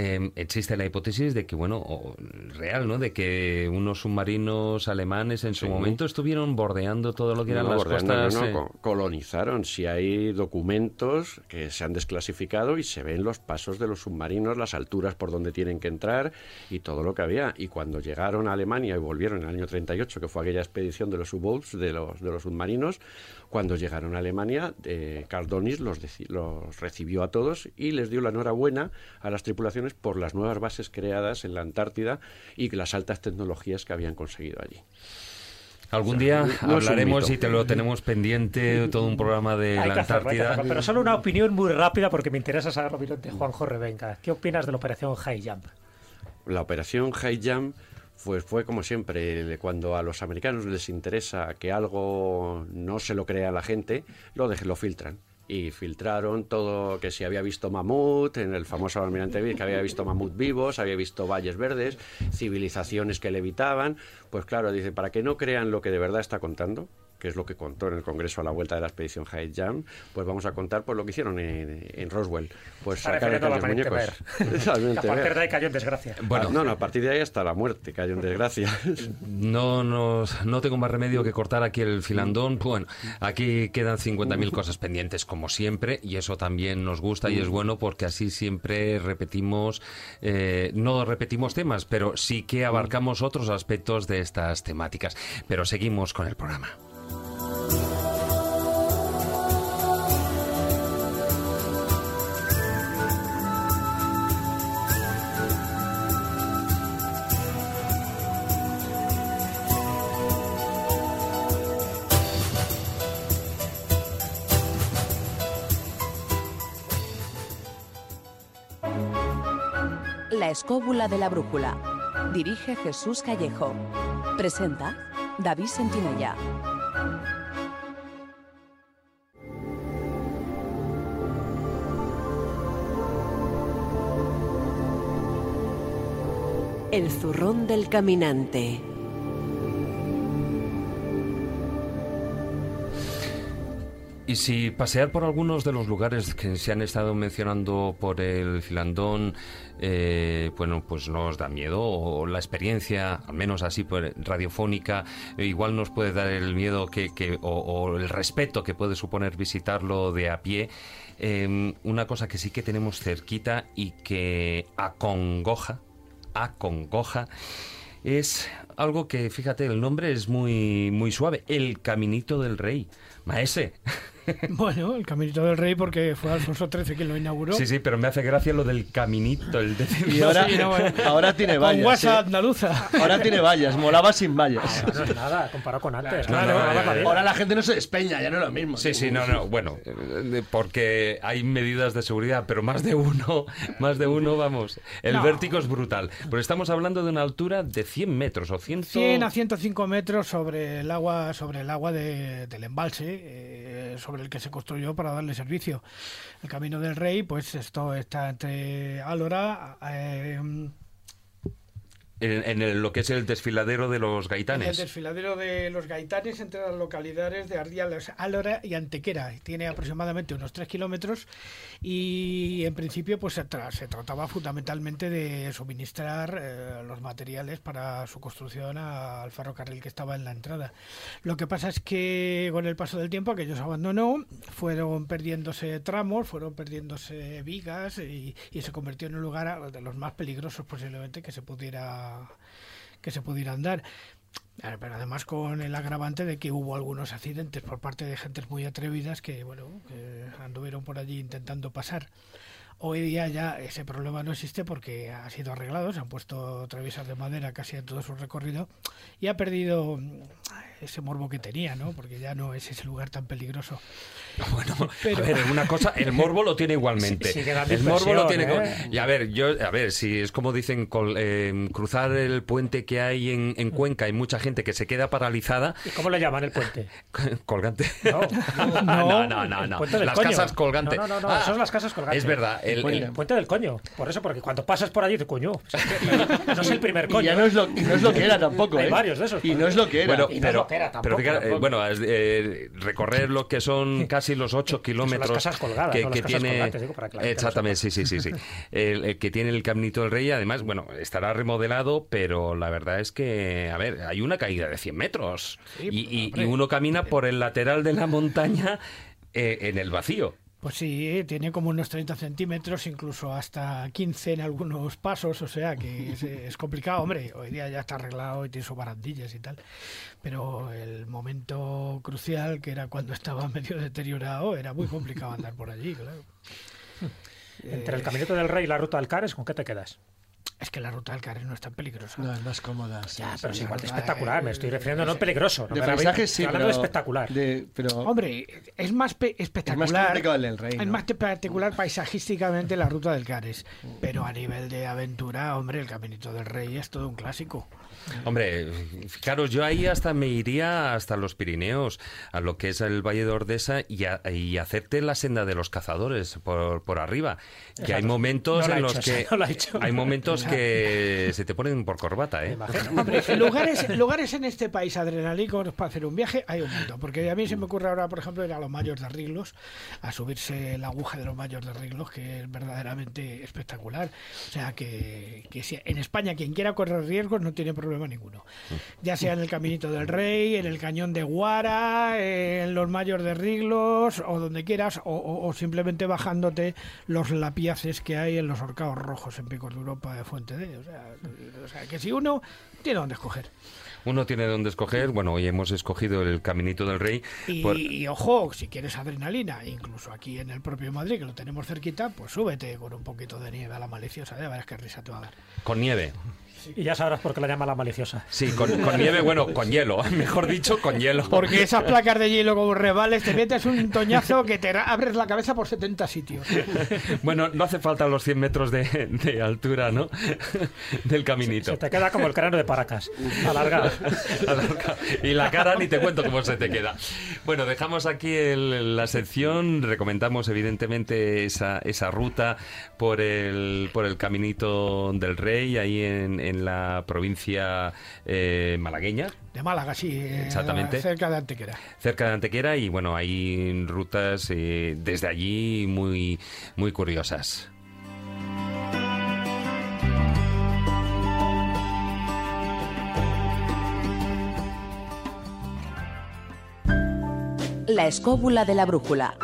eh, existe la hipótesis de que, bueno, o- real, ¿no? De que unos submarinos alemanes en su Sí. momento estuvieron bordeando todo lo que eran No, las bordeando, costas. no, eh, co- colonizaron. Si hay documentos que se han desclasificado y se ven los pasos de los submarinos, las alturas por donde tienen que entrar y todo lo que había. Y cuando llegaron a Alemania y volvieron en el año 38, que fue aquella expedición de los U-Boats, de los, de los submarinos, cuando llegaron a Alemania, eh, Karl Donis los, recibió a todos y les dio la enhorabuena a las tripulaciones por las nuevas bases creadas en la Antártida y las altas tecnologías que habían conseguido allí. Algún día No hablaremos y te lo tenemos pendiente, todo un programa de Hay la que Antártida. Pero solo una opinión muy rápida porque me interesa saber la opinión de Juanjo Revenga. ¿Qué opinas de la operación High Jump? La operación High Jump pues fue como siempre, cuando a los americanos les interesa que algo no se lo crea la gente, lo, dej- lo filtran. Y filtraron todo, que si había visto mamut, en el famoso almirante Bill, que había visto mamut vivos, había visto valles verdes, civilizaciones que levitaban. Pues claro, dice, para que no crean lo que de verdad está contando, que es lo que contó en el Congreso a la vuelta de la expedición High Jump, pues vamos a contar pues lo que hicieron en, en Roswell. Pues sacar a la muñecos. [LAUGHS] A partir de ahí cayó en desgracia. Bueno. No, no, a partir de ahí hasta la muerte cayó en desgracia. [LAUGHS] No, nos, no tengo más remedio que cortar aquí el filandón. Bueno, aquí quedan 50.000 cosas pendientes como siempre y eso también nos gusta y es bueno porque así siempre repetimos, eh, no repetimos temas, pero sí que abarcamos otros aspectos de estas temáticas. Pero seguimos con el programa. La escóbula de la brújula. Dirige Jesús Callejo. Presenta David Sentinella. El zurrón del caminante. Y si pasear por algunos de los lugares que se han estado mencionando por el filandón, eh, bueno, pues no os da miedo, o la experiencia, al menos así pues, radiofónica, igual nos puede dar el miedo que, que- o, o el respeto que puede suponer visitarlo de a pie. Eh, una cosa que sí que tenemos cerquita y que acongoja, acongoja, es algo que, fíjate, el nombre es muy, muy suave, el Caminito del Rey. Maese. [LAUGHS] Bueno, el Caminito del Rey porque fue Alfonso XIII quien lo inauguró. Sí, sí, pero me hace gracia lo del caminito, el de... Y ahora, Sí, no, bueno. ahora tiene Con vallas. guasa ¿eh? andaluza. Ahora tiene vallas, molaba sin vallas. No es nada, comparado con antes. Claro, no, ahora. Ahora la gente no se despeña, ya no es lo mismo. Sí, sí, no, no, bueno, eh, porque hay medidas de seguridad, pero más de uno, [LAUGHS] más de uno, vamos, el No. vértigo es brutal. Pero estamos hablando de una altura de 100 metros o 100... 100 a 105 metros sobre el agua, sobre el agua de- del embalse eh, sobre el que se construyó para darle servicio. El Camino del Rey, pues esto está entre Álora, eh, En, en el- lo que es el desfiladero de los el gaitanes. desfiladero de los Gaitanes entre las localidades de Ardiales, Álora y Antequera. Tiene aproximadamente unos 3 kilómetros y en principio pues se, tra- se trataba fundamentalmente de suministrar eh, los materiales para su construcción al ferrocarril que estaba en la entrada. Lo que pasa es que con el paso del tiempo aquello se abandonó, fueron perdiéndose tramos, fueron perdiéndose vigas y, y se convirtió en un lugar a- de los más peligrosos posiblemente que se pudiera que se pudieran dar. Pero además con el agravante de que hubo algunos accidentes por parte de gentes muy atrevidas que, bueno, anduvieron por allí intentando pasar. Hoy día ya ese problema no existe porque ha sido arreglado, se han puesto traviesas de madera casi en todo su recorrido y ha perdido ese morbo que tenía, ¿no? Porque ya no es ese lugar tan peligroso. [LAUGHS] Bueno, Pero- a ver, una cosa, el morbo lo tiene igualmente. Sí, dando el morbo lo tiene. ¿eh? Y a ver, yo, a ver, si es como dicen, col- eh, cruzar el puente que hay en, en Cuenca, hay mucha gente que se queda paralizada. ¿Y cómo le llaman el puente? Colgante. No, no, no, no. no. puente del Las coño. casas colgantes. No, no, no, Ah, son las casas colgantes. Es verdad. El, El, el- puente del coño. Por eso, porque cuando pasas por allí, te coño. O sea, que no es el primer [LAUGHS] Y coño. ya no es lo, y no es lo que era tampoco, Hay ¿eh? varios de esos. Y no es lo que era. Bueno, Y pero, tampoco, fíjate, eh, bueno, eh, recorrer lo que son [LAUGHS] casi los 8 kilómetros casas colgadas, que, no las que casas tiene colgantes, digo, para que exactamente, sí, sí, sí, sí, [LAUGHS] el, el que tiene el Caminito del Rey, además, bueno, estará remodelado, pero la verdad es que, a ver, hay una caída de 100 metros. Sí, y, y- y uno camina por el lateral de la montaña eh, en el vacío. Pues sí, tiene como unos 30 centímetros, incluso hasta 15 en algunos pasos, o sea que es, [LAUGHS] es complicado, hombre, hoy día ya está arreglado y tiene sus barandillas y tal, pero el momento crucial, que era cuando estaba [LAUGHS] medio deteriorado, era muy complicado andar por allí, claro. [LAUGHS] Entre el Caminito del Rey y la Ruta del Cares, ¿con qué te quedas? Es que la ruta del Cares no es tan peligrosa. No, es más cómoda. sí, Ya, sí, pero es igual de la- espectacular. Me estoy refiriendo no es- peligroso. No De sí, hablando pero... de espectacular. de- pero Hombre, es más pe- espectacular. complicado el del Rey, Es más particular paisajísticamente la ruta del Cares. Pero a nivel de aventura, hombre, el Caminito del Rey es todo un clásico. Hombre, fijaros, yo ahí hasta me iría hasta los Pirineos, a lo que es el Valle de Ordesa y, a- y hacerte la senda de los cazadores por, por arriba. Que hay momentos No en los hecho, que [LAUGHS] no hecho. hay momentos que [LAUGHS] se te ponen por corbata, ¿eh? Hombre, [LAUGHS] lugares, lugares en este país adrenalínicos para hacer un viaje hay un montón. Porque a mí se me ocurre ahora, por ejemplo, ir a los Mayos de Riglos, a subirse la aguja de los Mayos de Riglos, que es verdaderamente espectacular. O sea, que, que si- en España quien quiera correr riesgos no tiene problema ninguno. Ya sea en el Caminito del Rey, en el Cañón de Guara, en los Mayos de Riglos, o donde quieras, o, o- o simplemente bajándote los lapiaces que hay en los horcados rojos en Picos de Europa de Fuente de. O sea, o sea, que si uno tiene donde escoger. Uno tiene donde escoger, bueno, hoy hemos escogido el Caminito del Rey. Y, por- y ojo, si quieres adrenalina, incluso aquí en el propio Madrid, que lo tenemos cerquita, pues súbete con un poquito de nieve a la maliciosa, ya verás qué risa te va a dar. Con nieve. Y ya sabrás por qué la llama la maliciosa. Sí, con, con nieve, bueno, con hielo, [LAUGHS] mejor dicho, con hielo. Porque esas [LAUGHS] placas de hielo como revales, te metes un toñazo que te abres la cabeza por 70 sitios. [LAUGHS] Bueno, no hace falta los 100 metros de, de altura, ¿no? Del caminito. Se te queda como el cráneo de Paracas, alargado. Alarga. Y la cara ni te cuento cómo se te queda. Bueno, dejamos aquí el- la sección. Recomendamos evidentemente esa, esa ruta por el, por el Caminito del Rey, ahí en, en la provincia eh, malagueña, De Málaga, sí, eh, Exactamente. cerca de Antequera. cerca de Antequera. Y bueno, hay rutas eh, desde allí muy, muy curiosas. La escóbula de la brújula.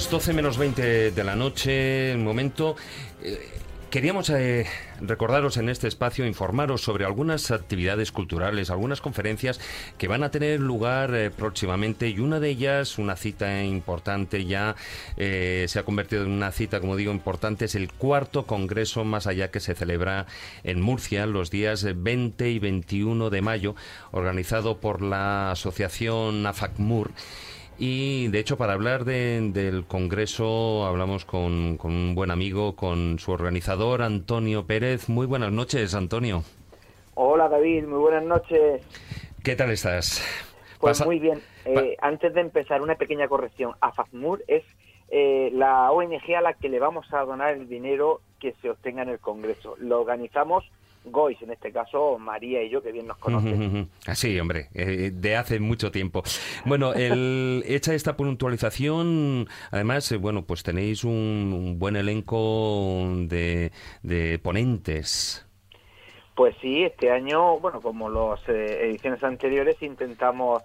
Las 12 menos 20 de la noche, el momento. eh, queríamos eh, recordaros en este espacio, informaros sobre algunas actividades culturales, algunas conferencias que van a tener lugar eh, próximamente y una de ellas, una cita importante ya, se ha convertido en una cita, como digo, importante, es el cuarto Congreso Más Allá que se celebra en Murcia los días 20 y 21 de mayo, organizado por la Asociación AFACMUR. Y de hecho, para hablar de- del Congreso, hablamos con, con un buen amigo, con su organizador, Antonio Pérez. Muy buenas noches, Antonio. Hola David, muy buenas noches. ¿Qué tal estás? Pues Pasa- muy bien. Eh, antes de empezar, una pequeña corrección. AFACMUR es eh, la ONG a la que le vamos a donar el dinero que se obtenga en el Congreso. Lo organizamos Gois, en este caso María y yo, que bien nos conocen. Así, hombre, eh, de hace mucho tiempo. Bueno, el, [LAUGHS] hecha esta puntualización, además, eh, bueno, pues tenéis un, un buen elenco de, de ponentes. Pues sí, este año, bueno, como las ediciones anteriores, intentamos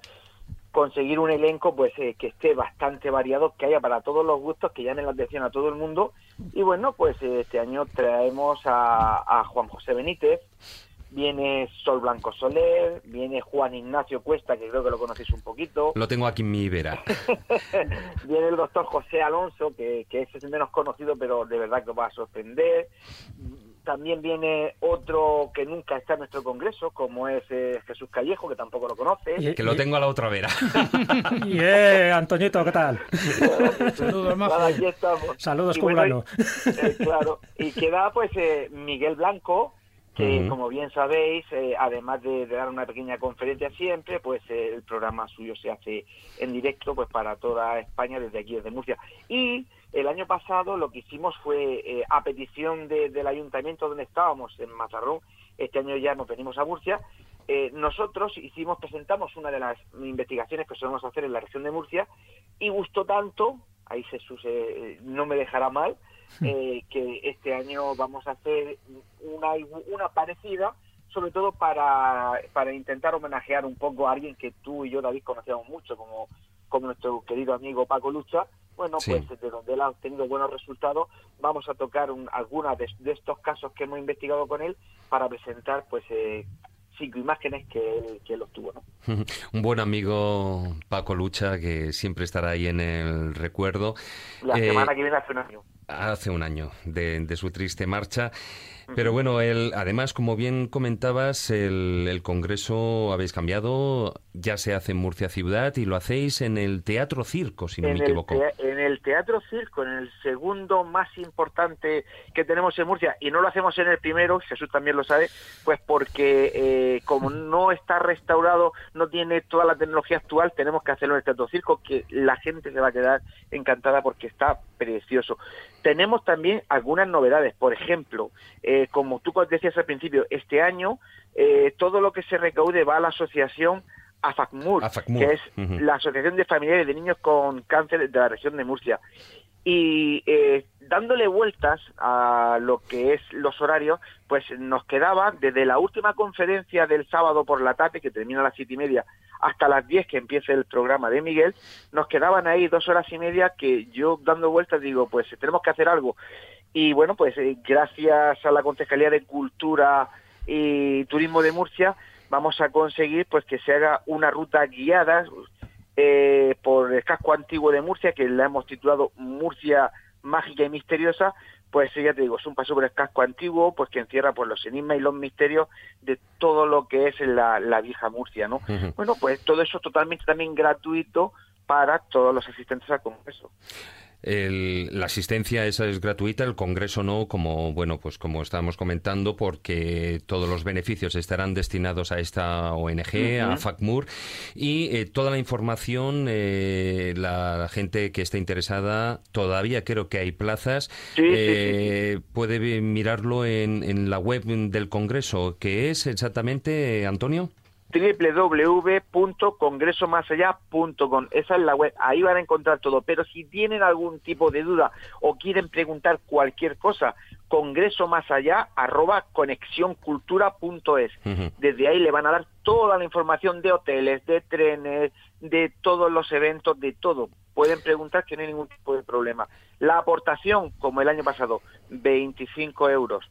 conseguir un elenco pues eh, que esté bastante variado, que haya para todos los gustos, que llame la atención a todo el mundo. Y bueno, pues eh, este año traemos a, a Juan José Benítez, viene Sol Blanco Soler, viene Juan Ignacio Cuesta, que creo que lo conocéis un poquito, Lo tengo aquí en mi vera. [LAUGHS] viene el doctor José Alonso, que, que es el menos conocido, pero de verdad que os va a sorprender. También viene otro que nunca está en nuestro congreso, como es eh, Jesús Callejo, que tampoco lo conoce. Que lo tengo a la otra vera. [LAUGHS] Y eh, Antoñito, ¿qué tal? Saludos, Nada, aquí estamos. Saludos, Y bueno, cubano. y- eh, claro. Y queda pues eh, Miguel Blanco, que como bien sabéis, eh, además de, de dar una pequeña conferencia siempre, pues eh, el programa suyo se hace en directo pues para toda España desde aquí, desde Murcia. Y el año pasado lo que hicimos fue, eh, a petición de- del ayuntamiento donde estábamos, en Mazarrón, este año ya nos venimos a Murcia, eh, nosotros hicimos, presentamos una de las investigaciones que solemos hacer en la región de Murcia y gustó tanto, ahí Jesús eh, no me dejará mal, eh, que este año vamos a hacer una, una parecida sobre todo para, para intentar homenajear un poco a alguien que tú y yo, David, conocíamos mucho, como, como nuestro querido amigo Paco Lucha. Bueno, Sí. pues de donde él ha obtenido buenos resultados, vamos a tocar un, algunas de, de estos casos que hemos investigado con él para presentar pues eh, cinco imágenes que él, que él obtuvo. ¿no? [LAUGHS] Un buen amigo, Paco Lucha, que siempre estará ahí en el recuerdo. La Eh, semana que viene hace un año. Hace un año de, de su triste marcha. Pero bueno, el, además, como bien comentabas, el, el Congreso habéis cambiado, ya se hace en Murcia Ciudad y lo hacéis en el Teatro Circo, si no me en, el equivoco. en el Teatro Circo, en el segundo más importante que tenemos en Murcia, y no lo hacemos en el primero, Jesús también lo sabe, pues porque eh, como no está restaurado, no tiene toda la tecnología actual, tenemos que hacerlo en el Teatro Circo, que la gente se va a quedar encantada porque está precioso. Tenemos también algunas novedades, por ejemplo, eh, como tú decías al principio, este año eh, todo lo que se recaude va a la asociación AFACMUR, AFACMUR, que es la Asociación de Familiares de Niños con Cáncer de la región de Murcia. Y eh, dándole vueltas a lo que es los horarios, pues nos quedaba desde la última conferencia del sábado por la tarde, que termina a las siete y media, hasta las 10 que empiece el programa de Miguel, nos quedaban ahí dos horas y media que yo dando vueltas digo, pues tenemos que hacer algo. Y bueno, pues eh, gracias a la Concejalía de Cultura y Turismo de Murcia, vamos a conseguir pues que se haga una ruta guiada eh, por el casco antiguo de Murcia, que la hemos titulado Murcia mágica y misteriosa, pues ya te digo, es un paso por el casco antiguo, pues que encierra pues los enigmas y los misterios de todo lo que es la, la vieja Murcia, ¿no? Bueno, pues todo eso totalmente también gratuito para todos los asistentes al congreso. El- la asistencia esa es gratuita, el Congreso no, como bueno, pues como estábamos comentando, porque todos los beneficios estarán destinados a esta ONG, a. FACMUR, y eh, toda la información, eh, la gente que esté interesada, todavía creo que hay plazas, Sí, sí, eh, puede mirarlo en, en la web del Congreso, que es exactamente, Antonio. www.congresomasallá.com. Esa es la web, ahí van a encontrar todo. Pero si tienen algún tipo de duda o quieren preguntar cualquier cosa, congresomasallá@conexioncultura.es. Ujú. Desde ahí le van a dar toda la información de hoteles, de trenes, de todos los eventos, de todo. Pueden preguntar que no hay ningún tipo de problema. La aportación, como el año pasado, 25 euros.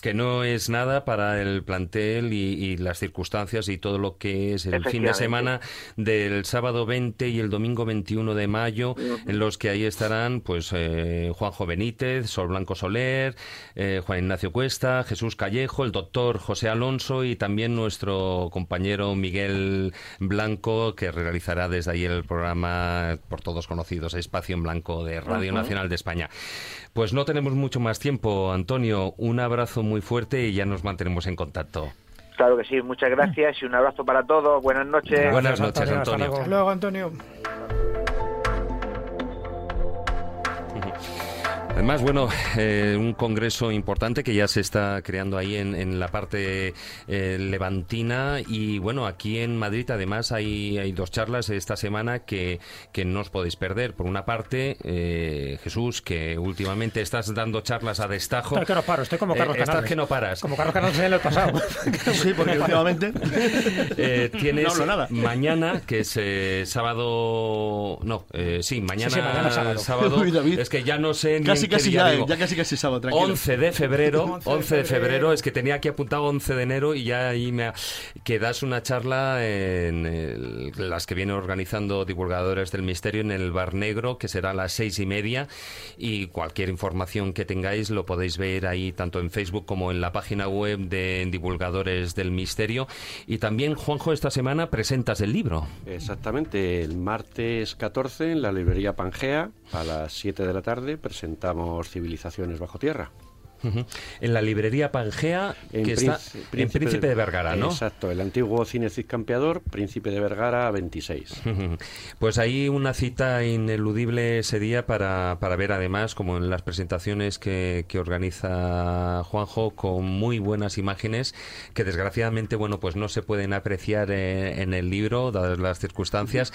Que no es nada para el plantel y, y las circunstancias y todo lo que es el fin de semana del sábado 20 y el domingo 21 de mayo, en los que ahí estarán pues eh, Juanjo Benítez, Sol Blanco Soler, eh, Juan Ignacio Cuesta, Jesús Callejo, el doctor José Alonso y también nuestro compañero Miguel Blanco, que realizará desde ahí el programa por todos conocidos, Espacio en Blanco de Radio. Nacional de España. Pues no tenemos mucho más tiempo, Antonio. Un abrazo muy fuerte y ya nos mantenemos en contacto. Claro que sí, muchas gracias y un abrazo para todos. Buenas noches. Buenas noches, Antonio, hasta Antonio. luego. Hasta luego, Antonio. Además, bueno, eh, un congreso importante que ya se está creando ahí en, en la parte eh, levantina y bueno, aquí en Madrid además hay, hay dos charlas esta semana que, que no os podéis perder. Por una parte, eh, Jesús, que últimamente estás dando charlas a destajo. Estoy que no paro, estoy como Carlos Eh, estás Canales. que no paras. Como Carlos Canales en el pasado. [LAUGHS] Sí, porque últimamente [LAUGHS] Eh, tienes No hablo nada. mañana, que es eh, sábado. No, eh, sí, mañana, sí, mañana sábado. [LAUGHS] Uy. Es que ya no sé ni casi en qué casi día ya, casi casi sábado, tranquilo. 11 de febrero, 11 de 11 de febrero, febrero. es que tenía aquí apuntado 11 de enero y ya ahí me ha- que das una charla en el- las que viene organizando divulgadores del misterio en el Bar Negro, que será a las seis y media y cualquier información que tengáis lo podéis ver ahí tanto en Facebook como en la página web de divulgadores del misterio y también Juanjo esta semana presentas el libro. Exactamente, el martes 14 en la librería Pangea a las 7 de la tarde presentamos Civilizaciones bajo tierra. En la librería Pangea, En que está Príncipe- en Príncipe de Vergara, ¿no? Exacto, el antiguo cine Cid Campeador, Príncipe de Vergara 26. Pues hay una cita ineludible ese día para, para ver además, como en las presentaciones que, que organiza Juanjo, con muy buenas imágenes que desgraciadamente, bueno, pues no se pueden apreciar eh, en el libro, dadas las circunstancias,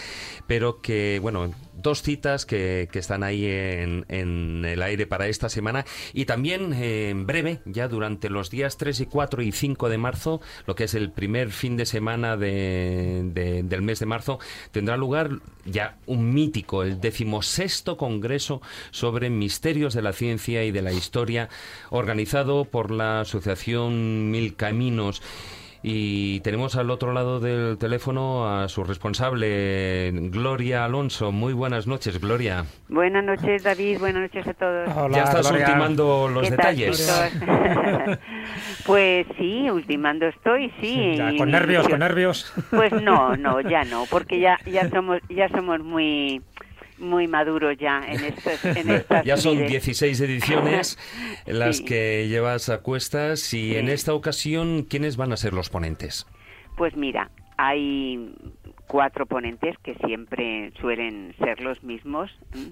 pero que, bueno, dos citas que, que están ahí en, en el aire para esta semana y también... eh, en breve, ya durante los días 3 y 4 y 5 de marzo, lo que es el primer fin de semana de, de, del mes de marzo, tendrá lugar ya un mítico, el decimosexto Congreso sobre Misterios de la Ciencia y de la Historia, organizado por la Asociación Mil Caminos. Y tenemos al otro lado del teléfono a su responsable, Gloria Alonso. Muy buenas noches, Gloria. Buenas noches, David. Buenas noches a todos. Hola, ya estás Gloria. ultimando los detalles. [LAUGHS] pues sí, ultimando estoy, sí. Ya, con nervios, con nervios. Pues no, no, ya no, porque ya ya [LAUGHS] somos ya somos muy muy maduros ya en, estos, en [LAUGHS] estas Ya son 16 ediciones [LAUGHS] las sí. que llevas a cuestas y sí. en esta ocasión, ¿quiénes van a ser los ponentes? Pues mira, hay cuatro ponentes que siempre suelen ser los mismos.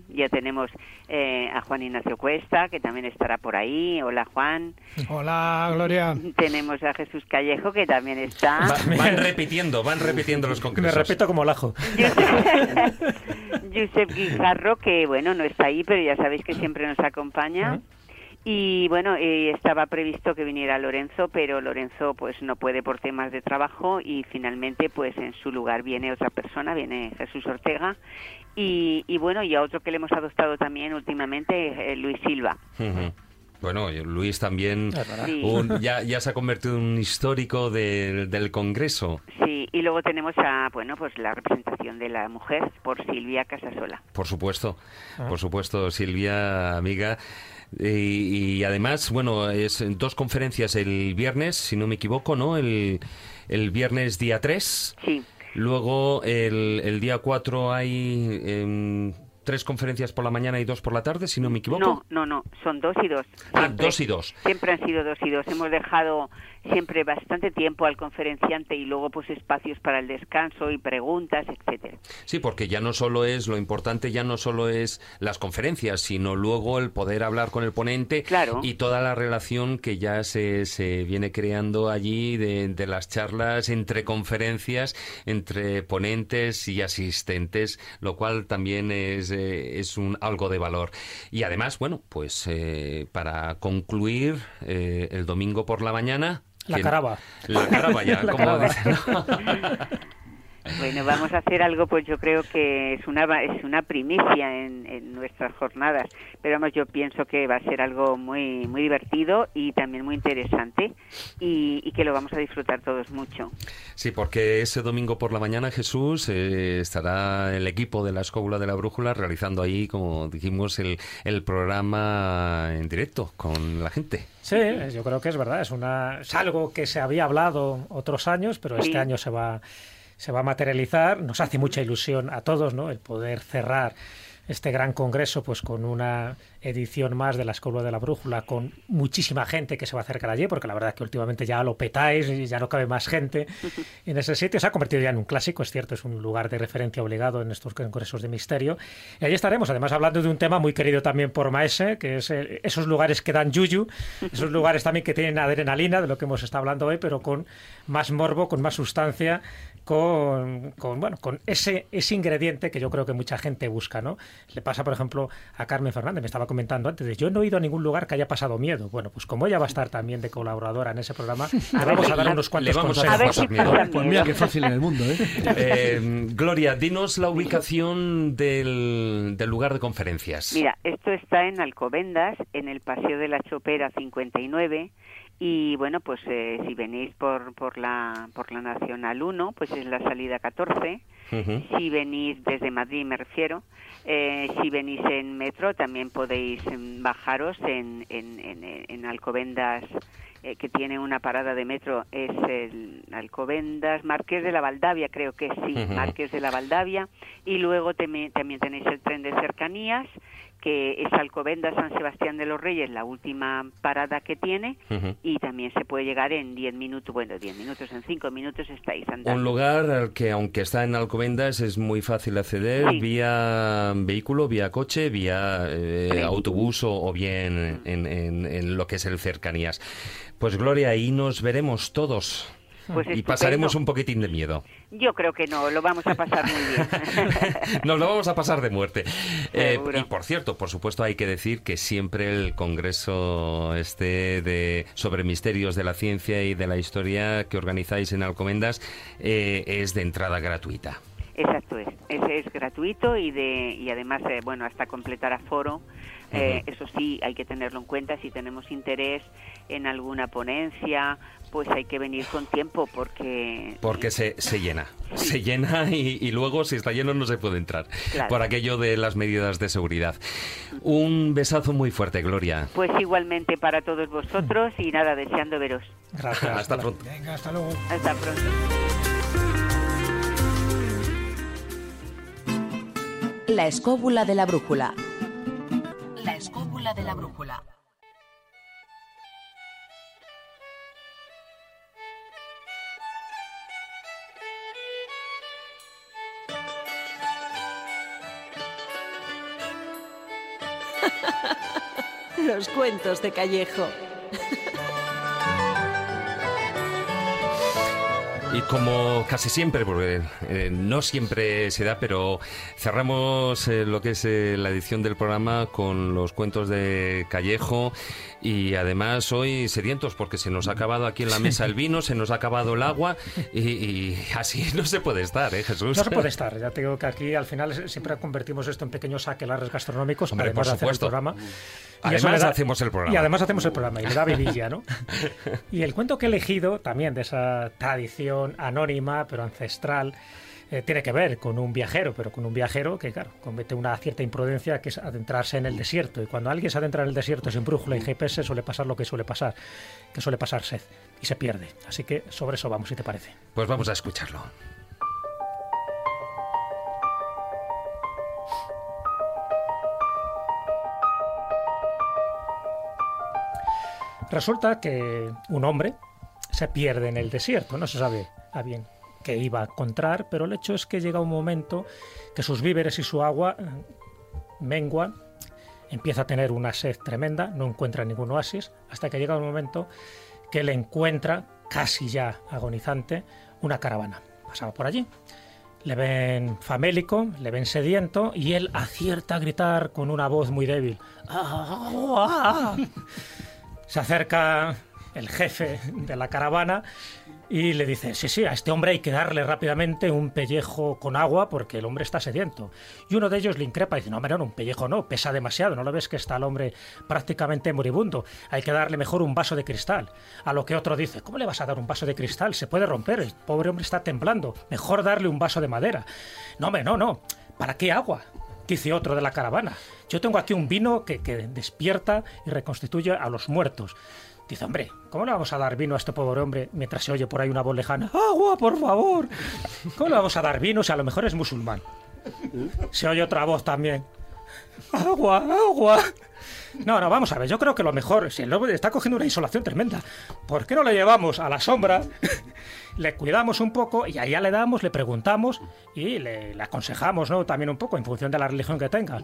Ya tenemos eh, a Juan Ignacio Cuesta, que también estará por ahí. Hola, Juan. Hola, Gloria. Tenemos a Jesús Callejo, que también está. Va, van repitiendo, van repitiendo los congresos. Me repito como el ajo. [LAUGHS] Josep Guijarro, que bueno, no está ahí, pero ya sabéis que siempre nos acompaña. Uh -huh. Y bueno, eh, estaba previsto que viniera Lorenzo, pero Lorenzo pues no puede por temas de trabajo y finalmente pues en su lugar viene otra persona, viene Jesús Ortega y, y bueno, y a otro que le hemos adoptado también últimamente, eh, Luis Silva. Uh -huh. Bueno, Luis también sí. un, [LAUGHS] ya, ya se ha convertido en un histórico de, del Congreso. Sí, y luego tenemos a, bueno, pues la representación de la mujer por Silvia Casasola. Por supuesto, ah. por supuesto, Silvia, amiga. Y, y, además, bueno, es dos conferencias el viernes, si no me equivoco, ¿no? El, el viernes día 3. Sí. Luego el, el día 4 hay eh, tres conferencias por la mañana y dos por la tarde, si no me equivoco. No, no, no, son dos y dos. Siempre, ah, dos y dos. Siempre han sido dos y dos. Hemos dejado siempre bastante tiempo al conferenciante y luego pues espacios para el descanso y preguntas, etcétera. Sí, porque ya no solo es lo importante, ya no solo es las conferencias, sino luego el poder hablar con el ponente claro. y toda la relación que ya se, se viene creando allí de, de, las charlas entre conferencias, entre ponentes y asistentes, lo cual también es, eh, es un algo de valor. Y además, bueno, pues eh, para concluir eh, el domingo por la mañana la caraba. La caraba ya, como dicen. ¿no? Bueno, vamos a hacer algo, pues yo creo que es una es una primicia en, en, nuestras jornadas, pero vamos, yo pienso que va a ser algo muy muy divertido y también muy interesante y, y que lo vamos a disfrutar todos mucho. Sí, porque ese domingo por la mañana, Jesús, eh, estará el equipo de la Escóbula de la Brújula realizando ahí, como dijimos, el, el programa en directo con la gente. Sí, yo creo que es verdad, es, una, es algo que se había hablado otros años, pero sí. este año se va se va a materializar. Nos hace mucha ilusión a todos, ¿no? El poder cerrar este gran congreso pues con una edición más de la Escuela de la Brújula con muchísima gente que se va a acercar allí porque la verdad es que últimamente ya lo petáis y ya no cabe más gente [LAUGHS] en ese sitio. Se ha convertido ya en un clásico es cierto es un lugar de referencia obligado en estos congresos de misterio. Y ahí estaremos además hablando de un tema muy querido también por Maese que es eh, esos lugares que dan yuyu esos [LAUGHS] lugares también que tienen adrenalina de lo que hemos estado hablando hoy pero con más morbo con más sustancia con, con, bueno con ese ese ingrediente que yo creo que mucha gente busca no le pasa por ejemplo a Carmen Fernández. Me estaba comentando antes de yo no he ido a ningún lugar que haya pasado miedo. Bueno pues como ella va a estar también de colaboradora en ese programa [LAUGHS] le vamos a dar unos cuantos consejos. a ver si miedo. pues mira qué fácil en el mundo ¿eh? [LAUGHS] eh Gloria dinos la ubicación del, del lugar de conferencias. Mira esto está en Alcobendas en el Paseo de la Chopera 59 y bueno pues eh, si venís por por la por la nacional 1 pues es la salida 14 uh -huh. si venís desde Madrid me refiero eh, si venís en metro también podéis bajaros en en, en, en Alcobendas eh, que tiene una parada de metro es el Alcobendas Marqués de la Valdavia creo que sí uh -huh. Marqués de la Valdavia y luego también tenéis el tren de cercanías que es Alcobendas San Sebastián de los Reyes, la última parada que tiene, uh -huh. y también se puede llegar en 10 minutos, bueno, 10 minutos, en 5 minutos estáis andando. Un lugar al que, aunque está en Alcobendas, es muy fácil acceder sí. vía vehículo, vía coche, vía eh, sí. autobús o, o bien en, en, en, lo que es el cercanías. Pues Gloria, ahí nos veremos todos. Pues y pasaremos un poquitín de miedo. Yo creo que no, lo vamos a pasar muy bien. [LAUGHS] Nos lo vamos a pasar de muerte. Eh, y por cierto, por supuesto, hay que decir que siempre el congreso este de sobre misterios de la ciencia y de la historia que organizáis en Alcomendas eh, es de entrada gratuita. Exacto es, ese es gratuito y de y además eh, bueno hasta completar aforo. Eh, Eso sí, hay que tenerlo en cuenta. Si tenemos interés en alguna ponencia, pues hay que venir con tiempo porque Porque se, se llena, se llena y, y luego si está lleno no se puede entrar Claro. por aquello de las medidas de seguridad. Un besazo muy fuerte, Gloria. pues igualmente para todos vosotros y nada deseando veros. Gracias. Hasta pronto. Venga, hasta luego. Hasta pronto. La escóbula de la brújula. La escóbula de la brújula. [LAUGHS] Los cuentos de Callejo. [LAUGHS] Y como casi siempre, porque eh, no siempre se da, pero cerramos eh, lo que es eh, la edición del programa con los cuentos de Callejo y además hoy sedientos porque se nos ha acabado aquí en la mesa el vino, se nos ha acabado el agua y, y así [LAUGHS] no se puede estar, ¿eh, Jesús? No se puede estar. Ya te digo que aquí al final siempre convertimos esto en pequeños aquelarres gastronómicos Hombre, además por de hacer el supuesto. programa. Y Además da- hacemos el programa. Y además hacemos el programa y le da [LAUGHS] vidilla, ¿no? y el cuento que he elegido también de esa tradición anónima pero ancestral eh, tiene que ver con un viajero, pero con un viajero que, claro, comete una cierta imprudencia que es adentrarse en el desierto. Y cuando alguien se adentra en el desierto sin brújula y GPS suele pasar lo que suele pasar, que suele pasar sed y se pierde. Así que sobre eso vamos, si te parece. Pues vamos a escucharlo. Resulta que un hombre se pierde en el desierto, no se sabe a bien qué iba a encontrar, pero el hecho es que llega un momento que sus víveres y su agua eh, menguan, empieza a tener una sed tremenda, no encuentra ningún oasis, hasta que llega un momento que le encuentra, casi ya agonizante, una caravana. Pasaba por allí. Le ven famélico, le ven sediento y él acierta a gritar con una voz muy débil. "¡Agua!". Se acerca el jefe de la caravana y le dice, sí, sí, a este hombre hay que darle rápidamente un pellejo con agua porque el hombre está sediento. Y uno de ellos le increpa y dice, no, hombre, no, un pellejo no, pesa demasiado, ¿no lo ves que está el hombre prácticamente moribundo? Hay que darle mejor un vaso de cristal. A lo que otro dice, ¿cómo le vas a dar un vaso de cristal? Se puede romper, el pobre hombre está temblando, mejor darle un vaso de madera. No, hombre, no, no, ¿para qué agua? Dice otro de la caravana. Yo tengo aquí un vino que, que despierta y reconstituye a los muertos. Dice, hombre, ¿cómo le vamos a dar vino a este pobre hombre mientras se oye por ahí una voz lejana? ¡Agua, por favor! ¿Cómo le vamos a dar vino si a lo mejor es musulmán? Se oye otra voz también. ¡Agua, agua! No, no, vamos a ver, yo creo que lo mejor, si el hombre está cogiendo una insolación tremenda, ¿por qué no le llevamos a la sombra, le cuidamos un poco y allá le damos, le preguntamos y le, le aconsejamos, ¿no? También un poco en función de la religión que tenga.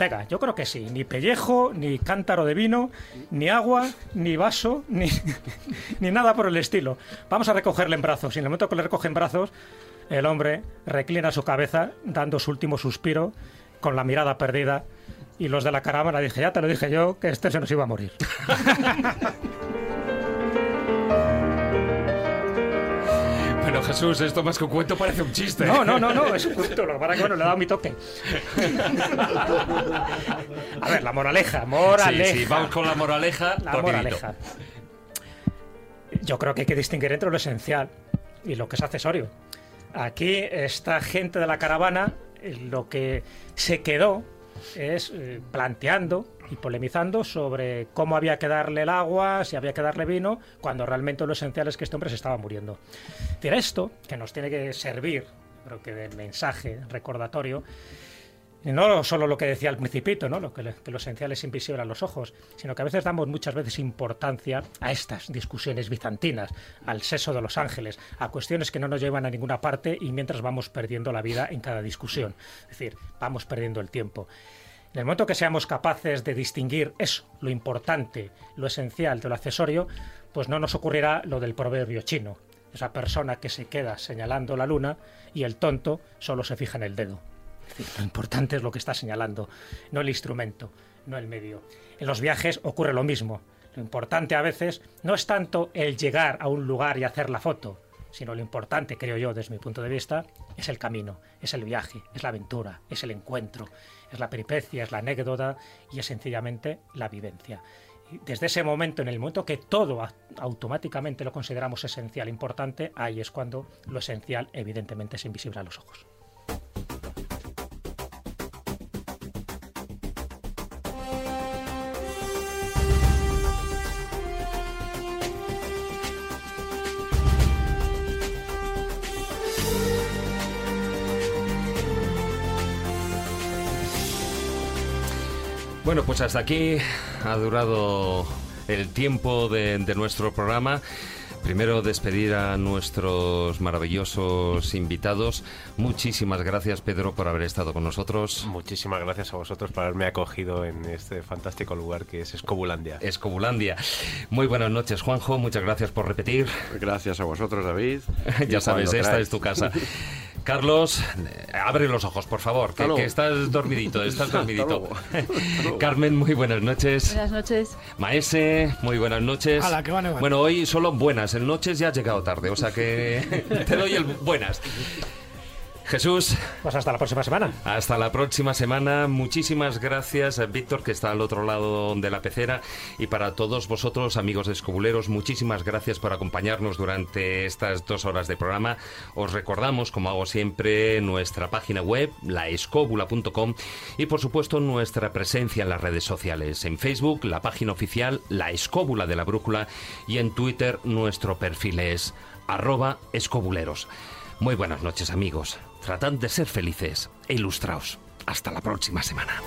Venga, yo creo que sí, ni pellejo, ni cántaro de vino, ni agua, ni vaso, [LAUGHS] ni, ni nada por el estilo. Vamos a recogerle en brazos y en el momento que le recoge en brazos, el hombre reclina su cabeza dando su último suspiro con la mirada perdida y los de la caravana dije, ya te lo dije yo, que este se nos iba a morir. [LAUGHS] Pero Jesús, esto más que un cuento parece un chiste. No, no, no, no, es un cuento, lo que pasa es que bueno, le he dado mi toque. [LAUGHS] A ver, la moraleja, moraleja. Sí, sí, vamos con la moraleja. La rapidito. moraleja. Yo creo que hay que distinguir entre lo esencial y lo que es accesorio. Aquí esta gente de la caravana eh, lo que se quedó es eh, planteando y polemizando sobre cómo había que darle el agua, si había que darle vino, cuando realmente lo esencial es que este hombre se estaba muriendo. Pero esto, que nos tiene que servir, creo que de mensaje recordatorio, no solo lo que decía el principito, ¿no? lo que, que lo esencial es invisible a los ojos, sino que a veces damos muchas veces importancia a estas discusiones bizantinas, al seso de los ángeles, a cuestiones que no nos llevan a ninguna parte y mientras vamos perdiendo la vida en cada discusión. Es decir, vamos perdiendo el tiempo. En el momento que seamos capaces de distinguir eso, lo importante, lo esencial de lo accesorio, pues no nos ocurrirá lo del proverbio chino. esa persona que se queda señalando la luna y el tonto solo se fija en el dedo. lo importante es lo que está señalando, no el instrumento, no el medio. En los viajes ocurre lo mismo. Lo importante a veces no es tanto el llegar a un lugar y hacer la foto, sino lo importante, creo yo, desde mi punto de vista, es el camino, es el viaje, es la aventura, es el encuentro, es la peripecia, es la anécdota y es sencillamente la vivencia. Y desde ese momento, en el momento que todo automáticamente lo consideramos esencial, importante, ahí es cuando lo esencial evidentemente es invisible a los ojos. Bueno, pues hasta aquí ha durado el tiempo de, nuestro programa. Primero despedir a nuestros maravillosos invitados. Muchísimas gracias Pedro por haber estado con nosotros. Muchísimas gracias a vosotros por haberme acogido en este fantástico lugar que es Escobulandia. Escobulandia. Muy buenas noches Juanjo, muchas gracias por repetir. Gracias a vosotros David. [LAUGHS] ya sabes, esta es tu casa. [LAUGHS] Carlos, abre los ojos, por favor, que, estás dormidito, [LAUGHS] estás dormidito. Carmen, muy buenas noches. Buenas noches. Maese, muy buenas noches. que van, bueno, hoy solo buenas, en noches ya ha llegado tarde, o sea que [LAUGHS] te doy el buenas. Jesús. Pues hasta la próxima semana. Hasta la próxima semana. Muchísimas gracias, Víctor, que está al otro lado de la pecera. Y para todos vosotros, amigos de escobuleros, muchísimas gracias por acompañarnos durante estas dos horas de programa. Os recordamos, como hago siempre, nuestra página web, laescóbula.com, y por supuesto nuestra presencia en las redes sociales. En Facebook, la página oficial, La Escóbula de la Brújula, y en Twitter, nuestro perfil es arroba escobuleros. Muy buenas noches amigos. Tratad de ser felices e ilustraos. Hasta la próxima semana.